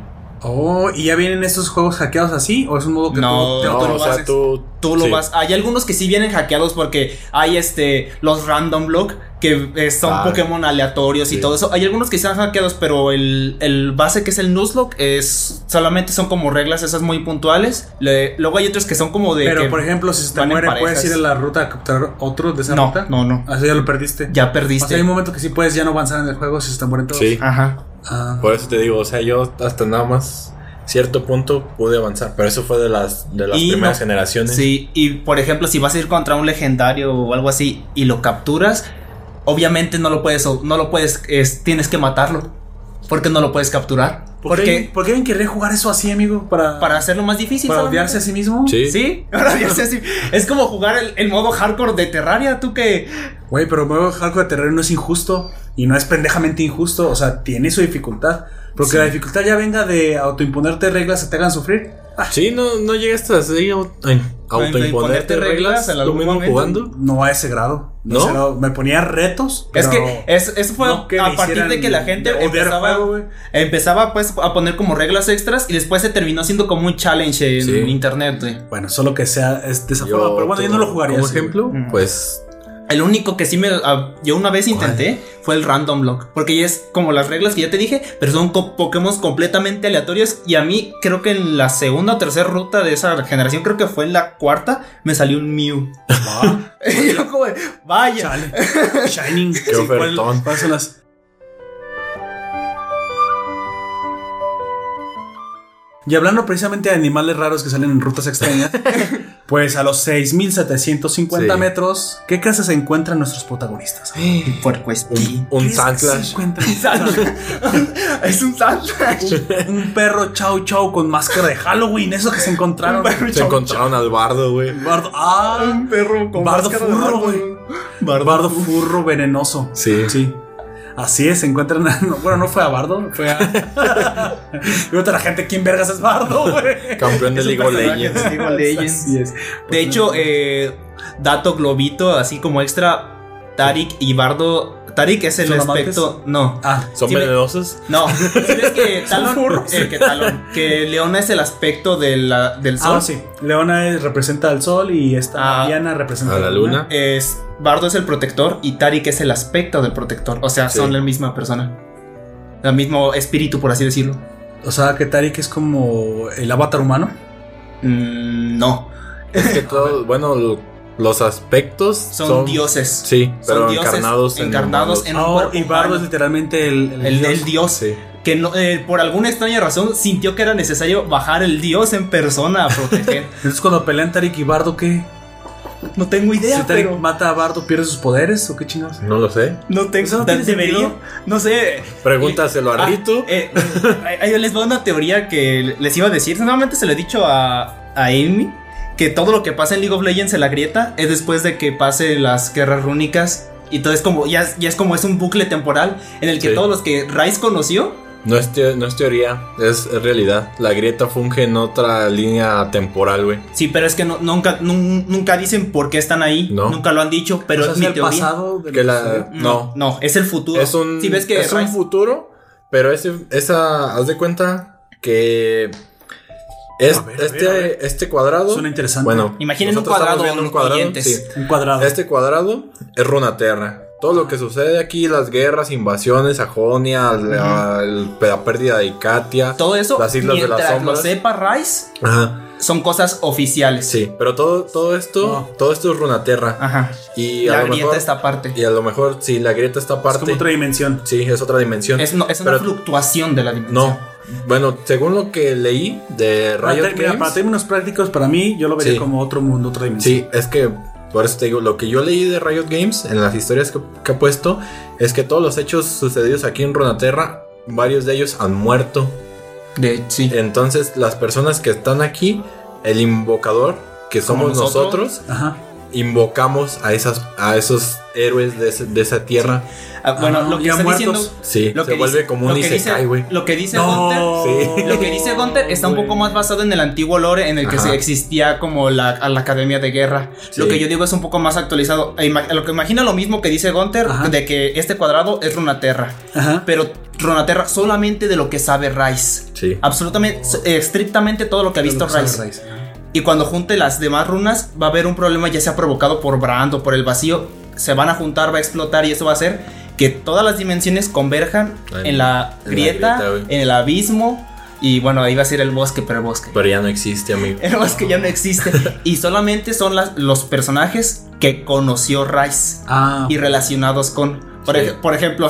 Oh, ¿y ya vienen estos juegos hackeados así? ¿O es un modo que No, tú, te No, auto lo o sea, haces? tú, Tú lo sí. vas. Hay algunos que sí vienen hackeados porque hay este los random block que eh, son Ah. Pokémon aleatorios y todo eso. Hay algunos que están hackeados, pero el, el base que es el Nuzlocke es solamente son como reglas esas muy puntuales. Le- luego hay otros que son como de Pero, que por ejemplo, si se te muere, ¿puedes ir a la ruta a capturar otro de esa No, ruta? no, no. Así ya lo perdiste. ya O perdiste. sea, hay un momento que sí puedes ya no avanzar en el juego si se te mueren todos. Sí, Ajá. Ah. por eso te digo, o sea, yo hasta nada más cierto punto pude avanzar, pero eso fue de las de las Y primeras no- generaciones. Sí, y por ejemplo, si vas a ir contra un legendario o algo así y lo capturas, obviamente no lo puedes, no lo puedes, es- tienes que matarlo. Porque no lo puedes capturar. ¿Por qué, Porque ¿Por qué alguien querría jugar eso así, amigo? Para, para hacerlo más difícil. para solamente. odiarse a sí mismo. Sí. Sí, para odiarse así. Es como jugar el, el modo hardcore de Terraria, tú que. Güey, pero modo hardcore de terreno no es injusto y no es pendejamente injusto. O sea, tiene su dificultad. Porque Sí. la dificultad ya venga de autoimponerte reglas que te hagan sufrir. Sí, no, no llegaste así a autoimponerte imponerte reglas, reglas en mismo momento. jugando. no a ese grado. ¿No? ese grado. Me ponía retos. Es que es- eso fue no que a partir de que la gente empezaba, juego, empezaba pues a poner como reglas extras y después se terminó siendo como un challenge en Sí. internet, güey. Bueno, solo que sea es de esa Yo, forma. Pero bueno, yo no lo jugaría. Así, ejemplo, pues El único que sí me. ah, yo una vez intenté fue el Random Block. Porque ya es como las reglas que ya te dije, pero son co- Pokémon completamente aleatorios. Y a mí, creo que en la segunda o tercera ruta de esa generación, creo que fue en la cuarta, me salió un Mew. Va. Y yo como, vaya. Chale. Shining. Qué ¿cuál- ofertón. ¿Cuáles Y hablando precisamente de animales raros que salen en rutas extrañas, pues a los 6750 Sí. metros, ¿qué casas se encuentran nuestros protagonistas? Puercoespín. un ¿Qué es que se Sandslash. encuentran? es un Sandslash. un perro chau chau con máscara de Halloween, eso que se encontraron. Se encontraron al bardo, güey. Bardo, ah, Un perro con Bardo máscara de furro, bardo. güey. Bardo furro venenoso. Sí. Sí. Así es, se encuentran. a- no, bueno, no fue a Bardo, fue a. y otra la gente, ¿quién vergas es Bardo, güey? Campeón de Es un League of personaje Legends. de League of Legends. Así es. De hecho, eh, dato globito, así como extra, Tarik y Bardo. Tarik es el ¿Son aspecto. No. Ah, ¿Son me- venenosos? No, ¿sabes que Talon, eh, que Talon, que Leona es el aspecto de la- del sol. ah, sí. Leona es- representa al sol y esta Ah. Diana representa A la luna. Es Bardo es el protector y Tarik es el aspecto del protector. O sea, Sí. son la misma persona. El mismo espíritu, por así decirlo. O sea, que Tarik es como el avatar humano. Mm, no, Es que todos, bueno, lo- los aspectos son, dioses. Sí, Son pero dioses encarnados en encarnados en un Ah, cuerpo y Bardo es literalmente el, El, el dios. Sí. Que no, eh, por alguna extraña razón sintió que era necesario bajar el dios en persona a proteger. Entonces, cuando pelean Tarik y Bardo, ¿qué? No tengo idea, Si pero mata a Bardo, ¿pierde sus poderes o qué chingados? No lo sé. no tengo. Eso no tiene debería. sentido. No sé. Pregúntaselo a Ah, Ritu. eh, les voy a una teoría que les iba a decir. Normalmente se lo he dicho a, a Amy. Que todo lo que pasa en League of Legends en la grieta es después de que pase las guerras rúnicas. Y todo es como, ya, ya es como es un bucle temporal en el que Sí. todos los que Rice conoció No es, teo- no es teoría, es realidad. La grieta funge en otra línea temporal, güey. Sí, pero es que no- nunca, nun- nunca dicen por qué están ahí. No. Nunca lo han dicho, pero sea, es mi el teoría. pasado de Que la. No, no, es el futuro. Es un, Si ves que es un futuro, pero ese, esa, haz de cuenta que es, A ver, a este, ver, a ver. este cuadrado. Suena interesante. Bueno, Imaginen un cuadrado, un cuadrado. sí. Un cuadrado. Este cuadrado es Runaterra. Todo lo que sucede aquí, las guerras, invasiones, Sajonia, la, la pérdida de Icatia. Todo eso, Las Islas de las mientras lo Sombras. sepa Rice, Ajá, son cosas oficiales. sí, pero todo, todo esto, No. todo esto es Runaterra. Aja. Y La a lo grieta mejor, esta parte. y a lo mejor, sí, la grieta está Es parte. como otra dimensión. Sí, es otra dimensión. Es, no- es una Pero- fluctuación de la dimensión. No, bueno, según lo que leí de Para, Riot mira, Games, para términos prácticos, para mí, yo lo vería Sí. como otro mundo, otra dimensión. sí, es que por eso te digo, lo que yo leí de Riot Games en las historias que, que ha puesto es que todos los hechos sucedidos aquí en Runaterra, varios de ellos han muerto. De, sí. Entonces, las personas que están aquí, el invocador, que Como somos nosotros. nosotros, Ajá. invocamos a esas a esos héroes de, ese- de esa tierra. Ah, bueno, Ah, lo que ya está muertos. diciendo. Sí, Lo se que vuelve dice- como lo un que dice- isekai, güey. Lo que dice. Sí. Lo que dice Gunter está un Güey. poco más basado en el antiguo lore en el que Ajá. se existía como la, a la Academia de Guerra. Sí. Lo que yo digo es un poco más actualizado. E ima- Lo que imagina lo mismo que dice Gunter Ajá. de que este cuadrado es Runaterra. Ajá. Pero Runaterra solamente de lo que sabe Rice. Sí. Absolutamente, eh, estrictamente todo lo que ha visto que Rice. Y cuando junte las demás runas, va a haber un problema, ya sea provocado por Brand o por el vacío. Se van a juntar, va a explotar y eso va a hacer que todas las dimensiones converjan En- en, la en la grieta, en el abismo. Y bueno, ahí va a ser el bosque, pero el bosque. Pero ya no existe, amigo. El bosque ya no existe. y solamente son las- los personajes que conoció Rice Ah, y relacionados con. Por, Sí. ej- por ejemplo,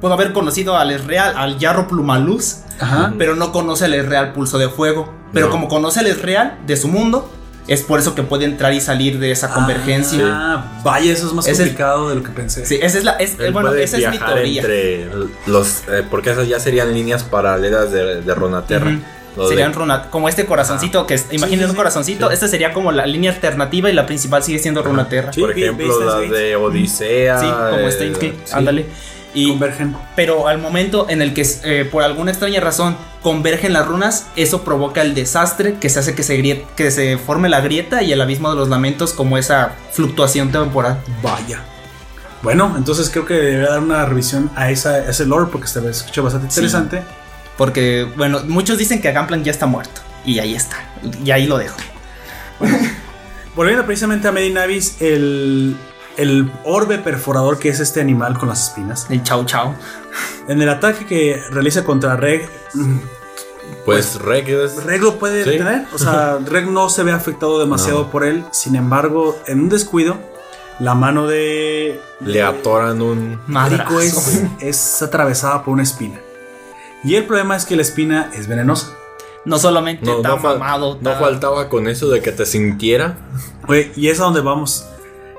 puedo haber conocido al Esreal, al Yarro Plumaluz, ajá. pero no conoce el Esreal Pulso de Fuego. Pero No. como conoce el Esreal de su mundo, es por eso que puede entrar y salir de esa convergencia. Ah, vaya, eso es más Ese es- complicado de lo que pensé. Sí, esa es la. es- Él bueno, puede esa es mi teoría. entre los. eh, porque esas ya serían líneas paralelas de, de Ronaterra. Lo de- Serían runa- como este corazoncito que es, imaginen sí, un sí. corazoncito, Sí. esta sería como la línea alternativa y la principal sigue siendo Runaterra. Sí. por ejemplo, Steins de Odisea. Sí, como eh, Gate, sí. ándale. Y Convergen. Pero al momento en el que eh, por alguna extraña razón convergen las runas, eso provoca el desastre que se hace que se, que se forme la grieta y el abismo de los lamentos como esa fluctuación temporal. Vaya. Bueno, entonces creo que debería dar una revisión a, esa, a ese lore porque se escucha bastante Sí. interesante. Porque, bueno, muchos dicen que Gunplan ya está muerto. Y ahí está. Y ahí lo dejo. Volviendo precisamente a Medinavis, el, el orbe perforador que es este animal con las espinas. El chau chau. En el ataque que realiza contra Reg, mm, Pues Reg es. Reg lo puede Sí. detener. O sea, Reg no se ve afectado demasiado No. por él. Sin embargo, en un descuido, la mano de. Le atoran un. Rico Madrazo. es, es atravesada por una espina. Y el problema es que la espina es venenosa. No solamente No, está no, fal- mamado. no faltaba con eso de que te sintiera. Güey, y es a donde vamos.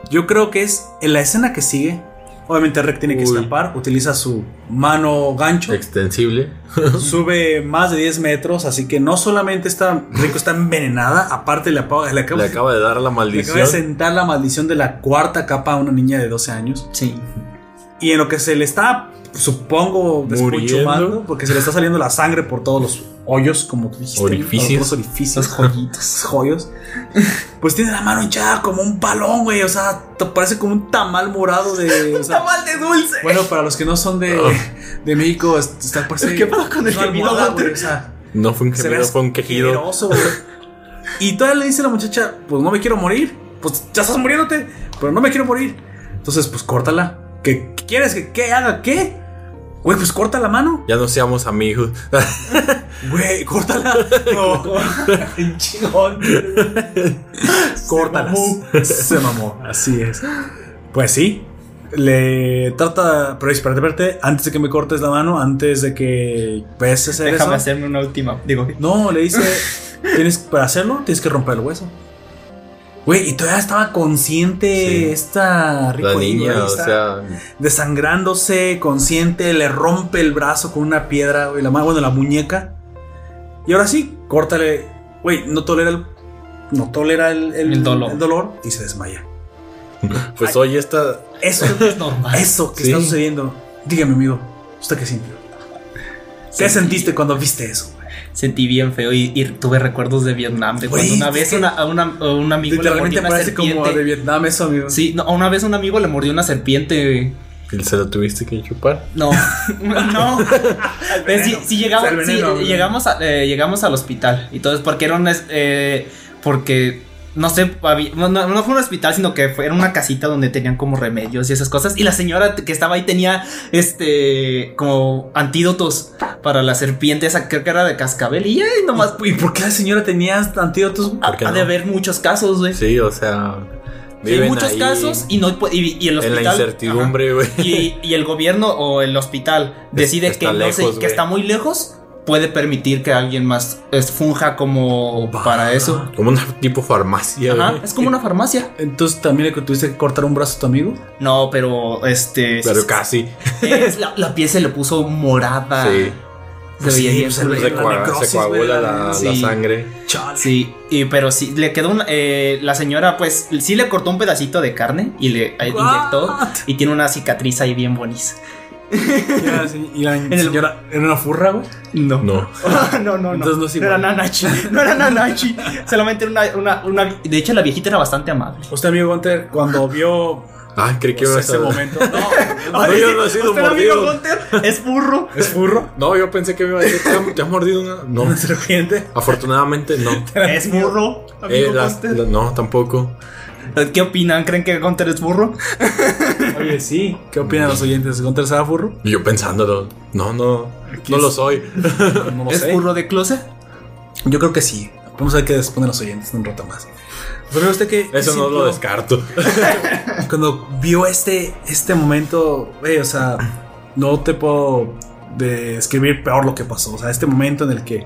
Yo creo que es en la escena que sigue. Obviamente Reg tiene que Uy. escapar, utiliza su mano gancho, Extensible. sube más de 10 metros, así que no solamente está Rico está envenenada, aparte le, apaga- le acaba, Le acaba de dar la le acaba maldición. de sentar la maldición de la cuarta capa a una niña de 12 años. Sí. Y en lo que se le está, supongo, despuchumando, Muriendo. porque se le está saliendo la sangre por todos los hoyos, como tú dijiste. Orificios. Los orificios. Los joyos. Pues tiene la mano hinchada como un palón, güey. O sea, te parece como un tamal morado de. o sea, mal de dulce. bueno, para los que no son de, de México, es- está parece. ¿Qué pedo con el gemido, O sea, No fue un gemido, fue un quejido. güey. Y todavía le dice la muchacha, pues no me quiero morir. Pues ya estás muriéndote, pero no me quiero morir. Entonces, pues córtala. ¿Qué, qué quieres que qué haga? ¿Qué? Güey, pues corta la mano. Ya no seamos amigos. Güey, córtala. No, chingón. Córtalas. Se mamó. Así es. Pues sí. Le trata. Pero espérate, espérate. Antes de que me cortes la mano, antes de que puedes hacer Déjame eso. hacerme una última. Digo, No, le dice. Tienes, para hacerlo, tienes que romper el hueso. Güey, y todavía estaba consciente Sí. esta rico La niña, o está sea, desangrándose, consciente, le rompe el brazo con una piedra, güey, la mano, bueno, la muñeca. Y ahora sí, córtale, güey, no tolera el, no tolera el, El dolor. dolor y se desmaya. pues hoy esta. Eso, Es normal. eso que Sí. está sucediendo. Dígame, amigo, ¿usted qué sintió? ¿Qué Sí. sentiste cuando viste eso? Sentí bien feo y, y tuve recuerdos de Vietnam. De cuando Güey, una vez una, a una- a un amigo le mordió una parece como serpiente. de Vietnam eso, amigo. Sí, no, una vez un amigo le mordió una serpiente. güey. ¿Se lo tuviste que chupar? No, no. Pero sí, sí llegamos, sí, veneno, güey. llegamos, a- eh, llegamos al hospital. Y todo es porque era un. eh, porque. No sé, no, no- fue un hospital, sino que fue, era una casita donde tenían como remedios y esas cosas. Y la señora que estaba ahí tenía este como antídotos para la serpiente, esa creo que era de cascabel. Y ay, nomás. ¿Y por qué la señora tenía antídotos? Ha, ¿Por qué ha de haber muchos casos, güey. Sí, o sea. Hay muchos casos y no y, y el En hospital. la incertidumbre, güey. y, y el gobierno o el hospital decide que, no sé, que está muy lejos, puede permitir que alguien más es- funja como Bah. para eso. Como una tipo farmacia, Ajá, es como una farmacia. Entonces también le tuviste que cortar un brazo a tu amigo. No, pero este. Pero sí, casi. es- la, la piel se le puso morada. Sí. Se Pues veía sí, culero. Se, la necrosis, se coagula la, la sí. sangre. Chale. Sí, y, pero sí, le quedó una. eh, la señora, pues, sí le cortó un pedacito de carne y le eh, inyectó. Y tiene una cicatriz ahí bien bonita. Sí, Y la el- señora era una furra, güey. No. No. no, no, no. Entonces no es era igual. Nanachi. No era Nanachi. Solamente era una, una, una. De hecho, la viejita era bastante amable. Usted, amigo Gunter, cuando vio Ah, creí que pues, iba a ese ser- momento. No, No, yo no he sido ¿Usted, amigo mordido. Gunter, es burro. ¿Es furro? No, yo pensé que me iba a decir, ¿te ha, te ha mordido una? No. ¿Una serpiente? Afortunadamente, no. Es burro. Eh, Amigo las- Gunter. la- no, tampoco. ¿Qué opinan? ¿Creen que Gunter es burro? Oye, sí. ¿Qué opinan los oyentes? ¿Gunter será furro? Y yo pensándolo. No, no. No lo soy. No lo ¿Es sé. burro de closet? Yo creo que sí. Vamos a ver qué responden los oyentes en un rato más. Pero usted que Eso no lo descarto. Cuando vio este, este momento, güey, o sea, no te puedo describir peor lo que pasó. O sea, este momento en el que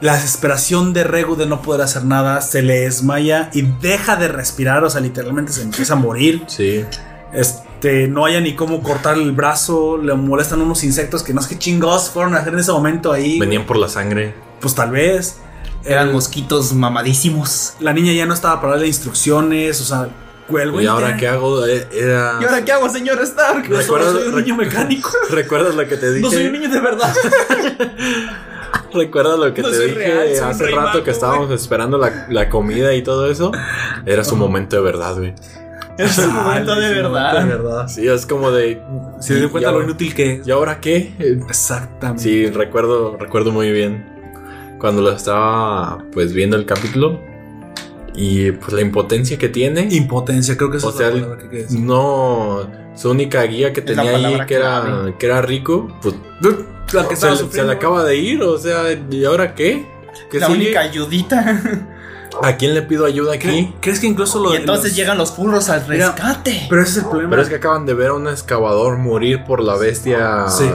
la desesperación de Regu de no poder hacer nada se le desmaya y deja de respirar. O sea, literalmente se empieza a morir. Sí. Este, no haya ni cómo cortar el brazo. Le molestan unos insectos que no sé qué chingados fueron a hacer en ese momento ahí. Venían por la sangre. Pues tal vez. Eran El- mosquitos mamadísimos. La niña ya no estaba para darle instrucciones. O sea, güey ¿Y ahora ya- qué hago? Eh, Era... ¿Y ahora qué hago, señor Stark? ¿Recuerdas- soy un niño mecánico. ¿Recuerdas lo que te dije? No soy un niño de verdad. ¿Recuerdas lo que No te dije real, hace rey rato mago, que estábamos esperando la, la comida y todo eso? Era su momento de verdad, güey. Es un momento de verdad. Sí, es como de. Se dio cuenta ¿y lo inútil que es. ¿Y ahora qué? Exactamente. Sí, recuerdo, recuerdo muy bien cuando lo estaba pues viendo el capítulo y pues la impotencia que tiene. Impotencia, creo que esa O es sea, la palabra que quieres decir. no su única guía que Es tenía ahí que era que era rico, pues La que se, estaba le- se sufriendo. le acaba de ir, o sea, ¿y ahora qué? ¿Qué La sigue? única ayudita. ¿A quién le pido ayuda ¿Cre- aquí? ¿Crees que incluso lo Y entonces los- llegan los furros al Mira, rescate. Pero ese es el problema. Pero es que acaban de ver a un excavador morir por la bestia Sí.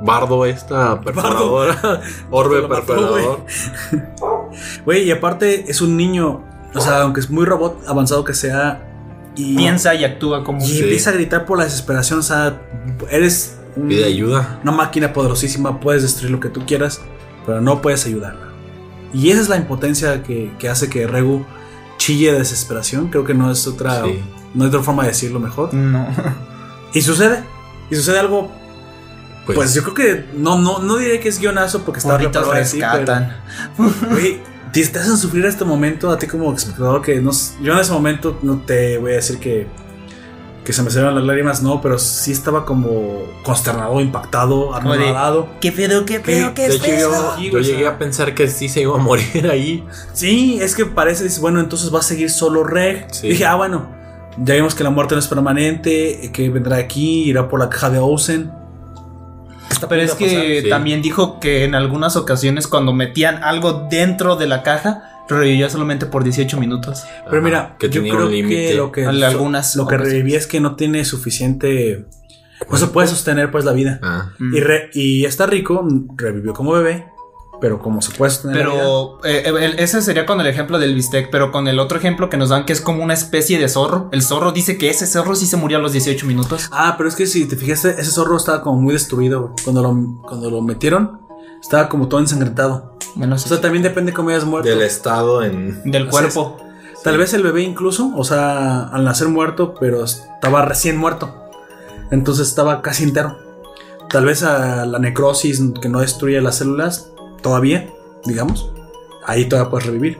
bardo esta perforadora, orbe mató, perforador. Güey, y aparte es un niño. O sea, aunque es muy robot avanzado que sea. Y, Piensa y actúa como y Sí. empieza a gritar por la desesperación. O sea, eres un- Pide ayuda. una máquina poderosísima. Puedes destruir lo que tú quieras, pero no puedes ayudar. Y esa es la impotencia que, que hace que Regu chille de desesperación. Creo que no es otra, Sí. no hay otra forma de decirlo mejor. No. Y sucede. Y sucede algo. Pues, Pues, yo creo que no, no, no diré que es guionazo porque está Burritos preparado así, pero- rescatan. Te hacen sufrir este momento a ti como espectador que no, yo en ese momento no te voy a decir que, que se me salieron las lágrimas, no, pero sí estaba como consternado, impactado, anonadado. ¿Qué pedo, qué pedo, qué es hecho, yo, llegué a pensar que sí se iba a morir ahí. Sí, es que parece, bueno, entonces va a seguir solo Reg. Sí. Dije, ah, bueno, ya vimos que la muerte no es permanente, que vendrá aquí, irá por la caja de. Está Pero es que Sí. también dijo que en algunas ocasiones cuando metían algo dentro de la caja, revivía solamente por 18 minutos. Pero Ajá, mira, que yo creo que lo que, Al- algunas lo que revivía es que no tiene suficiente. No se puede sostener pues la vida. Ah, Mm. Y, re- y está rico, revivió como bebé, pero como se puede sostener la vida. Pero eh, eh, ese sería con el ejemplo del bistec, pero con el otro ejemplo que nos dan que es como una especie de zorro. El zorro dice que ese zorro sí se murió a los 18 minutos. Ah, pero es que si te fijaste, ese zorro estaba como muy destruido. Cuando lo, cuando lo metieron, estaba como todo ensangrentado. Bueno, O sea, también depende cómo hayas muerto. Del estado en. del cuerpo. Tal vez el bebé incluso, o sea, al nacer muerto, pero estaba recién muerto. Entonces estaba casi entero. Tal vez a la necrosis que no destruye las células, todavía, digamos, ahí todavía puedes revivir.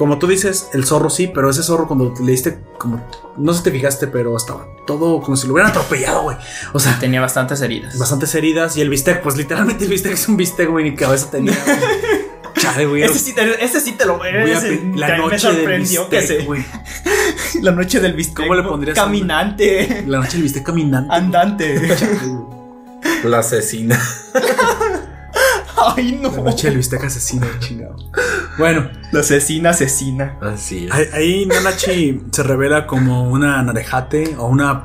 Como tú dices, el zorro sí, pero ese zorro cuando le diste, como, no sé si te fijaste, pero estaba todo como si lo hubieran atropellado, güey. O sea, Tenía bastantes heridas. bastantes heridas y el bistec, pues literalmente el bistec es un bistec, güey, ni cabeza tenía. güey. Chale, güey. Ese sí te, ese sí te lo Voy a la me noche del bistec, se- güey. La noche del bistec. ¿Cómo le pondrías Caminante. La noche del bistec caminante. Andante. La asesina. Ay, no. La noche del bistec asesino, chingado. Bueno, La asesina, asesina. Así es. ahí- ahí Nanachi se revela como una narejate o una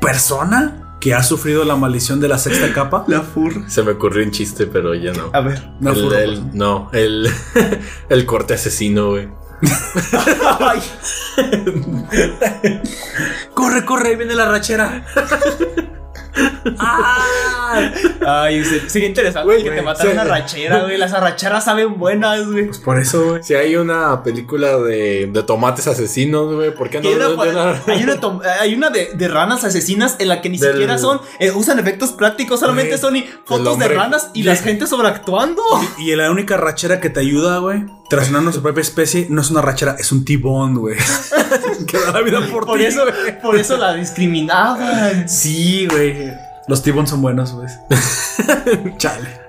persona que ha sufrido la maldición de la sexta capa. La fur. Se me ocurrió un chiste, pero ya no. A ver. Una el, furro, el- no, el, el corte asesino, güey. Ay, Corre, corre, ahí viene la rachera. ¡Ah! Ay, sería interesante Güey, que te güey, matara sí. una rachera, güey. Las arracheras saben buenas, güey. Pues por eso, güey. Si hay una película de, de tomates asesinos, güey, ¿por qué no? Hay una, una- hay una tom- hay una de, de ranas asesinas en la que ni Del- siquiera son, eh, usan efectos prácticos, solamente Güey, son y fotos de ranas y la gente sobreactuando. Y la única rachera que te ayuda, güey, traicionando su propia especie, no es una rachera, es un tibón, güey. que da la vida por, Por ti, eso, por eso la discriminaban. Sí, güey. Los T-Bones son buenos, güey. Chale.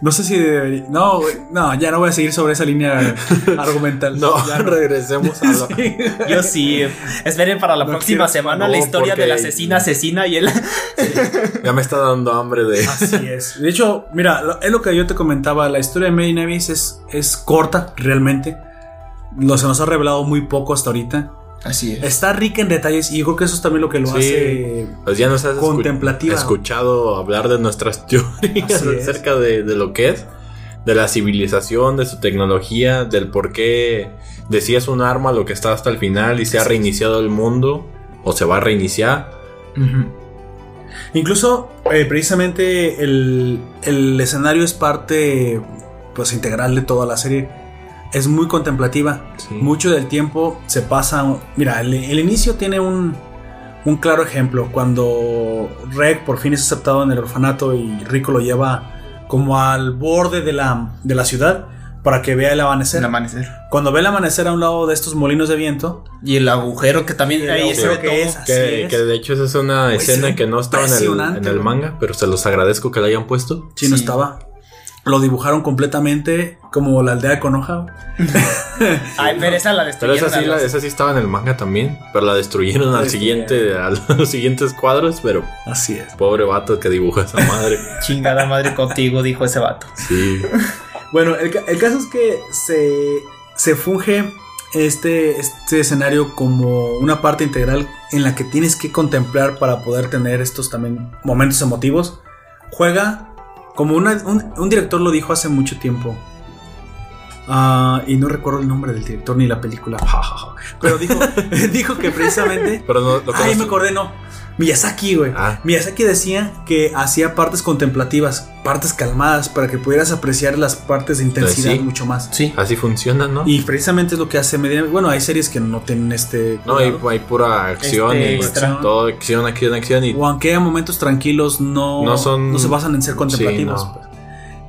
No sé si debería. No, güey. No, ya no voy a seguir sobre esa línea argumental. No, ya regresemos a la... Sí. Yo sí. Esperen para la No próxima quiero- semana no, la historia porque- de la asesina asesina y el. Ya me está dando hambre de... Así es. De hecho, mira, lo- es lo que yo te comentaba. La historia de Mary Nevis es, es corta, realmente. Lo, se nos ha revelado muy poco hasta ahorita. Así es. Está rica en detalles y yo creo que eso es también lo que lo Sí. hace. Pues ya nos has escu- Contemplativa. escuchado hablar de nuestras teorías acerca de, de lo que es, de la civilización, de su tecnología, del por qué decías un arma lo que está hasta el final y se ha reiniciado el mundo o se va a reiniciar. Incluso, eh, precisamente, el, el escenario es parte pues integral de toda la serie. Es muy contemplativa. Sí. Mucho del tiempo se pasa. Mira, el, el inicio tiene un, un claro ejemplo. Cuando Reg por fin es aceptado en el orfanato y Rico lo lleva como al borde de la, de la ciudad para que vea el amanecer. El amanecer. Cuando ve el amanecer a un lado de estos molinos de viento, Y el agujero que también ahí se ve agujero que todo. es. Así Que, es. que de hecho esa es una se escena que no estaba en el, en manga, pero se los agradezco que la hayan puesto. si no Sí. estaba. Lo dibujaron completamente como la aldea de Konoha. Ay, pero esa la Pero destruyeron. esa sí, a la- los- esa sí estaba en el manga también, pero la destruyeron La al destruyeron. siguiente, a los siguientes cuadros, pero Así es. pobre vato que dibujó esa madre. Chingada madre contigo, dijo ese vato. Sí. Bueno, el, el caso es que se, se funge este, este escenario como una parte integral en la que tienes que contemplar para poder tener estos también momentos emotivos. Juega como una- un, un director lo dijo hace mucho tiempo. Ah, y no recuerdo el nombre del director ni la película. Pero dijo, dijo que precisamente Pero no lo Ay, conocí. me acordé, no. Miyazaki, güey. Ah. Miyazaki decía que hacía partes contemplativas, partes calmadas, para que pudieras apreciar las partes de intensidad sí. mucho más. Sí. Así funciona, ¿no? Y precisamente es lo que hace Media. Bueno, hay series que no tienen este. no, hay, hay pura acción Este y extra. todo acción, acción, acción y O aunque haya momentos tranquilos, no, No son- no se basan en ser contemplativos. Sí, no. pues.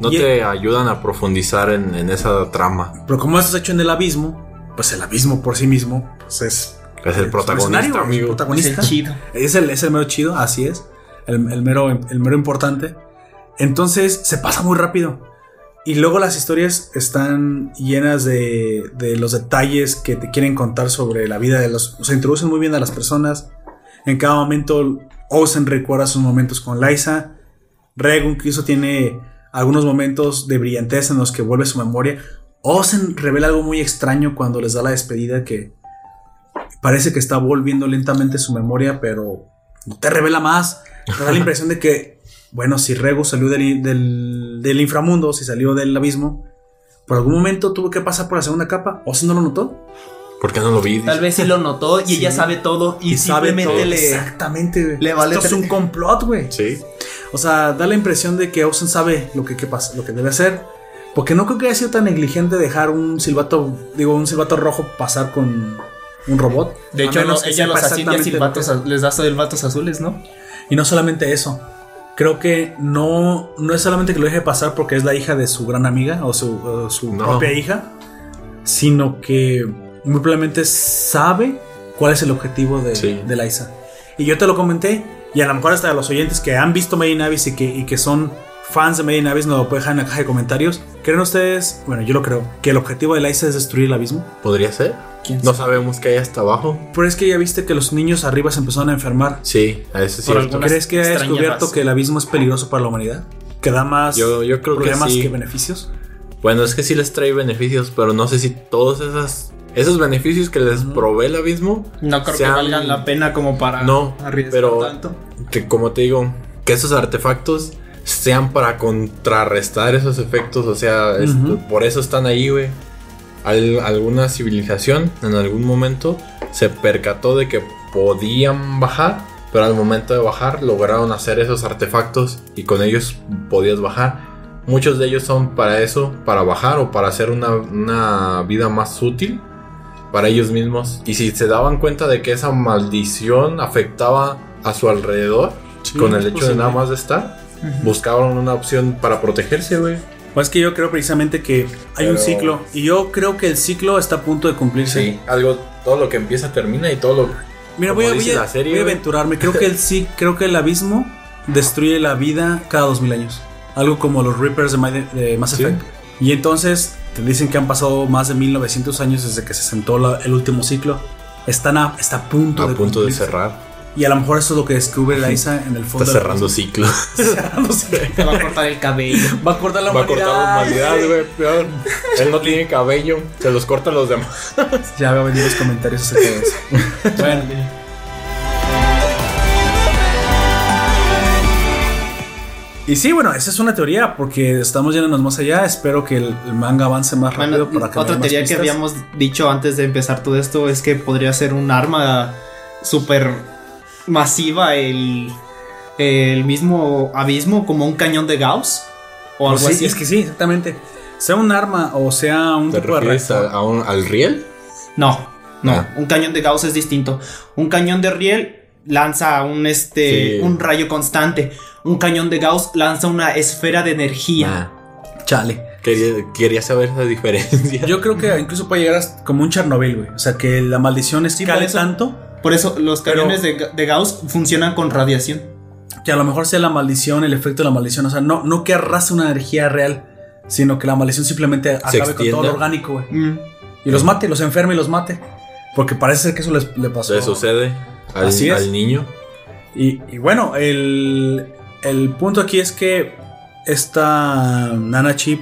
no y- te ayudan a profundizar en, en esa trama. Pero como eso es hecho en el abismo, pues el abismo por sí mismo pues es. Es el protagonista, es el. Es el chido. Es el, es el mero chido, así es. El, el mero, el mero importante. Entonces se pasa muy rápido. Y luego las historias están llenas de, de los detalles que te quieren contar sobre la vida de los... O sea, introducen muy bien a las personas. En cada momento Ozen recuerda sus momentos con Liza. Reg incluso tiene algunos momentos de brillantez en los que vuelve su memoria. Ozen revela algo muy extraño cuando les da la despedida que parece que está volviendo lentamente su memoria, pero no te revela más. Te da la impresión de que bueno, si Rego salió del, del, del inframundo, si salió del abismo, por algún momento tuvo que pasar por la segunda capa, o si no lo notó. ¿Por qué no lo vi? Tal vez sí lo notó y ella sabe todo y, simplemente todo. le. Exactamente, le vale Esto es un complot, güey. Sí. O sea, da la impresión de que Ocean sabe lo que, que pasa, lo que debe hacer. Porque no creo que haya sido tan negligente dejar un silbato, digo, un silbato rojo pasar con un robot. De A hecho, menos ella los lo que- az- les da silbatos azules, ¿no? Y no solamente eso. Creo que no, no es solamente que lo deje pasar porque es la hija de su gran amiga o su, su No. propia hija, sino que muy probablemente sabe cuál es el objetivo de, Sí. de Liza. Y yo te lo comenté, y a lo mejor hasta los oyentes que han visto Made in Abyss y que, y que son fans de Made in Abyss nos lo pueden dejar en la caja de comentarios. ¿Creen ustedes, bueno, yo lo creo, que el objetivo de Liza es destruir el abismo? ¿Podría ser? ¿Quién No sabemos qué hay hasta abajo. Pero es que ya viste que los niños arriba se empezaron a enfermar. Sí, a eso alguna- ¿Crees que ha descubierto que el abismo es peligroso para la humanidad? ¿Que da más Yo, yo creo que problemas sí. que beneficios? Bueno, es que sí les trae beneficios, pero no sé si todos esas, esos beneficios que les provee el abismo, No creo Sean- que valgan la pena como para No, arriesgar pero- tanto. que como te digo, que esos artefactos sean para contrarrestar esos efectos, o sea, es- por eso están ahí, güey. Al- alguna civilización en algún momento se percató de que podían bajar, pero al momento de bajar lograron hacer esos artefactos y con ellos podías bajar. Muchos de ellos son para eso, para bajar o para hacer una, una vida más útil para ellos mismos. Y si se daban cuenta de que esa maldición afectaba a su alrededor, Sí, con el hecho de nada más de estar, buscaban una opción para protegerse, güey. Pues que yo creo precisamente que hay un ciclo y yo creo que el ciclo está a punto de cumplirse. algo, todo lo que empieza termina y todo lo Mira, voy a, voy a- la serie, voy a güey. aventurarme. Creo que el sí, creo que el abismo destruye la vida cada dos mil años. Algo como los Reapers de, Ma- de Mass Sí. Effect. Y entonces te dicen que han pasado más de 1900 años desde que se sentó la- el último ciclo. Están a, está a punto a de punto de cerrar. Y a lo mejor eso es lo que descubre la Isa en el fondo. Está cerrando ciclo. Cerrando ciclo. Te va a cortar el cabello. Va a cortar la Va a cortar la humanidad. humanidad, güey. Él no tiene cabello, se los cortan los demás. Ya va a venir los comentarios acerca de eso. bueno. Y sí, bueno, esa es una teoría porque estamos yéndonos más allá. Espero que el, manga avance más rápido Bueno, para que otra teoría que habíamos dicho antes de empezar todo esto es que podría ser un arma súper masiva el, el mismo abismo como un cañón de Gauss o algo Pues sí, así. es que sí, exactamente. Sea un arma o sea un ¿Te tipo de refieres a- a un- al riel? No, no, Ah. un cañón de Gauss es distinto. Un cañón de riel lanza un este Sí. un rayo constante. Un cañón de Gauss lanza una esfera de energía. Nah. Chale. Quería, quería saber esa diferencia. Yo creo que incluso puede llegar hasta como un Chernobyl, güey. O sea, que la maldición escale eso. tanto Por eso los cañones de, de Gauss funcionan con radiación. que a lo mejor sea la maldición, el efecto de la maldición. O sea, no, no que arrase una energía real, sino que la maldición simplemente acabe con todo lo orgánico, güey. Mm. Y los mate, los enferme y los mate. Porque parece ser que eso les, le pasó. Le sucede al, Así es. al niño. Y, y bueno, el, el punto aquí es que esta Nana Chip,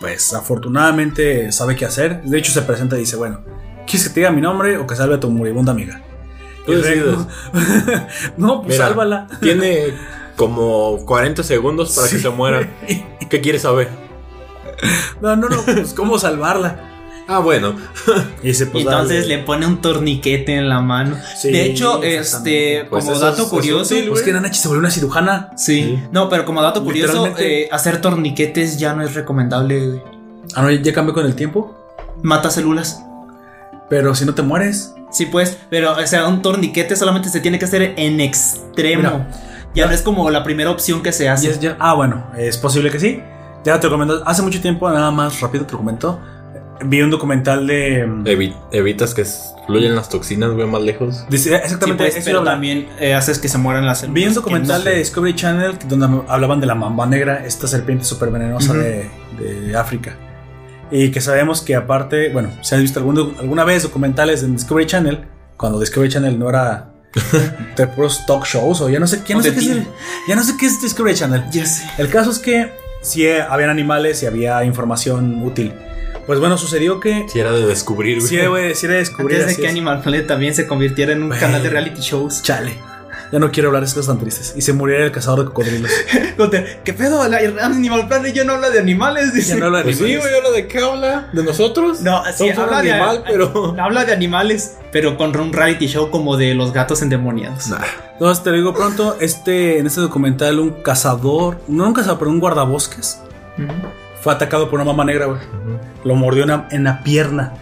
pues afortunadamente sabe qué hacer. De hecho, se presenta y dice: Bueno, ¿quieres que te diga mi nombre o que salve a tu moribunda amiga? Tú decides. No, pues Mira, sálvala. Tiene como 40 segundos para que se muera. ¿Qué quieres saber? No, no, no, pues cómo salvarla. Ah, bueno. Y pues, entonces dale. le pone un torniquete en la mano. Sí, de hecho, este, Pues como eso dato es- curioso. es útil, Pues que Nana Chip se volvió una cirujana. Sí. Sí. No, pero como dato curioso, eh, hacer torniquetes ya no es recomendable. güey. Ah, no, ya cambió con el tiempo. Mata células. Pero si no te mueres. Sí, pues, pero, o sea, un torniquete solamente se tiene que hacer en extremo. Mira. ya no es como la primera opción que se hace. ya- ah, bueno, es posible que sí. Ya te lo comento. Hace mucho tiempo, nada más rápido te lo comento. Vi un documental de. Evi- evitas que fluyan las toxinas, güey, más lejos. dice- Sí, exactamente pues, eso pero también eh, haces que se mueran las células. Vi un documental no- de Discovery Channel donde hablaban de la mamba negra, esta serpiente súper venenosa de África. Y que sabemos que aparte, bueno, si has visto algún alguna vez documentales en Discovery Channel, cuando Discovery Channel no era de puros talk shows o ya no sé, ya no O sé de qué es, el- ya no sé qué es Discovery Channel. Ya sé. El caso es que sí eh, habían animales y había información útil. Pues bueno, sucedió que Si era de descubrir, güey. sí, güey, sí era descubrir Antes de que es. Animal Planet también se convirtiera en un canal de reality shows. Chale. Ya no quiero hablar de cosas tan tristes. Y se muriera el cazador de cocodrilos. ¿qué pedo? La Animal Planet ya no habla de animales. Dice. Ya no habla de Pues sí, animales. güey, habla de qué habla? ¿De nosotros? No, sí, habla de, animal, pero. habla de animales, pero con un reality show como de los gatos endemoniados. Nah. Entonces te lo digo pronto, este, en este documental un cazador, no un cazador, pero un guardabosques, fue atacado por una mama negra, güey. Lo mordió en la, en la pierna.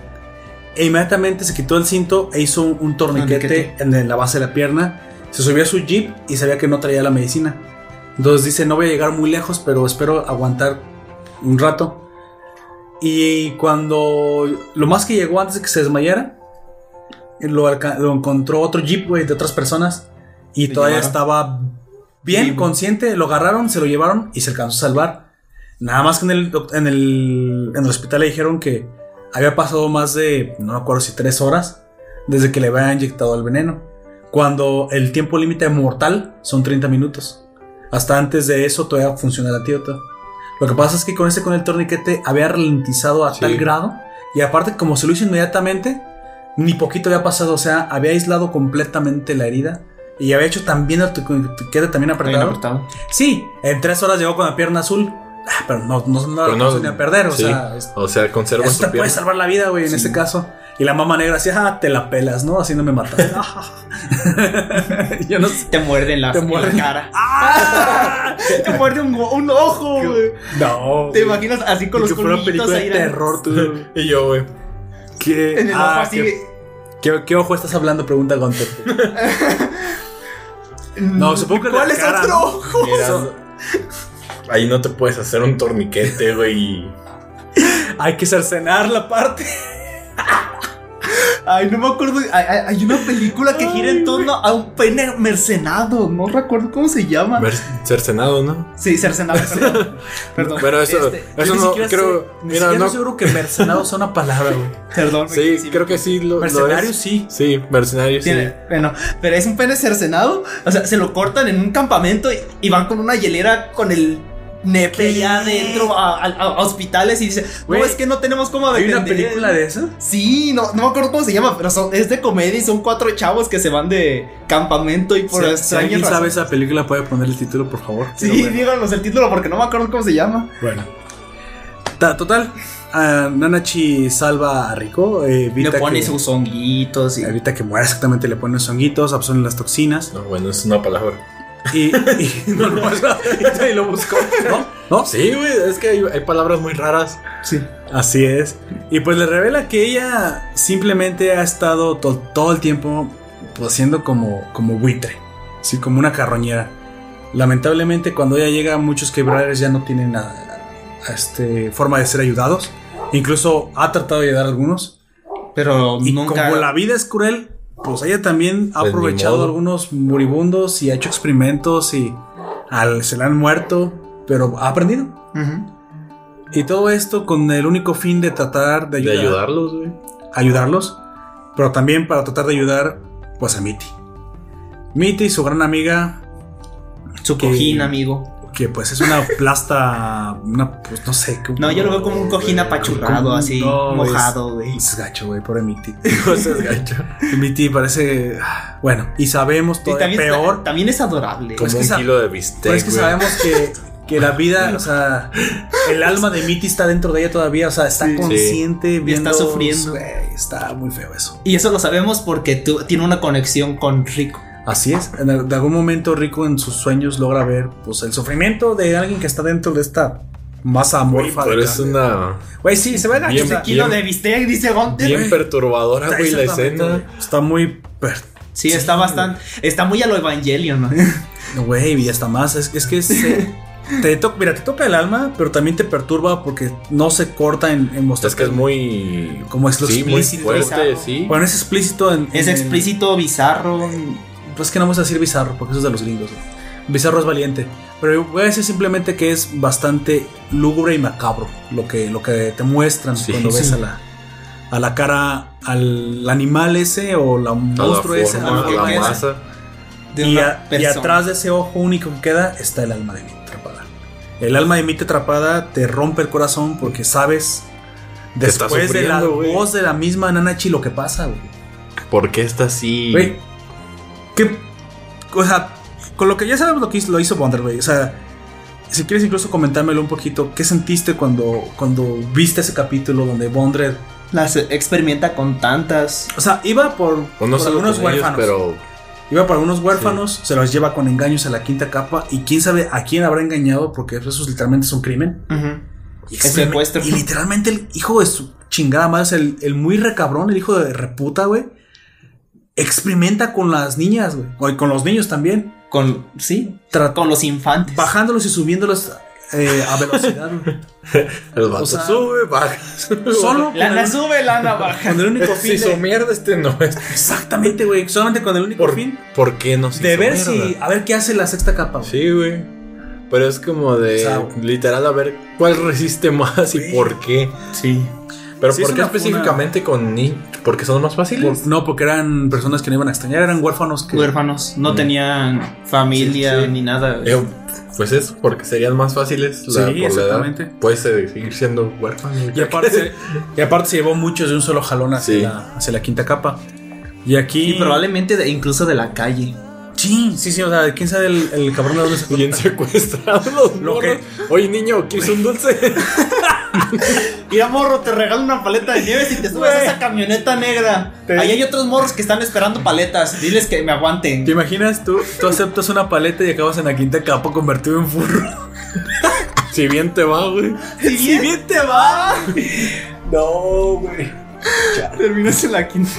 E inmediatamente se quitó el cinto e hizo un, un torniquete Torniquete. en la base de la pierna. Se subió a su jeep y sabía que no traía la medicina. Entonces dice, no voy a llegar muy lejos, pero espero aguantar un rato. Y cuando lo más que llegó antes de que se desmayara, lo, encontró otro jeep, güey, de otras personas. Y ¿Le todavía llevaron? estaba bien, consciente. Lo agarraron, se lo llevaron y se alcanzó a salvar. Nada más que en el, en el, en el hospital le dijeron que había pasado más de, no me acuerdo si tres horas, desde que le había inyectado el veneno. Cuando el tiempo límite mortal son 30 minutos. Hasta antes de eso todavía funciona el antídoto. Lo que pasa es que con ese con el torniquete había ralentizado a Sí. tal grado. Y aparte, como se lo hizo inmediatamente, ni poquito había pasado. O sea, había aislado completamente la herida. Y había hecho también el torniquete también apretado. apretado. Sí, en tres horas llegó con la pierna azul. Ah, pero no, no, no, Pero la no- a perder. O sí. sea, es- O sea, conserva su te puede pierna. salvar la vida, güey, en Sí. este caso. Y la mamá negra decía, ah, te la pelas, ¿no? Así no me matas. Yo no sé. Te muerde en la, Te en la cara. ¡Ah! Te muerde un, ojo, güey. No. Te imaginas así con Ni los que fuera película de terror, tú. Y yo, güey. ¿Qué? En el Ah, ojo así. ¿qué, qué, qué ojo estás hablando? Pregunta Gunter. No, supongo que ¿Cuál la es cara, otro ojo? Ahí no te puedes hacer un torniquete, güey. Hay que cercenar la parte. Ay, no me acuerdo. Hay, hay- hay una película que gira en torno a un pene mercenado. No recuerdo cómo se llama. Ver- Cercenado, ¿no? Sí, cercenado, perdón. Perdón. Bueno, eso, Este, eso Yo ni no creo. sé- mira, no. estoy seguro que mercenado sea una palabra, güey. Perdón. Sí, me- creo que sí. Lo, lo Mercenario es. sí. Sí, mercenario sí. Tiene- bueno, pero es un pene cercenado. O sea, se lo cortan en un campamento y, y van con una hielera con el nepe ¿Qué? ya adentro a, a- a hospitales y dice, Güey, no, es que no tenemos cómo ¿Hay una defender". película de eso? Sí, no, no me acuerdo cómo se llama, pero son- es de comedia y son cuatro chavos que se van de campamento y por Si- si, alguien sabe esa película, puede poner el título, por favor. Sí, díganos el título porque no me acuerdo cómo se llama. Bueno. Ta- total, ah, Nanachi salva a Rico. eh, evita Le pone que, sus honguitos y... Evita que muera exactamente, le pone los honguitos, absorben las toxinas. No, bueno, es una palabra. Y, y- no, no, y lo buscó. ¿No? ¿No? Sí, güey, es que hay, hay palabras muy raras. Sí. Así es. Y pues le revela que ella simplemente ha estado to- todo el tiempo pues, siendo como, como buitre. Sí, como una carroñera. Lamentablemente cuando ella llega muchos quebradores ya no tienen a- a este, forma de ser ayudados. Incluso ha tratado de ayudar a algunos. Pero Y nunca... como la vida es cruel, pues ella también ha Pues ni aprovechado algunos moribundos y ha hecho experimentos y al- se le han muerto, pero ha aprendido. Y todo esto con el único fin de tratar de, De ayudar- ayudarlos, güey. ayudarlos, pero también para tratar de ayudar pues a Mitty. Mitty, su gran amiga, Su que- cojín, amigo. Que pues es una plasta, una pues no sé. como- No, yo lo veo como un cojín apachurrado, así, no, mojado, güey. Es gacho, güey, pobre Mitty. Seas gacho. Mitty parece bueno, y sabemos Y también, peor. también es adorable. Como Pues que un sa- kilo de bistec, Pero es que sabemos que, que la vida, o sea, el alma de Mitty está dentro de ella todavía, o sea, está Sí. consciente, viendo, está sufriendo. Está muy feo eso. Y eso lo sabemos porque tú, tiene una conexión con Rico. Así es, en el- de algún momento Rico en sus sueños logra ver pues el sufrimiento de alguien que está dentro de esta masa amorfa. pero es carne. una. Güey, sí, se ve gacho. Bien- sea, Kilo bien- de bistec, dice Gunter. Bien perturbadora, güey, la escena. Está muy per- Sí, está bastante. Está muy a lo Evangelion, ¿no? Güey, y hasta más. Es, es que se- te to- mira, te toca el alma, pero también te perturba porque no se corta en, en mostrar. Es que es muy. Como es lo sí, muy explícito. fuerte, sí. Bueno, es explícito en. Es en- explícito, bizarro. Pues que no vamos a decir bizarro, porque eso es de los gringos. güey. Bizarro es valiente. Pero voy a decir simplemente que es bastante lúgubre y macabro lo que, lo que te muestran Sí, cuando ves a la, a la cara, al animal ese o la A la monstruo ese. forma, a la masa. De Y, a- atrás de ese ojo único que queda está el alma de Mitty atrapada. El alma de Mitty atrapada te rompe el corazón porque sabes después de la voz de la misma Nanachi lo que pasa, güey. ¿Por qué está así? Güey, ¿qué, o sea, con lo que ya sabemos lo que hizo, lo hizo Bonder, güey. O sea, si quieres incluso comentármelo un poquito, ¿qué sentiste cuando, cuando viste ese capítulo donde Bondred, Las experimenta con tantas. o sea, iba por, O no por solo algunos ellos, huérfanos, pero iba por algunos huérfanos, se los lleva con engaños a la quinta capa y quién sabe a quién habrá engañado porque eso literalmente es un crimen. Y, El secuestro. y literalmente el hijo de su chingada madre, o sea, el, el muy recabrón, el hijo de reputa, güey, experimenta con las niñas, güey, o con los niños también, Con. Sí. Tra- Con los infantes. bajándolos y subiéndolos eh, a velocidad, güey. el vato O sea, sube, baja. Solo Lana el, sube, lana baja. con el único Si fin hizo de- mierda, este no es. Exactamente, güey, solamente con el único ¿Por, fin ¿por qué no se de hizo ver mierda? si, a ver qué hace la sexta capa. Sí, güey. Pero es como de O sea, literal a ver cuál resiste más y por qué. Sí. Pero Sí, ¿por es qué una- específicamente con niños? ¿Porque son más fáciles? Por- no, porque eran personas que no iban a extrañar, eran huérfanos que... Huérfanos. No tenían familia Sí, sí. ni nada. Eh, pues eso, porque serían más fáciles la, Sí, por la edad. exactamente. Puedes seguir siendo huérfano. Y aparte, se, y aparte se llevó muchos de un solo jalón hacia, Sí. la, hacia la quinta capa. Y aquí... Y probablemente de- incluso de la calle. Sí, sí, sí, o sea, quién sabe el, el cabrón de dónde se Bien secuestrados los Lo que- Oye, niño, ¿quieres un dulce? Mira, morro, te regalo una paleta de nieve si te subes a esa camioneta negra. Ahí hay otros morros que están esperando paletas. Diles que me aguanten. ¿Te imaginas tú? Tú aceptas una paleta y acabas en la quinta capa convertido en furro. si bien te va, güey. Si bien te va. No, güey. Terminas en la quinta.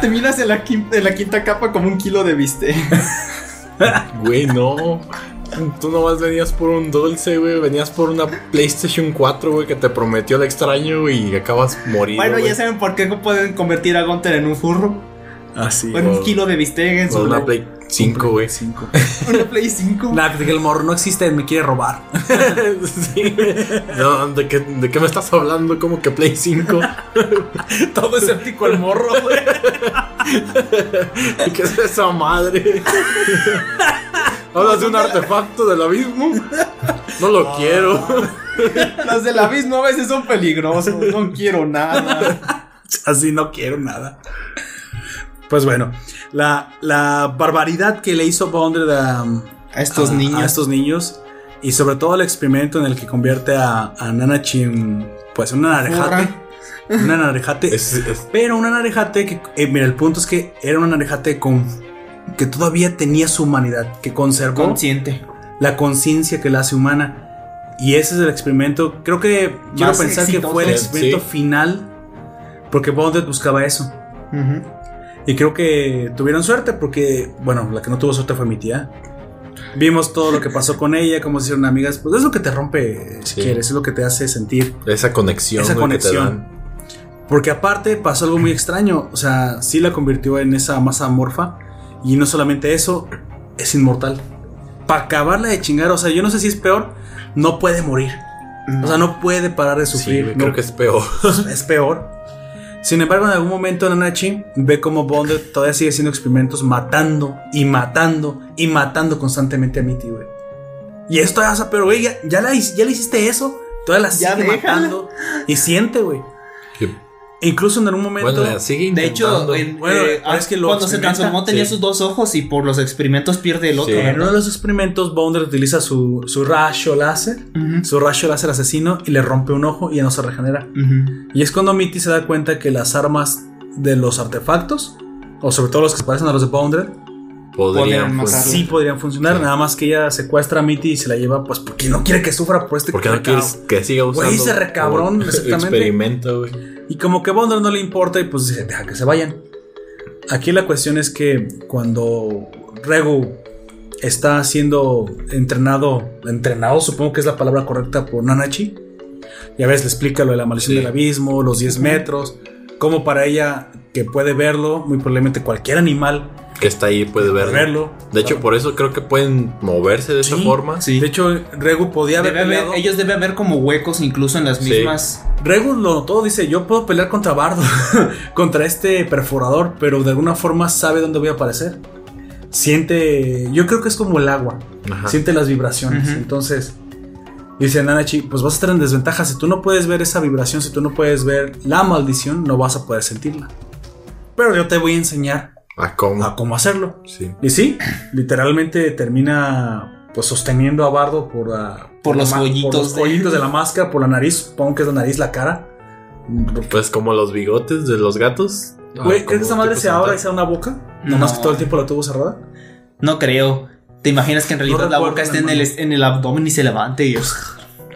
Terminas en la, quinta, en la quinta capa como un kilo de bistec. Güey, no. Tú nomás venías por un dulce, güey. Venías por una PlayStation 4, güey, que te prometió el extraño y acabas morido. Bueno, ya saben por qué pueden convertir a Gunter en un furro. Así. O en un kilo de bistec en O su una Play 5, güey. 5. una Play 5. Nah, porque el morro no existe, me quiere robar. sí. No, ¿de qué, ¿de qué me estás hablando? Como que Play 5. Todo escéptico el morro, güey. ¿Qué es esa madre? ¿Hablas de un artefacto del abismo? No lo quiero. Los del abismo a veces son peligrosos. No quiero nada. Así no quiero nada. Pues bueno, la, la barbaridad que le hizo Bondred a, A estos a- niños. a estos niños y sobre todo el experimento en el que convierte a, a Nanachi en pues en una narejate. Una narejate. Es- es- Pero una narejate que, eh, mira, el punto es que era una narejate con que todavía tenía su humanidad, que conservó Consciente. la conciencia que la hace humana. Y ese es el experimento. Creo que quiero Más pensar que fue el experimento Sí. final. Porque Bonded buscaba eso. Y creo que tuvieron suerte porque, bueno, la que no tuvo suerte fue mi tía. Vimos todo lo que pasó con ella, cómo se hicieron amigas. Pues es lo que te rompe, si Sí. quieres, es lo que te hace sentir. esa conexión, Esa güey, que te conexión. dan. Porque aparte pasó algo muy extraño. O sea, sí la convirtió en esa masa amorfa. Y no solamente eso, es inmortal. Para acabarla de chingar, o sea, yo no sé si es peor, no puede morir. O sea, no puede parar de Sí, sufrir. no- creo que es peor. es peor. Sin embargo, en algún momento Nanachi ve como Bond todavía sigue haciendo experimentos matando y matando y matando constantemente a Mitty, güey. Y esto ya, o sea, pero güey, ya, ya, la ya le hiciste eso, todavía la Ya sigue déjala. matando y siente, güey. Incluso en algún momento Bueno, sigue De hecho, intentando. en- Bueno, eh, es que lo cuando se transformó tenía Sí. sus dos ojos y por los experimentos pierde el otro. Sí. en uno de los experimentos Bonder utiliza su, su rayo láser, su rayo láser asesino y le rompe un ojo y ya no se regenera. Ujú. Y es cuando Mitty se da cuenta que las armas de los artefactos, o sobre todo los que se parecen a los de Bondred, podrían pues, sí podrían funcionar. Sí. Nada más que ella secuestra a Mitty y se la lleva, pues porque no quiere que sufra por este porque no quieres que siga usando. Güey, ese recabrón, exactamente. Experimento, güey. Y como que a Bondred no le importa y pues dice, deja que se vayan. Aquí la cuestión es que cuando Regu está siendo entrenado, entrenado supongo que es la palabra correcta por Nanachi, ya ves, le explica lo de la maldición Sí. del abismo, los 10 metros, como para ella que puede verlo, muy probablemente cualquier animal Que está ahí, puede verlo. verlo. De hecho, por eso creo que pueden moverse de esa forma. Sí. De hecho, Regu podía haber Debe haber- peleado. ellos deben haber como huecos incluso en las Sí. mismas. Regu lo notó, dice, yo puedo pelear contra Bardo, contra este perforador, pero de alguna forma sabe dónde voy a aparecer. Siente, yo creo que es como el agua, Ajá. siente las vibraciones. Entonces, dice Nanachi, pues vas a estar en desventaja. Si tú no puedes ver esa vibración, si tú no puedes ver la maldición, no vas a poder sentirla. Pero yo te voy a enseñar ¿A cómo? a cómo hacerlo. Sí. Y sí, literalmente termina pues sosteniendo a Bardo por, Por los por los de- la máscara, por la nariz, supongo que es la nariz, la cara. Pues como los bigotes de los gatos. Güey, ¿crees que esa madre se abra y sea una boca? No. Nomás que todo el tiempo la tuvo cerrada. No creo. ¿Te imaginas que en realidad la boca esté en la el, en el abdomen y se levante? Y...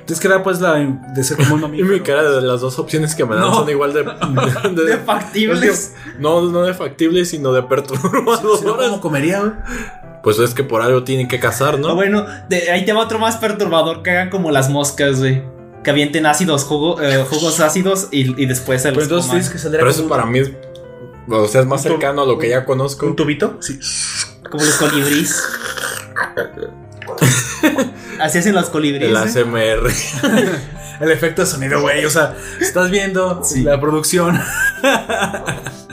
Es que era pues la de ser como un Y mamífero. mi cara de las dos opciones que me dan No. son igual de, de- de factibles. no, no de factibles, sino de Si no, perturbadoras. ¿Cómo comería, güey? Pues es que por algo tienen que cazar, ¿no? Ah, bueno, de- ahí te va otro más perturbador que hagan como las moscas, güey. Que avienten ácidos, jugo- eh, jugos ácidos y, y después se Pero los entonces que Pero eso para mí es. O sea, es más cercano a lo que ya conozco. un tubito. Sí. Como los colibríes. Así hacen los colibríes. El ¿eh? ASMR. El efecto de sonido, güey. O sea, estás viendo la producción.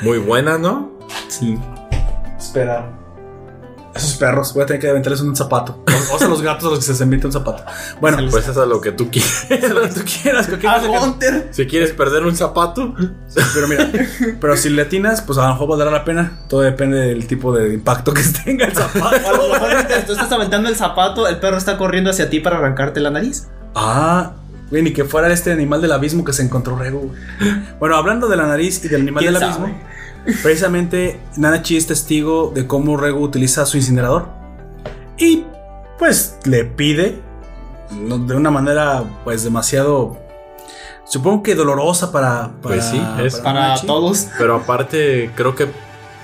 Muy buena, ¿no? Sí. Espera. Esos perros, voy a tener que aventarles un zapato. O sea, los gatos a los que se les invita un zapato. Bueno, Pues es a lo que tú quieres. haz lo que tú quieras. cualquier ¡Ah, cosa que-! Si quieres perder un zapato, Pero mira, pero si le atinas, pues a lo mejor valdrá la pena. Todo depende del tipo de impacto que tenga el O a lo zapato. mejor mientras tú estás aventando el zapato, el perro está corriendo hacia ti para arrancarte la nariz. ah, güey, ni que fuera este animal del abismo que se encontró Rego. güey. Bueno, hablando de la nariz y del animal ¿Quién del sabe? abismo, precisamente Nanachi es testigo de cómo Rego utiliza su incinerador. Y pues le pide de una manera pues demasiado supongo que dolorosa para, para Pues sí, es Para Nanachi. todos. pero aparte creo que.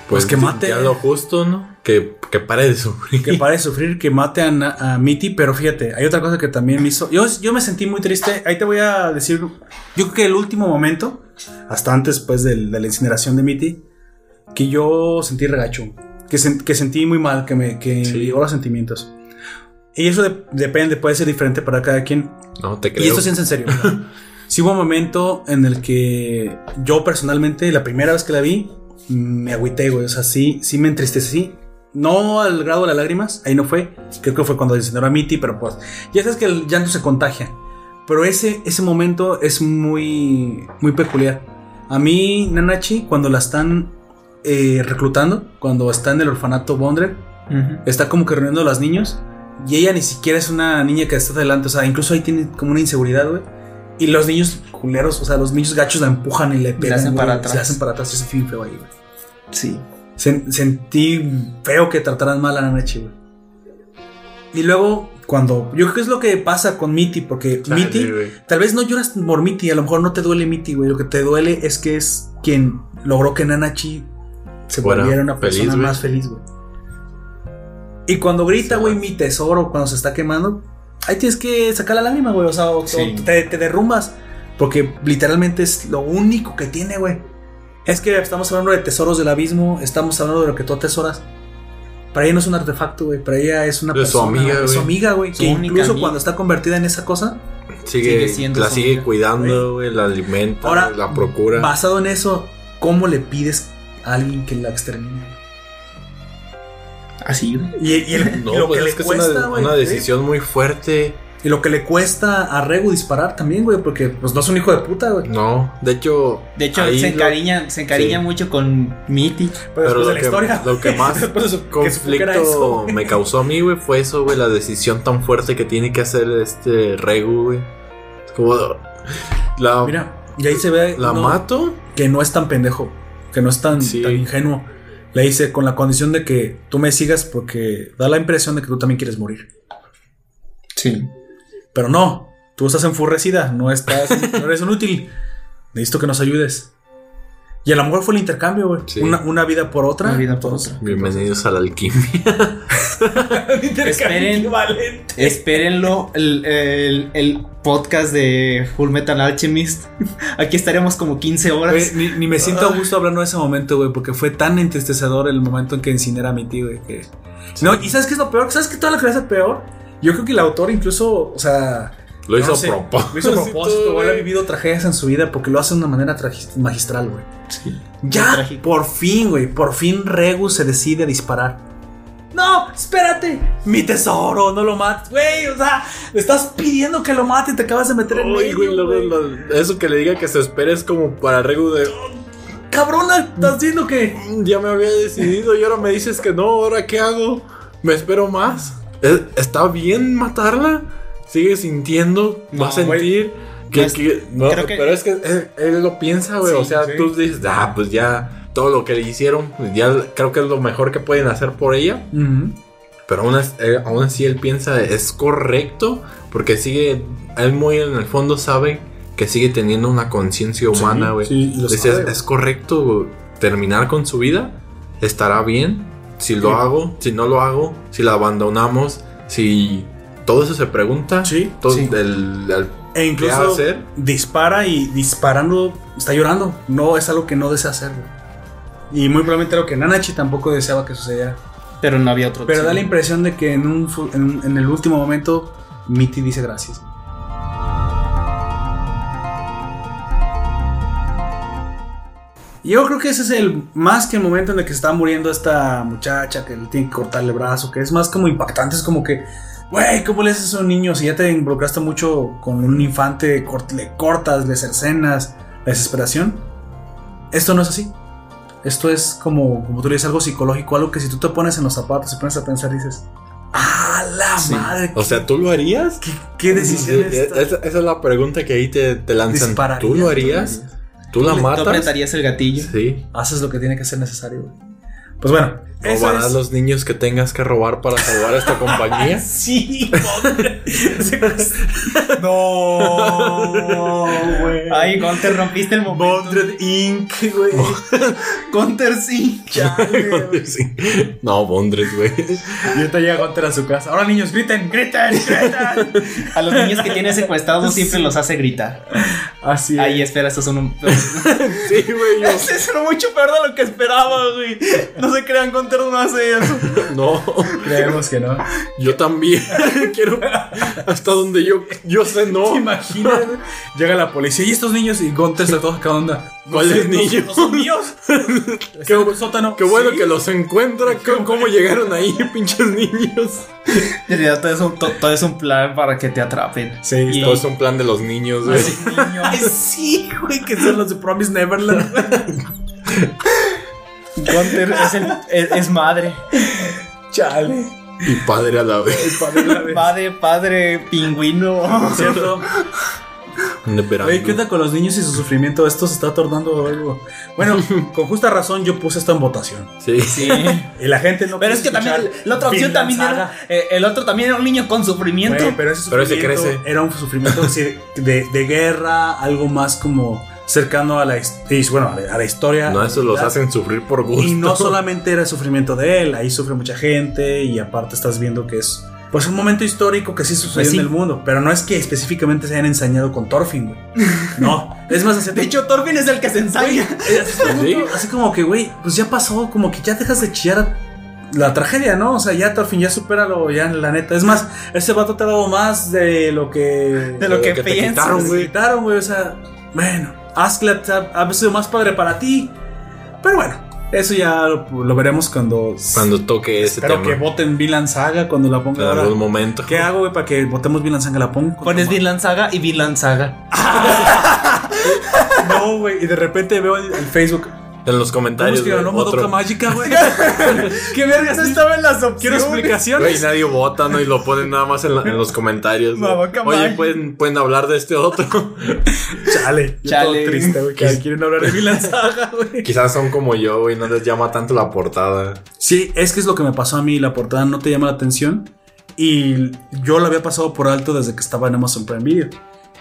Pues que mate. Ya lo justo, ¿no? Que, que pare de sufrir. que pare de sufrir, que mate a, a Mitty, pero fíjate, hay otra cosa que también me hizo. Yo, yo me sentí muy triste. Ahí te voy a decir. Yo creo que el último momento, hasta antes pues del- de la incineración de Mitty, que yo sentí regacho. Que, sen- que sentí muy mal, que me que Sí. llegó los sentimientos. Y eso de- depende, puede ser diferente para cada quien. No, te creo. Y esto sí es en serio. sí hubo un momento en el que yo personalmente, la primera vez que la vi, me agüité, güey. O sea, sí, sí me entristecí. No al grado de las lágrimas, ahí no fue. Creo que fue cuando incineró a Mitty, pero pues ya sabes que el llanto se contagia. Pero ese, ese momento es muy, muy peculiar. A mí, Nanachi, cuando la están eh, reclutando, cuando está en el orfanato Bondre, está como que reuniendo a los niños y ella ni siquiera es una niña que está adelante, o sea, incluso ahí tiene como una inseguridad, güey. Y los niños culeros, o sea, los niños gachos la empujan y le pegan, hacen güey, para atrás. Se hacen para atrás, es bien feo ahí, güey. Sí. Sen- sentí feo que trataran mal a Nanachi, güey. Y luego, cuando. Yo creo que es lo que pasa con Mitty, porque Chale, Mitty. Tal vez no lloras por Mitty, a lo mejor no te duele Mitty, güey. Lo que te duele es que es quien logró que Nanachi se Fuera volviera una persona más feliz, güey. Y cuando grita, güey, mi tesoro, cuando se está quemando, ahí tienes que sacar la lágrima, güey. O sea, o- Sí. o te, te derrumbas. Porque literalmente es lo único que tiene, güey. Es que estamos hablando de tesoros del abismo, estamos hablando de lo que tú atesoras. Para ella no es un artefacto, güey. Para ella es una De su persona, su amiga, güey. Que incluso amiga. cuando está convertida en esa cosa, Sigue, Sigue siendo la su sigue amiga. cuidando, güey, la alimenta, Ahora, la procura. basado en eso, ¿cómo le pides a alguien que la extermine? Así, güey. Y, y el- No, y lo pues que le es que cuesta, es una, güey, una ¿sí? decisión muy fuerte. Y lo que le cuesta a Regu disparar también, güey, porque pues no es un hijo de puta, güey. No, de hecho. De hecho, se lo- encariña, se encariña Sí. mucho con Mitty. Pero, lo de la que, historia. lo que más eso, conflicto me causó a mí, güey, fue eso, güey, la decisión tan fuerte que tiene que hacer este Regu, güey. Es como. La, Mira, y ahí se ve ¿La mato? que no es tan pendejo, que no es tan, Sí. tan ingenuo. Le dice con la condición de que tú me sigas porque da la impresión de que tú también quieres morir. Sí. Pero no, tú estás enfurrecida, no estás, no eres un útil. Necesito que nos ayudes. Y a lo mejor fue el intercambio, güey. Sí. Una, una vida por otra. Una vida por Entonces, otra. Bienvenidos a la alquimia. Esperen, espérenlo, el, el- el podcast de Full Metal Alchemist. Aquí estaremos como 15 horas. Ni, ni me siento a gusto hablando de ese momento, güey, porque fue tan entristecedor el momento en que incinera a mi tío, güey, que... No, y ¿sabes qué es lo peor? ¿Sabes qué toda la clase peor? Yo creo que el autor incluso, o sea... Lo hizo no a propósito. Lo hizo a propósito, güey. Ha vivido tragedias en su vida porque lo hace de una manera magistral, güey. Sí. Ya, por fin, güey, por fin Regu se decide a disparar. No, espérate, mi tesoro, no lo mates, güey, o sea, le estás pidiendo que lo mate y te acabas de meter en medio, güey, lo- eso que le diga que se espere es como para Regu de. cabrona, estás diciendo que. Ya me había decidido y ahora me dices que no, ¿ahora qué hago? ¿Me espero más? ¿Es- ¿Está bien matarla? ¿Sigue sintiendo? ¿Va a No, sentir? Que, No es- que- no, creo que- Pero es que él, él lo piensa, güey. Sí, o sea, sí. tú dices, ah, pues ya todo lo que le hicieron, pues ya creo que es lo mejor que pueden hacer por ella. Pero aún, eh, aún así él piensa es correcto porque sigue, él muy en el fondo sabe que sigue teniendo una conciencia humana, güey. sí, ¿es, es correcto terminar con su vida? ¿Estará bien? Si lo hago, si no lo hago, si la abandonamos, si todo eso se pregunta. Sí, todo sí. el- el- E ¿Qué incluso hacer? dispara y disparando está llorando. No es algo que no desea hacer, güey. Y muy probablemente lo que Nanachi tampoco deseaba que sucediera. Pero no había otro. Pero da la impresión de que en, un, en, en el último momento Mitty dice gracias. Yo creo que ese es el más que el momento en el que se está muriendo esta muchacha que le tiene que cortarle el brazo, que es más como impactante, es como que, güey, ¿cómo le haces a un niño si ya te involucraste mucho con un infante, cort- le cortas, le cercenas, la desesperación? Esto no es así. Esto es como, como tú le dices, algo psicológico, algo que si tú te pones en los zapatos y pones a pensar, dices, ¡ah, la Sí. madre! o sea, ¿tú lo harías? ¿Qué, qué decisión es esta? Esa, esa es la pregunta que ahí te, te lanzan. ¿Tú lo harías? ¿Tú la ¿Tú matas? apretarías el gatillo? Sí. Haces lo que tiene que ser necesario. güey. Pues bueno, ¿Robarás es- los niños que tengas que robar para salvar a esta compañía? Sí, hombre. no, güey. Ay, Gunter, rompiste el momento. Bondred Inc, güey. Gunter. Sí. No, Bondres, güey. Y ahorita llega Gunter a su casa. Ahora, niños, griten, griten, griten. A los niños que tiene secuestrados siempre los hace gritar. Así es. Ay, espera, estos son un. Sí, güey. yo- Ese es mucho peor de lo que esperaba, güey. No se crean, Gunter no hace eso. No, Creemos que no. yo también quiero. Hasta donde yo, yo sé, no. Imagina, güey. Llega la policía y estos niños y Gunter se toca ¿qué onda? ¿Cuáles sé, niños? ¿No son míos? Qué sótano. Qué bueno Sí. que los encuentra. ¿Cómo, cómo llegaron ahí, pinches niños? En realidad, todo es, un, to- todo es un plan para que te atrapen. Sí, Y- Todo es un plan de los niños, güey. Ay, sí, güey, que son los de Promise Neverland. Gunter es, el- es- es madre. Chale. Y padre a la vez. El padre de la vez. Padre, padre, pingüino. Cierto. Oye, ¿qué onda con los niños y su sufrimiento? Esto se está tornando algo. Bueno, con justa razón yo puse esto en votación. Sí. Sí. Y la gente no Pero es que también la otra opción también era. eh, el otro también era un niño con sufrimiento. Güey, pero ese Pero ese sufrimiento crece. era un sufrimiento así de, de guerra, algo más como cercano a la, his- y, bueno, a la- a la historia. No, eso los hacen sufrir por gusto. Y no solamente era el sufrimiento de él, ahí sufre mucha gente y aparte estás viendo que es pues un momento histórico que sí sucedió Pues sí. en el mundo, pero no es que específicamente se hayan ensañado con Thorfinn, güey. No, es más hacia De hecho, Thorfinn es el que se ensaña. así, como- así como que, güey, pues ya pasó, como que ya dejas de chillar la tragedia, ¿no? O sea, ya Thorfinn ya supéralo, ya la neta. Es más, ese vato te ha dado más de lo que De lo que, que te piensas. quitaron, me quitaron, güey. O sea, bueno, Askeladd ha, sido más padre para ti. Pero bueno, eso ya lo, lo veremos cuando. Cuando toque ese Espero tema. que voten Vinland Saga cuando la ponga en ahora. algún momento. ¿Qué hago, güey, para que votemos Vinland Saga? La pongo. Pones Vinland Saga y Vinland Saga. No, güey. Y de repente veo el, el Facebook. En los ¿Cómo comentarios. es que ganó Madoka Mágica, güey? ¿Qué vergas? estaba en las opciones. Quiero explicaciones. Güey, nadie vota, ¿no? Y lo ponen nada más en, la- en los comentarios. Madoka Oye. ¿pueden, pueden hablar de este otro. Chale. Chale. todo triste, güey. Que quieren hablar de Vinland Saga, güey. Quizás son como yo, güey, no les llama tanto la portada. Sí, es que es lo que me pasó a mí. La portada no te llama la atención. Y yo la había pasado por alto desde que estaba en Amazon Prime Video.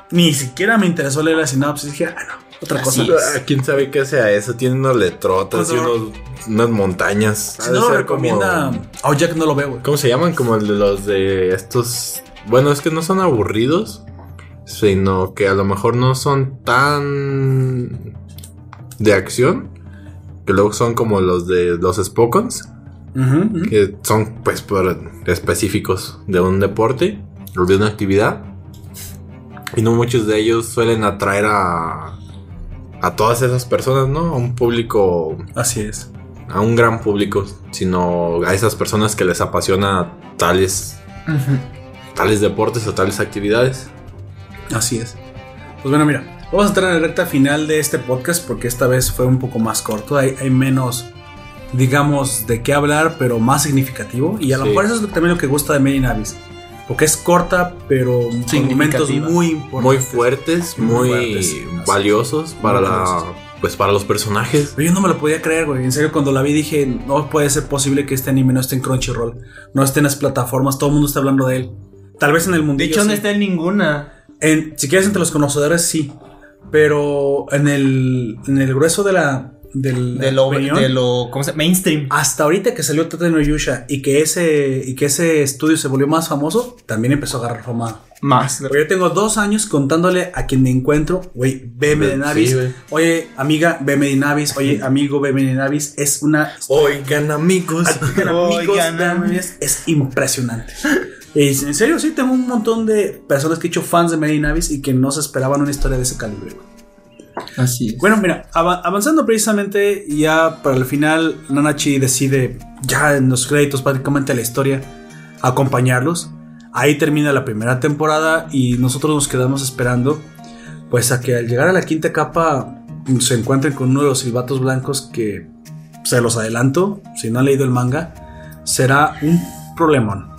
Ni siquiera me interesó leer la sinopsis. Dije, ah, no, otra cosa. Así Ah, ¿Quién sabe qué sea eso? Tiene unas letrotas y Pues, unos, unas montañas. Si no lo recomienda. como- Oh, Jack no lo veo, güey. ¿Cómo se llaman? Como el de los de estos. Bueno, es que no son aburridos, sino que a lo mejor no son tan de acción. Que luego son como los de los Spokons, que son pues por- específicos de un deporte o de una actividad. Y no muchos de ellos suelen atraer a, a todas esas personas, ¿no? A un público Así es. a un gran público, sino a esas personas que les apasiona tales, tales deportes o tales actividades. Así es. Pues bueno, mira. Vamos a entrar en la recta final de este podcast porque esta vez fue un poco más corto. Hay, hay menos, digamos, de qué hablar, pero más significativo. Y a lo mejor eso es también lo que gusta de Mary Navis. Porque es corta, pero con momentos muy importantes. Muy fuertes, Muy muy, fuertes, así. valiosos para Muy la. valiosos. Pues para los personajes. Pero yo no me lo podía creer, güey. En serio, cuando la vi dije, no puede ser posible que este anime no esté en Crunchyroll, no esté en las plataformas, todo el mundo está hablando de él. Tal vez en el De mundillo. hecho, no está en ninguna. En- si quieres entre los conocedores, sí. Pero en el, en el grueso de la, del- De lo, opinión, de lo ¿cómo se llama? Mainstream. hasta ahorita que salió Tate no Yusha y que ese y que ese estudio se volvió más famoso, también empezó a agarrar fama. Más. Pero yo tengo dos años contándole a quien me encuentro, güey, veme de Navis. güey. oye, amiga, veme de Navis. Oye, amigo, veme de Navis. Es una Oigan, amigos. Oigan, amigos, Oigan, es, es impresionante. Y en serio, sí, tengo un montón de personas que he hecho fans de Mary Navis y que no se esperaban una historia de ese calibre. Así es. Bueno, mira, ava- avanzando precisamente, ya para el final, Nanachi decide, ya en los créditos, prácticamente la historia, acompañarlos. Ahí termina la primera temporada y nosotros nos quedamos esperando, pues a que al llegar a la quinta capa se encuentren con uno de los silbatos blancos que, se los adelanto, si no han leído el manga, será un problemón.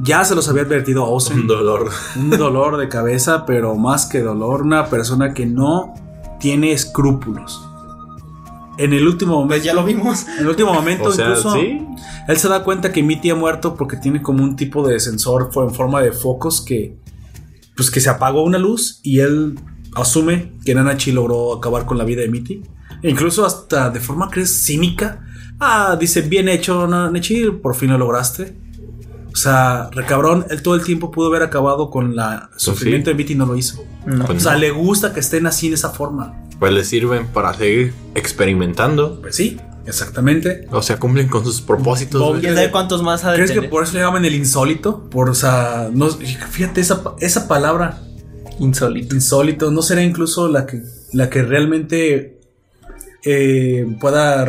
Ya se los había advertido a Ozen Un dolor. un dolor de cabeza, pero más que dolor, una persona que no tiene escrúpulos. En el último momento, Pues ya lo vimos. en el último momento, O sea, incluso sí. él se da cuenta que Mitty ha muerto porque tiene como un tipo de sensor fue en forma de focos que, pues que se apagó una luz y él asume que Nanachi logró acabar con la vida de Mitty. E incluso hasta de forma que es cínica. Ah, dice, bien hecho, Nanachi, por fin lo lograste. O sea, recabrón, él todo el tiempo pudo haber acabado con la sufrimiento de Mitty y no lo hizo. No. Pues O sea, no. le gusta que estén así de esa forma. Pues les sirven para seguir experimentando. Pues sí, exactamente. O sea, cumplen con sus propósitos. ¿Quién sabe cuántos más ha de ¿Crees que por eso le llaman el insólito? Por, o sea, no, fíjate esa, esa palabra, Insólito. insólito, ¿no será incluso la que, la que realmente eh, pueda,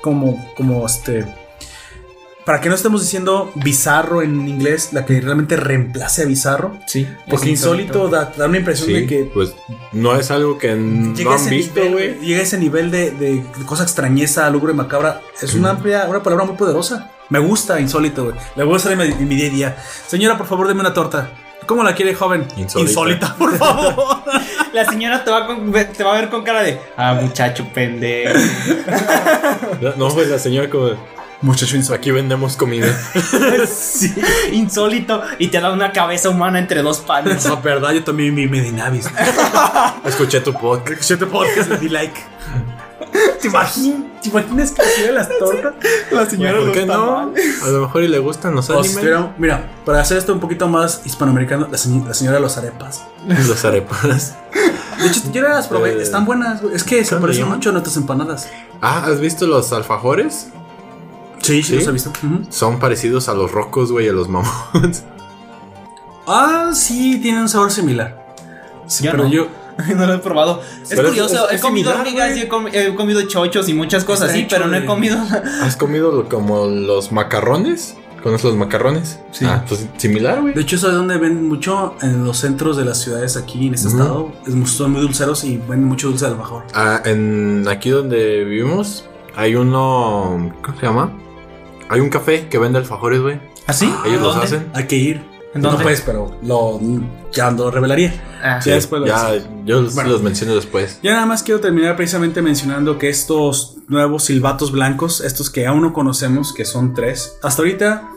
como, como este, para que no estemos diciendo bizarro en inglés, la que realmente reemplace a bizarro? Sí. Porque insólito da, da una impresión Sí, de que pues no es algo que llega no a han visto, güey. Llega a ese nivel de, de, de cosa extrañeza, lúgubre, macabra. Es una amplia, una palabra muy poderosa. Me gusta insólito, güey. Le voy a usar en mi, en mi día a día. Señora, por favor, deme una torta. ¿Cómo la quiere, joven? Insólita. por favor. La señora te va, con- te va a ver con cara de. Ah, muchacho pendejo. No, pues la señora como, Muchacho insólito. aquí vendemos comida. sí. Insólito. Y te da una cabeza humana entre dos panes. No, verdad, yo también vi Medinavis. Escuché tu podcast. Escuché tu podcast, le di like. ¿Te imaginas, ¿Te imaginas que quiere las tortas? La señora ¿Por qué no? A lo mejor y le gustan los animes. mira, para hacer esto un poquito más hispanoamericano, la, señ- la señora de los arepas. Los arepas. De hecho, yo las probé, Eh, están buenas, güey. Es que se ¿cómo le parecen mucho a nuestras empanadas. Ah, ¿has visto los alfajores? Sí, sí, los he visto. Son parecidos a los rocos, güey, a los mamones. Ah, sí, tienen un sabor similar. Sí, pero no. yo. No lo he probado. Es Pero curioso, es- he comido similar, hormigas y he, comi- he comido chochos y muchas cosas así, pero no he comido. ¿Has comido como los macarrones? ¿Conoces los macarrones? Sí. Ah, pues similar, güey. De hecho, ¿sabes dónde venden mucho? En los centros de las ciudades aquí en este estado. Son muy dulceros y venden mucho dulce de alfajor. Ah, en aquí donde vivimos hay uno, ¿cómo se llama? Hay un café que vende alfajores, güey. ¿Así? Ellos los ¿Dónde? hacen. Hay que ir. ¿En No puedes, pero lo, ya lo revelaría. Ah, Sí. Ya después lo ya, yo los- Bueno. los menciono después. Ya nada más quiero terminar precisamente mencionando que estos nuevos silbatos blancos, estos que aún no conocemos, que son tres, hasta ahorita,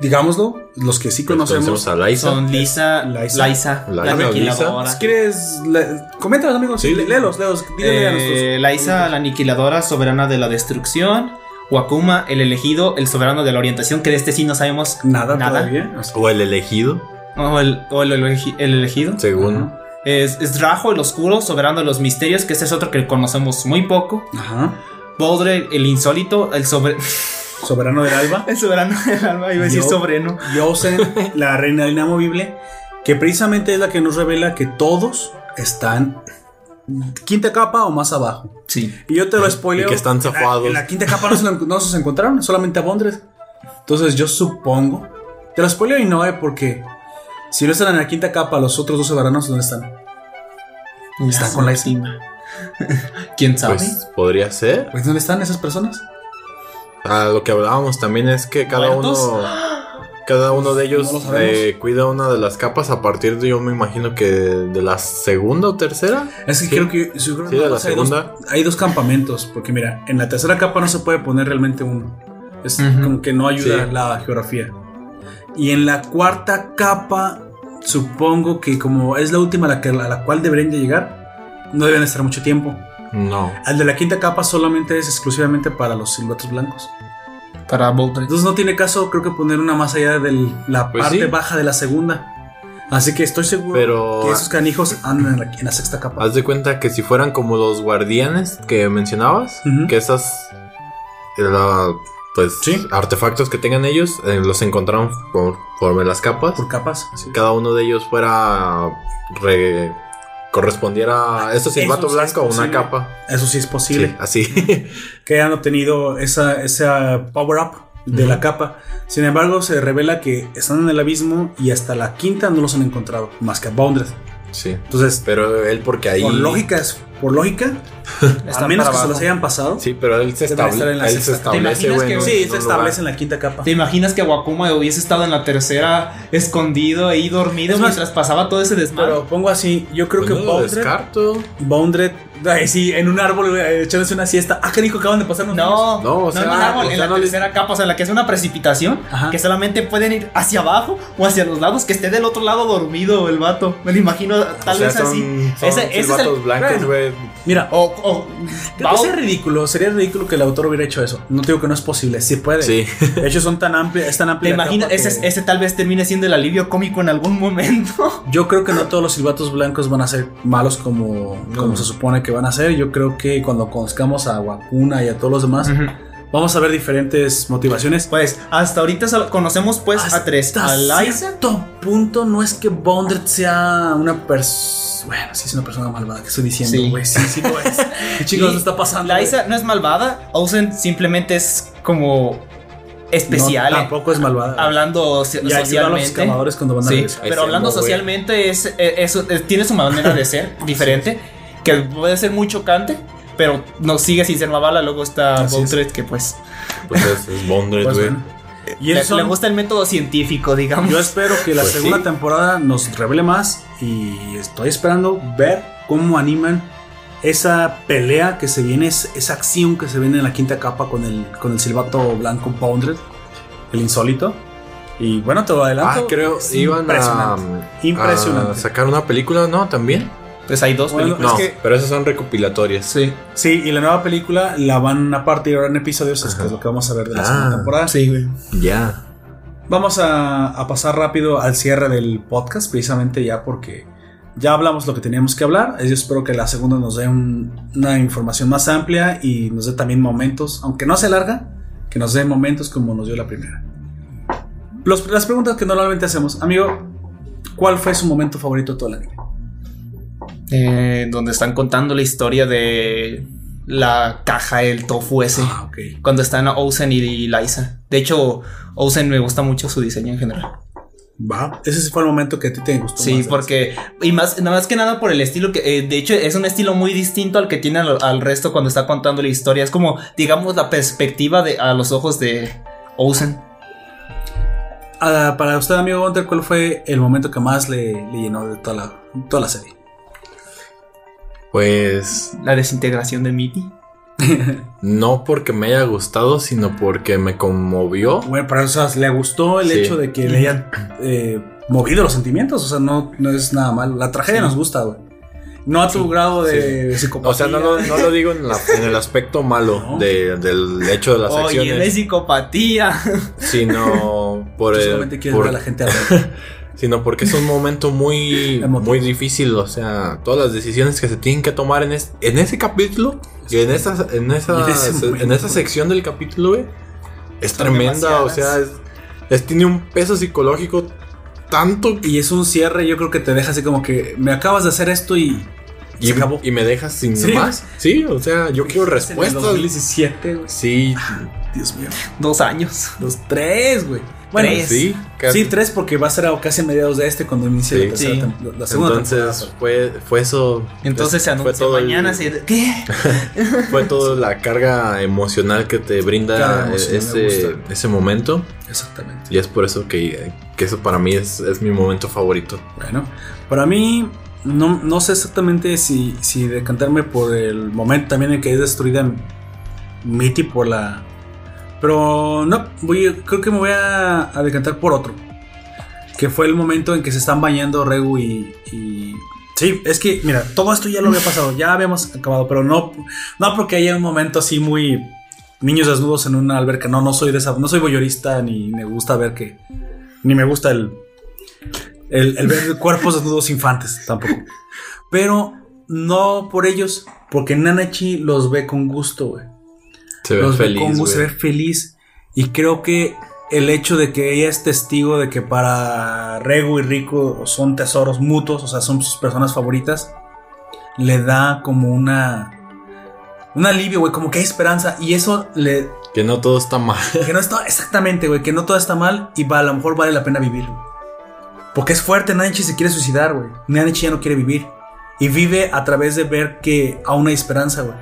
digámoslo, los que sí Pues conocemos. a Liza. Son Lisa, Liza. Liza, la Liza, aniquiladora. Si quieres, coméntalos, amigos. Sí. Sí, léelos, léelos. Díganle a nuestros. Eh, Liza, la aniquiladora, soberana de la destrucción. Wakuma, el elegido, el soberano de la orientación, que de este sí no sabemos Nada, nada. todavía. O el elegido, O el, o el elegi- el elegido. según. Es, es Rajo, el oscuro, soberano de los misterios, que este es otro que conocemos muy poco. Ajá. Bodre, el insólito, el sobre... Soberano del alba. El soberano del alma, iba a decir sobreno. Yosen, la reina inamovible, que precisamente es la que nos revela que todos están quinta capa o más abajo. Sí. Y yo te lo spoileo. Y que están zafados. En la, en la quinta capa no se, no se encontraron, solamente a Bondres. Entonces yo supongo. Te lo spoileo y no, eh, porque si no están en la quinta capa, los otros dos soberanos, ¿dónde están? Está con la estima. ¿Quién sabe? Pues podría ser. Pues, ¿dónde están esas personas? Ah, lo que hablábamos también es que cada ¿Muertos? uno. Cada uno de ellos No eh, cuida una de las capas a partir de, yo me imagino que de la segunda o tercera. Es que Sí. creo que, creo Sí, de la hay dos- segunda. Hay dos, campamentos, porque mira, en la tercera capa no se puede poner realmente uno. Es como que no ayuda Sí. la geografía. Y en la cuarta capa, supongo que como es la última a la, que, a la cual deberían de llegar, no deben estar mucho tiempo. No. Al de la quinta capa solamente es exclusivamente para los silbatos blancos. Para Boldred. Entonces no tiene caso, creo que poner una más allá de la Pues parte sí. baja de la segunda. Así que estoy seguro Pero- que esos canijos andan en la, en la sexta capa. Haz de cuenta que si fueran como los guardianes que mencionabas, que esas. eh, la- pues Sí. artefactos que tengan ellos, eh, los encontraron por, por las capas. Por capas. sí. Cada uno de ellos fuera. re- correspondiera a este silbato sí es blanco o una capa. Eso sí es Sí, posible. así. que han obtenido esa, esa power up de la capa. Sin embargo, se revela que están en el abismo y hasta la quinta no los han encontrado, más que a Boundred. sí. Entonces, Pero él, porque ahí. por lógica, es- por lógica, a menos que se los hayan pasado, Sí, pero él se, estar en la. Él se. ¿Te que- un- sí, en se establece en la quinta capa. ¿Te imaginas que Wakuma hubiese estado en la tercera escondido ahí dormido Es más, mientras pasaba todo ese desmadre? Pero pongo así, yo creo Pues que no lo Boundred, descarto. Boundred, ay, sí, en un árbol eh, echándose una siesta. Ah, canijo, acaban de pasar unos. No, No, o no, sea, en un árbol, o en la no les- tercera capa, o sea, en la que es una precipitación, Ajá. que solamente pueden ir hacia abajo o hacia los lados, que esté del otro lado dormido el vato. Me lo imagino tal O sea, vez son, así. son ese, ese es el. blancos, bueno. güey. Mira, O, o creo que sería ridículo, sería ridículo que el autor hubiera hecho eso. No te digo que no es posible, sí puede. Sí. De hecho, son tan amplias, es tan ¿Te amplia. capa Ese, que- ese tal vez termine siendo el alivio cómico en algún momento. Yo creo que no todos los silbatos blancos van a ser malos como, No. como se supone que van a ser. Yo creo que cuando conozcamos a Wakuna y a todos los demás, vamos a ver diferentes motivaciones. Pues hasta ahorita conocemos pues a tres. A Liza. punto no es que Bondred sea una persona... Bueno, sí es una persona malvada que estoy diciendo, Sí. güey. Sí, sí lo es. ¿Qué chicos está pasando? Liza no es malvada. Ozen simplemente es como especial. No, eh, tampoco es malvada. hablando so- y ayuda a los socialmente. cuando van a Sí, regresar. pero hablando socialmente es, es- es- es- tiene su manera de ser diferente, que puede ser muy chocante, pero no sigue sin ser Mavala. Luego está es. Bondred que pues, Pues es, es Bondred, Pues, güey. Y le, esos son- le gusta el método científico, digamos. Yo espero que la Pues segunda sí. temporada nos revele más y estoy esperando ver cómo animan esa pelea que se viene, es- esa acción que se viene en la quinta capa con el, con el silbato blanco Boundred, el insólito. Y bueno, te lo adelanto. Ah, creo es iban a, impresionante. Impresionante. a sacar una película, ¿no? También. Pues hay dos Bueno, películas. No, que- pero esas son recopilatorias. Sí, Sí, y la nueva película la van a partir ahora en episodios, es que es lo que vamos a ver de la Ah. segunda temporada. sí, güey. Ya. Vamos a, a pasar rápido al cierre del podcast, precisamente ya porque ya hablamos lo que teníamos que hablar. Yo espero que la segunda nos dé un- una información más amplia y nos dé también momentos, aunque no se larga, que nos dé momentos como nos dio la primera. Los- las preguntas que normalmente hacemos, amigo, ¿cuál fue su momento favorito de todo el anime? Eh, donde están contando la historia de la caja, el tofu ese. Ah, ok. Cuando están Ozen y Liza. De hecho, Ozen me gusta mucho su diseño en general. Va, ese fue el momento que a ti te gustó. Sí, más, porque. Y más, nada más que nada por el estilo que. eh, de hecho, es un estilo muy distinto al que tiene al, al resto cuando está contando la historia. Es como, digamos, la perspectiva de, a los ojos de Ozen. Ah, para usted, amigo Gunter, ¿cuál fue el momento que más le, le llenó de toda la, toda la serie? Pues La desintegración de Mitty. no porque me haya gustado, sino porque me conmovió. Bueno, para eso o sea, le gustó el Sí. hecho de que le hayan eh, movido los sentimientos. O sea, no, no es nada malo. La tragedia Sí. nos gusta, güey. No a tu grado de psicopatía. O sea, no, lo- no lo digo en, la- en el aspecto malo No. de- del hecho de las Oye, la acciones, psicopatía. sino por el, solamente quieres por- ver a la gente hablar. sino porque es un momento muy muy difícil, o sea, todas las decisiones que se tienen que tomar en, es- en ese capítulo y en esa en esa en esa sección del capítulo, güey, es Son tremenda, o sea, es, es- tiene un peso psicológico tanto Y es un cierre, yo creo que te deja así como que me acabas de hacer esto y, y, se acabó. y me dejas sin Sí. más. Sí, o sea, yo quiero En el respuestas. 2017, güey. Sí, Dios mío. Dos años. Los tres, güey. Bueno, Tres. Sí, casi. Sí, tres porque va a ser a casi a mediados de este cuando inicie Sí. la, tercera Sí. tem- la segunda Entonces temporada. fue, fue eso. Entonces se el- mañana. así de- ¿Qué? Fue toda la carga emocional que te brinda ese, ese momento. Exactamente. Y es por eso que, que eso para mí es, es mi momento favorito. Bueno, para mí no, no sé exactamente si, si decantarme por el momento también en que es destruida Mitty por la... Pero no, voy, creo que me voy a, decantar por otro. Que fue el momento en que se están bañando Regu y, y- Sí, es que, mira, todo esto ya lo había pasado, ya habíamos acabado, pero no, no porque haya un momento así muy... Niños desnudos en una alberca, no, no soy de esa, no soy voyerista ni me gusta ver que... Ni me gusta el, el, el ver cuerpos desnudos infantes tampoco. Pero no por ellos, porque Nanachi los ve con gusto, güey. Se ve Los ve feliz. con gusto, se ve feliz. Y creo que el hecho de que ella es testigo de que para Regu y Rico son tesoros mutuos, o sea, son sus personas favoritas, le da como una. Un alivio, güey, como que hay esperanza. Y eso le, Que no todo está mal. que no está exactamente, güey, que no todo está mal y va, a lo mejor vale la pena vivir. güey. Porque es fuerte, Nanichi se quiere suicidar, güey. Nanichi ya no quiere vivir. Y vive a través de ver que aún hay esperanza, güey.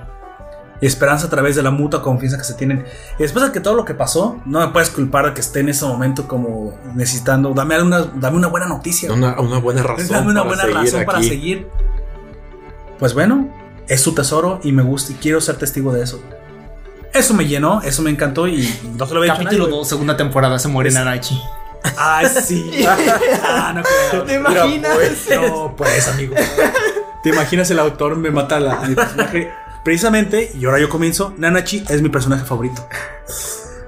Y esperanza a través de la mutua confianza que se tienen. Y después de que todo lo que pasó, no me puedes culpar de que esté en ese momento como necesitando. Dame una, dame una buena noticia. Una, una buena razón. Dame una buena razón para seguir. Pues bueno, es su tesoro y me gusta y quiero ser testigo de eso. Eso me llenó, eso me encantó y no se lo había Capítulo güey. 2, segunda temporada, se muere Nanachi. Ay, sí. ah, no creo. ¿Te Mira, imaginas? pues, no, pues, amigo. ¿Te imaginas el autor me mata a, la, a mi personaje? Precisamente, y ahora yo comienzo, Nanachi es mi personaje favorito.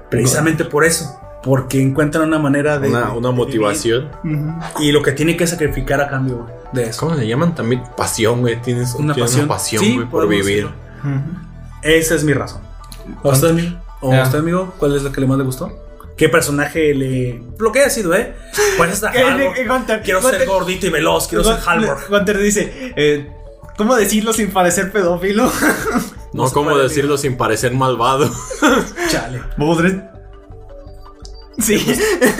Precisamente por eso. Porque encuentran una manera de. Una, una de motivación. vivir Y lo que tiene que sacrificar a cambio güey, de eso. ¿Cómo le llaman también? Pasión, güey. Tienes, Una tienes pasión. una pasión, Sí, güey, por vivir. Esa es mi razón. ¿A usted, amigo? ¿O a Ya. usted, amigo? ¿Cuál es la que le más le gustó? ¿Qué personaje le. Lo que haya sido, ¿eh? Pues. Quiero ser gordito y veloz, quiero ser Halvor. Gunter dice, eh, ¿cómo decirlo sin parecer pedófilo? No, se ¿cómo decirlo sin parecer malvado? Chale. Bodred. Sí.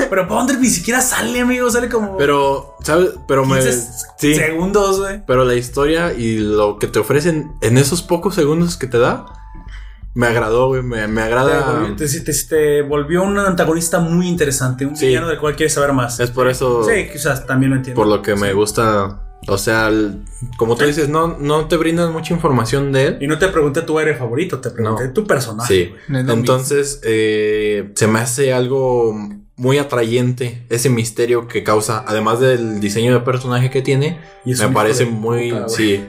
Pero Bonder ni siquiera sale, amigo. Sale como. Pero, ¿sabes? Pero me. 15 Sí. segundos, güey. Pero la historia y lo que te ofrecen en esos pocos segundos que te da, me agradó, güey. Me, me Te, agrada. volvió- te- te- te volvió un antagonista muy interesante. Un Sí. villano del cual quieres saber más. Es por eso, Sí, quizás también lo entiendo. por lo que me gusta. O sea, el- como tú dices, no, no te brindan mucha información de él. Y no te pregunté tu héroe favorito, te pregunté No. tu personaje. Sí. Entonces, eh, se me hace algo muy atrayente ese misterio que causa, además del diseño de personaje que tiene, Y me parece muy, puta, sí.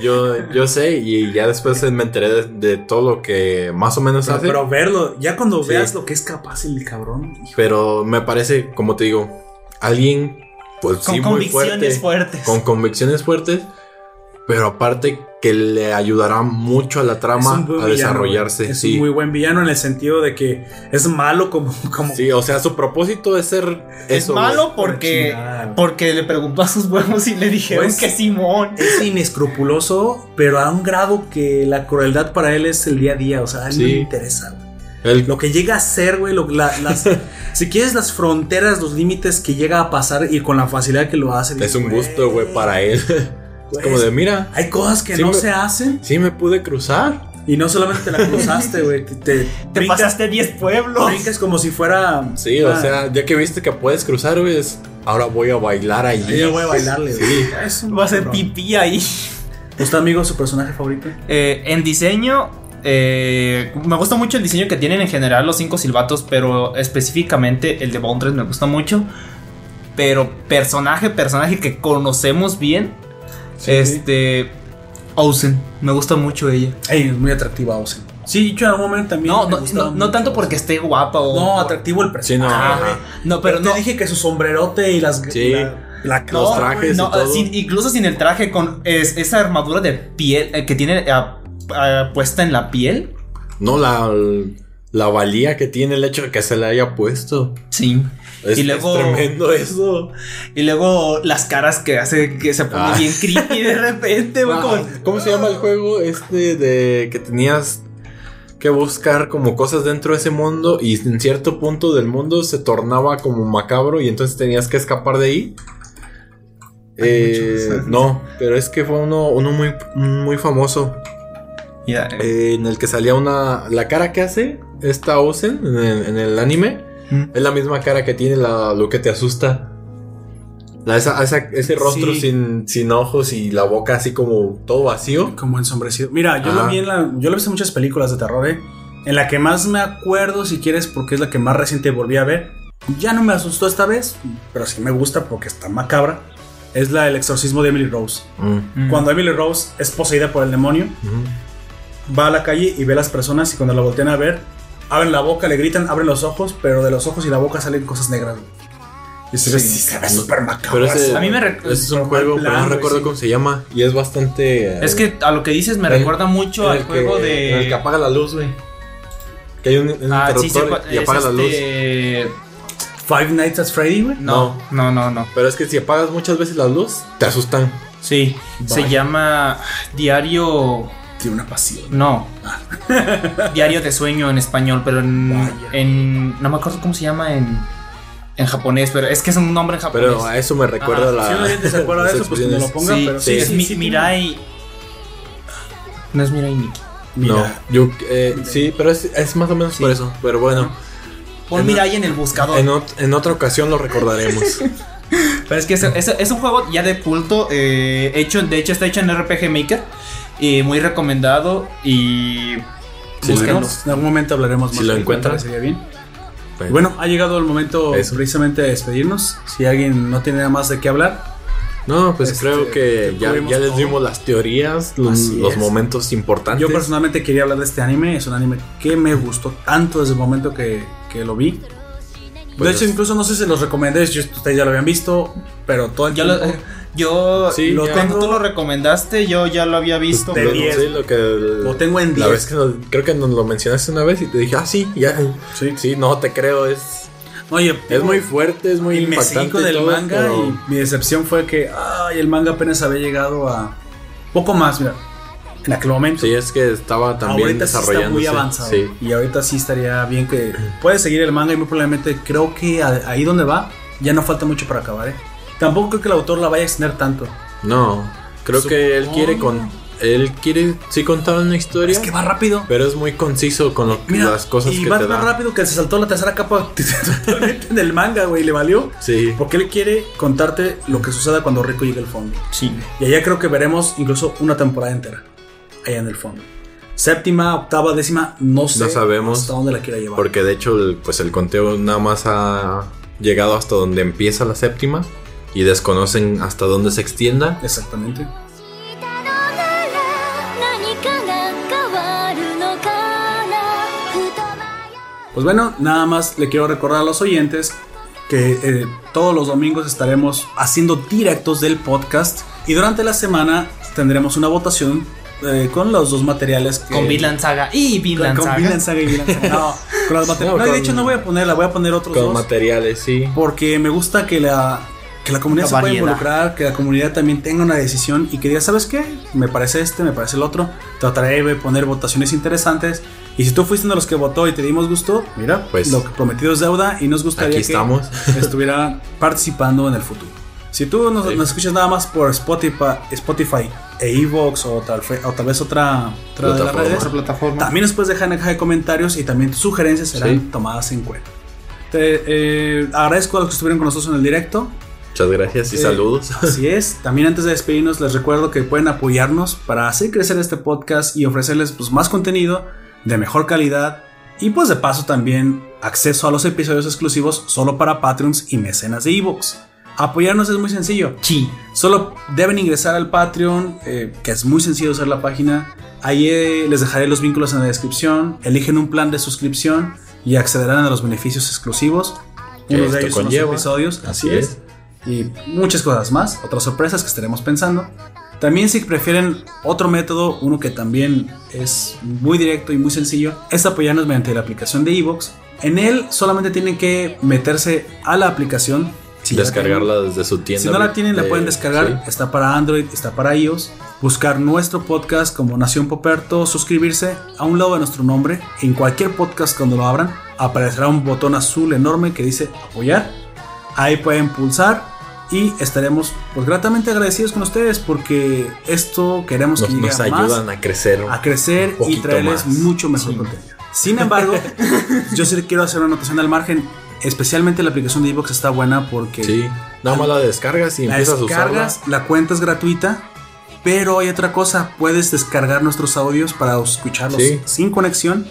Yo, yo sé y ya después me enteré de, de todo lo que más o menos Pero, hace, pero verlo, ya cuando Sí. veas lo que es capaz el cabrón. hijo, pero me parece, como te digo, alguien, pues Con sí, muy convicciones fuerte, fuertes. con convicciones fuertes, pero aparte que le ayudará mucho a la trama a villano, desarrollarse. Es sí. un muy buen villano en el sentido de que es malo como. como Sí, o sea, su propósito es ser Es eso. malo porque, porque le preguntó a sus huevos y le dijeron Pues- que Simón. Es inescrupuloso, pero a un grado que la crueldad para él es el día a día. O sea, a él no Sí. le interesa, Él- Lo que llega a ser, güey, lo- la- las, si quieres las fronteras, los límites que llega a pasar y con la facilidad que lo hace. es un gusto, güey, para él. Es Güey, como de, mira, Hay cosas que Sí, no me- se hacen sí me pude cruzar. y no solamente te la cruzaste, güey. Te, te, Te brincas- pasaste 10 pueblos. brincas como si fuera. Sí, una- o sea, ya que viste que puedes cruzar, güey, es, ahora voy a bailar allí. Ahí ya voy a bailarle, güey. Sí. Va a hacer pipí ahí. ¿Usted, amigo, su personaje favorito? Eh, en diseño, eh, me gusta mucho el diseño que tienen en general los cinco silbatos, pero específicamente el de Bondres me gusta mucho. Pero personaje, personaje que conocemos bien, este. Ozen, me gusta mucho ella. Ey, es muy atractiva, Ozen. Sí, yo en algún momento también. No, me no, no, no mucho tanto porque esté guapa o. No, atractivo el Sí, no, personaje. güey. No, pero pero te no. dije que su sombrerote y las. Sí. La, la Los no, trajes. No, y todo. sin- incluso sin el traje, con es- esa armadura de piel eh, que tiene ah, puesta en la piel. No, la, la valía que tiene el hecho de que se le haya puesto. Sí. Es, Y luego- es tremendo eso. Y luego las caras que hace que se pone Ah. bien creepy de repente, güey. Ah, como- ¿Cómo se llama el juego este de que tenías que buscar como cosas dentro de ese mundo y en cierto punto del mundo se tornaba como macabro y entonces tenías que escapar de ahí. Eh, no, pero es que fue uno, uno muy, muy famoso Ya, eh, en el que salía una. La cara que hace esta Ozen en el, en el anime Mm. es la misma cara que tiene la, lo que te asusta. La- esa- esa- ese rostro Sí. sin, sin ojos y la boca así como todo vacío. Como ensombrecido. Mira, yo lo Ajá. vi en la. Yo lo he visto en muchas películas de terror, ¿eh? En la que más me acuerdo, si quieres, porque es la que más reciente volví a ver. Ya no me asustó esta vez, pero sí me gusta porque está macabra. Es la El exorcismo de Emily Rose. Mm, Mm. Cuando Emily Rose es poseída por el demonio. Va a la calle y ve a las personas y cuando la voltean a ver, abren la boca, le gritan, abren los ojos, pero de los ojos y la boca salen cosas negras. güey. Y se ve, Sí. súper macabro. A mí me rec- ese es un juego, pero no recuerdo sí. cómo se llama. Y es bastante. Es que a lo que dices me el- recuerda mucho al que- juego en el que de. apaga la luz, güey. Que hay un, un Ah, sí, sí, interruptor y apaga la luz. este- Five Nights at Freddy, güey. No, no, no, no. Pero es que si apagas muchas veces la luz, te asustan. Sí, se llama Diario. Tiene una pasión. No. Diario de sueño en español, pero en. No me acuerdo cómo se llama en. En japonés, pero es que es un nombre en japonés. Pero a eso me recuerda Ah, la. Si la gente se acuerda de eso, pues que me lo expresiones. ponga. sí, pero sí, sí, es sí, Mi- sí, Mirai. No es Mirai Nikki. Mira, No, yo eh, sí, pero es, es más o menos por eso. Pero bueno, Pon Mirai en el buscador. en, ot- en otra ocasión lo recordaremos. Pero es que es, es- es un juego ya de culto. eh, hecho, de hecho, está hecho en RPG Maker. Y muy recomendado. Y. Sí. Pues, en algún momento hablaremos Si más. lo de encuentran. Sería bien. Bueno, Bueno, ha llegado el momento Eso. precisamente de despedirnos. Si alguien no tiene nada más de qué hablar, no, pues este, creo que ya, ya les todo. dimos las teorías, los, los momentos importantes. yo personalmente quería hablar de este anime. Es un anime que me gustó tanto desde el momento que, que lo vi. Pues de hecho, es- incluso no sé si los recomendé. Ustedes ya lo habían visto, pero todo el Yo, lo, tiempo- yo Sí, lo ya. cuando tú lo recomendaste, yo ya lo había visto. De Lo- diez. sí, lo que Lo tengo en La 10. vez que nos- creo que nos lo mencionaste una vez y te dije, ah, sí, ya. Sí. Sí, no te creo, es, Oye, es muy fuerte, es muy y me impactante. seguí con el todo, manga pero- y mi decepción fue que ay, el manga apenas había llegado a poco más, mira. En aquel momento. Sí, es que estaba también ahorita sí está muy avanzado. Sí. Y ahorita sí estaría bien que puedes seguir el manga y muy probablemente creo que ahí donde va ya no falta mucho para acabar. ¿eh? Tampoco creo que el autor la vaya a extender tanto. No, creo que él quiere con él quiere sí contar una historia, Es que va rápido. pero es muy conciso con lo, Mira, las cosas y que va te más da. rápido que se saltó la tercera capa en el manga, güey, le valió. Sí. Porque él quiere contarte lo que suceda cuando Rico llegue al fondo. Sí. Y allá creo que veremos incluso una temporada entera allá en el fondo. Séptima, octava, décima, no sé no sabemos hasta dónde la quiera llevar. Porque de hecho, el, pues el conteo nada más ha llegado hasta donde empieza la séptima y desconocen hasta dónde se extienda. Exactamente. Pues bueno, nada más le quiero recordar a los oyentes que eh, todos los domingos estaremos haciendo directos del podcast y durante la semana tendremos una votación eh, con los dos materiales que, Con Vinland Saga y con, Vinland con Saga. Vinland Saga y Vinland Saga. No, con las mate- No, no, de con- hecho no voy a ponerla, voy a poner otros Con dos. materiales, sí. Porque me gusta que la, que la comunidad La se pueda involucrar, que la comunidad también tenga una decisión y que diga, ¿sabes qué? Me parece este, me parece el otro. Trataré de poner votaciones interesantes. Y si tú fuiste uno de los que votó y te dimos gusto, mira, Pues, lo que prometido es deuda y nos gustaría aquí que estuviera participando en el futuro. Si tú nos, Sí. nos escuchas nada más por Spotify, Spotify e Evox o tal, o tal vez otra, otra de las redes, Otra plataforma. también nos puedes dejar en la caja de comentarios y también tus sugerencias serán Sí. tomadas en cuenta. Te eh, agradezco a los que estuvieron con nosotros en el directo. Muchas gracias y Eh, saludos. Así es. También antes de despedirnos les recuerdo que pueden apoyarnos para hacer crecer este podcast y ofrecerles pues, más contenido de mejor calidad y pues de paso también acceso a los episodios exclusivos solo para Patreons y mecenas de ebooks. Apoyarnos es muy sencillo. Sí. Solo deben ingresar al Patreon, eh, que es muy sencillo usar la página. Ahí eh, les dejaré los vínculos en la descripción. Eligen un plan de suscripción y accederán a los beneficios exclusivos. Unos de ellos son los conlleva. episodios, así Así es. Y muchas cosas más, otras sorpresas que estaremos pensando. También si prefieren otro método, uno que también es muy directo y muy sencillo, es apoyarnos mediante la aplicación de Evox. En él solamente tienen que meterse a la aplicación, Si la Descargarla desde su tienda. Si no la tienen, la de- pueden descargar. sí. Está para Android, está para iOS. Buscar nuestro podcast como Nación Poperto, suscribirse a un lado de nuestro nombre. En cualquier podcast cuando lo abran, aparecerá un botón azul enorme que dice apoyar. Ahí pueden pulsar y estaremos pues gratamente agradecidos con ustedes porque esto queremos que Nos, llegue nos a más ayudan a crecer. a crecer y traerles más. mucho mejor contenido. Sin embargo, yo sí quiero hacer una anotación al margen. Especialmente la aplicación de Evox está buena porque Sí. Nada más la descargas y la empiezas a usarla. descargas, la cuenta es gratuita, pero hay otra cosa, puedes descargar nuestros audios para escucharlos Sí. sin conexión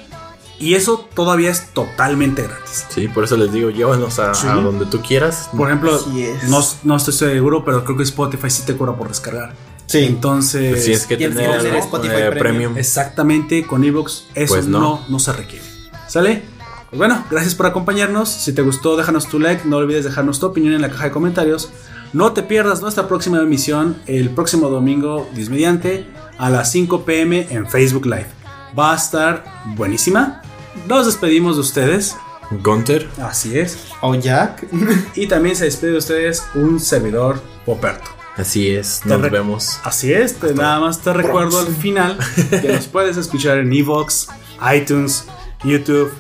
y eso todavía es totalmente gratis. Sí, por eso les digo, llévanos a, Sí. a donde tú quieras. Por ejemplo, es. no, no estoy seguro, pero creo que Spotify sí te cobra por descargar. Sí. Entonces, Pues tienes que tener. Spotify Eh, Premium. premium. exactamente con Evox eso Pues no. no. no se requiere. ¿Sale? Pues bueno, gracias por acompañarnos. Si te gustó, déjanos tu like. No olvides dejarnos tu opinión en la caja de comentarios. No te pierdas nuestra próxima emisión el próximo domingo, Dios mediante, a las 5 pm en Facebook Live. Va a estar buenísima. Nos despedimos de ustedes. Gunter. Así es. O Jack. Y también se despide de ustedes un servidor Poperto. Así es. Nos vemos. Así es, te- nada más te recuerdo al final que nos puedes escuchar en Evox, iTunes, YouTube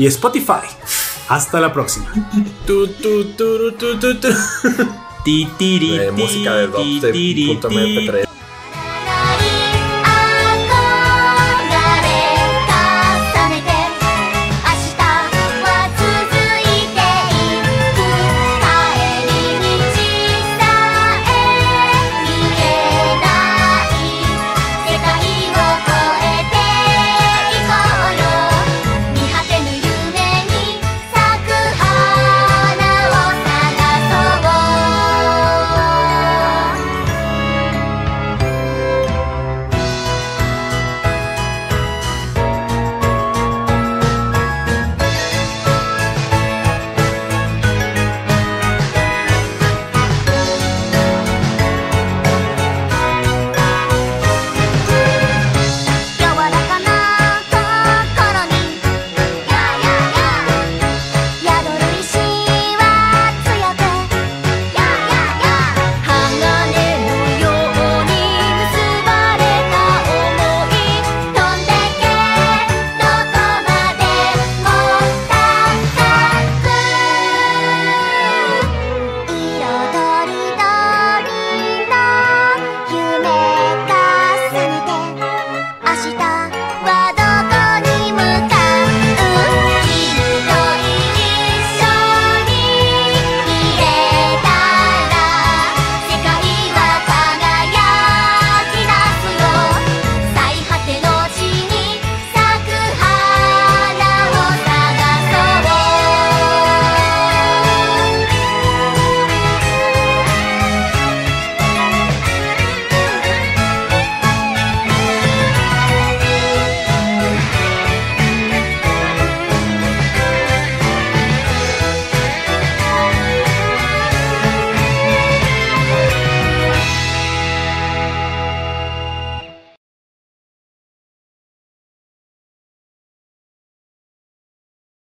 y Spotify. Hasta la próxima. Tu, tu, tu, tu, tu, tu. Ti, tiri, Eh, ti, música de ti, tiri, ti. dubstep.mp3.